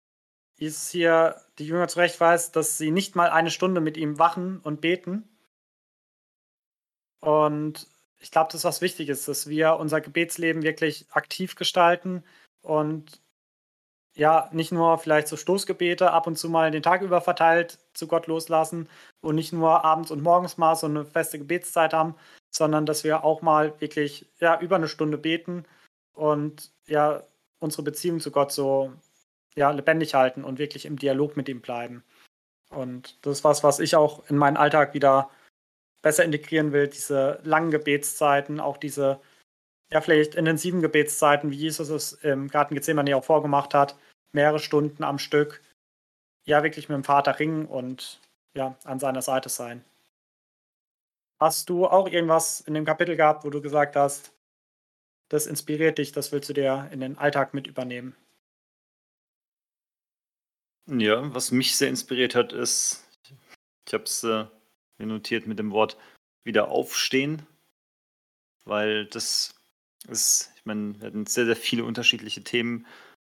Jesus hier die Jünger zurechtweist, dass sie nicht mal eine Stunde mit ihm wachen und beten. Und ich glaube, das ist was Wichtiges, dass wir unser Gebetsleben wirklich aktiv gestalten und ja, nicht nur vielleicht so Stoßgebete ab und zu mal den Tag über verteilt zu Gott loslassen und nicht nur abends und morgens mal so eine feste Gebetszeit haben, sondern dass wir auch mal wirklich ja über eine Stunde beten und ja unsere Beziehung zu Gott so ja lebendig halten und wirklich im Dialog mit ihm bleiben. Und das ist was, was ich auch in meinen Alltag wieder besser integrieren will, diese langen Gebetszeiten, auch diese ja vielleicht intensiven Gebetszeiten, wie Jesus es im Garten Gethsemane auch vorgemacht hat, mehrere Stunden am Stück, ja, wirklich mit dem Vater ringen und ja, an seiner Seite sein. Hast du auch irgendwas in dem Kapitel gehabt, wo du gesagt hast, das inspiriert dich, das willst du dir in den Alltag mit übernehmen? Ja, was mich sehr inspiriert hat, ist, ich habe es äh, notiert mit dem Wort wieder aufstehen, weil das ist, ich meine, wir hatten sehr, sehr viele unterschiedliche Themen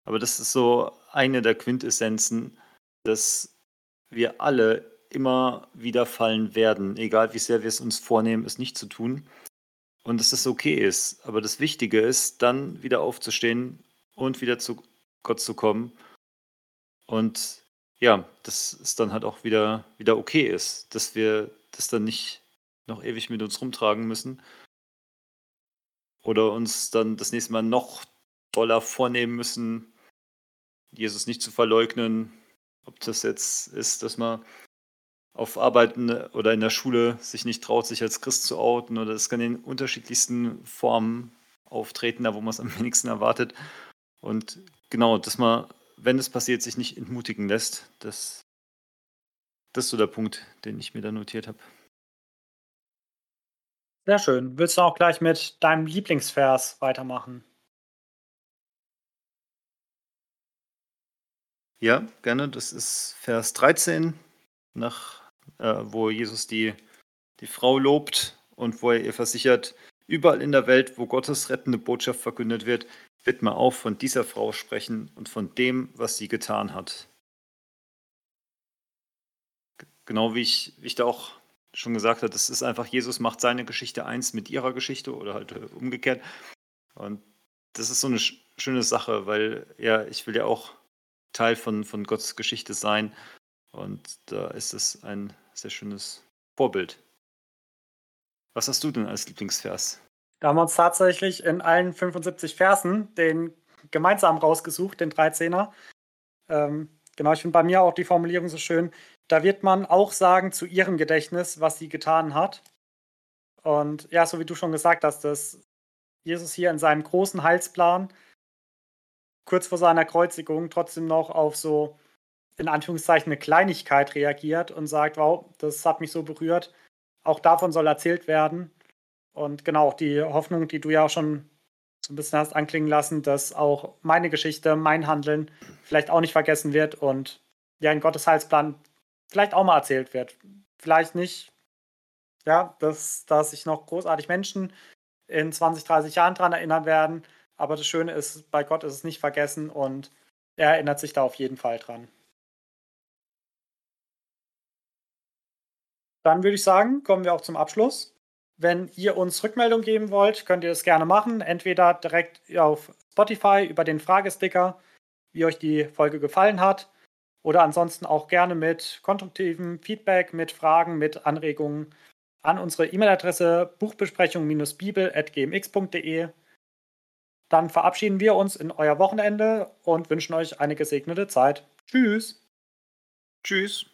aber das ist so eine der Quintessenzen, dass wir alle immer wieder fallen werden, egal wie sehr wir es uns vornehmen, es nicht zu tun. Und dass es okay ist. Aber das Wichtige ist, dann wieder aufzustehen und wieder zu Gott zu kommen. Und ja, dass es dann halt auch wieder, wieder okay ist, dass wir das dann nicht noch ewig mit uns rumtragen müssen. Oder uns dann das nächste Mal noch doller vornehmen müssen, Jesus nicht zu verleugnen, ob das jetzt ist, dass man auf Arbeiten oder in der Schule sich nicht traut, sich als Christ zu outen oder es kann in unterschiedlichsten Formen auftreten, da wo man es am wenigsten erwartet. Und genau, dass man, wenn es passiert, sich nicht entmutigen lässt, das, das ist so der Punkt, den ich mir da notiert habe. Sehr schön. Willst du auch gleich mit deinem Lieblingsvers weitermachen? Ja, gerne. Das ist Vers 13, nach, äh, wo Jesus die, die Frau lobt und wo er ihr versichert, überall in der Welt, wo Gottes rettende Botschaft verkündet wird, wird man auch von dieser Frau sprechen und von dem, was sie getan hat. Genau wie ich, wie ich da auch schon gesagt habe, das ist einfach, Jesus macht seine Geschichte eins mit ihrer Geschichte oder halt äh, umgekehrt. Und das ist so eine schöne Sache, weil ja, ich will ja auch Teil von, von Gottes Geschichte sein. Und da ist es ein sehr schönes Vorbild. Was hast du denn als Lieblingsvers? Da haben wir uns tatsächlich in allen 75 Versen den gemeinsam rausgesucht, den 13er. Ähm, genau, ich finde bei mir auch die Formulierung so schön. Da wird man auch sagen zu ihrem Gedächtnis, was sie getan hat. Und ja, so wie du schon gesagt hast, dass Jesus hier in seinem großen Heilsplan kurz vor seiner Kreuzigung trotzdem noch auf so in Anführungszeichen eine Kleinigkeit reagiert und sagt, wow, das hat mich so berührt. Auch davon soll erzählt werden. Und genau, die Hoffnung, die du ja auch schon so ein bisschen hast anklingen lassen, dass auch meine Geschichte, mein Handeln vielleicht auch nicht vergessen wird und ja, in Gottes Heilsplan vielleicht auch mal erzählt wird. Vielleicht nicht, ja, dass, dass sich noch großartig Menschen in 20, 30 Jahren daran erinnern werden. Aber das Schöne ist, bei Gott ist es nicht vergessen und er erinnert sich da auf jeden Fall dran. Dann würde ich sagen, kommen wir auch zum Abschluss. Wenn ihr uns Rückmeldung geben wollt, könnt ihr das gerne machen. Entweder direkt auf Spotify über den Fragesticker, wie euch die Folge gefallen hat. Oder ansonsten auch gerne mit konstruktivem Feedback, mit Fragen, mit Anregungen an unsere E-Mail-Adresse buchbesprechung-bibel.gmx.de. Dann verabschieden wir uns in euer Wochenende und wünschen euch eine gesegnete Zeit. Tschüss. Tschüss.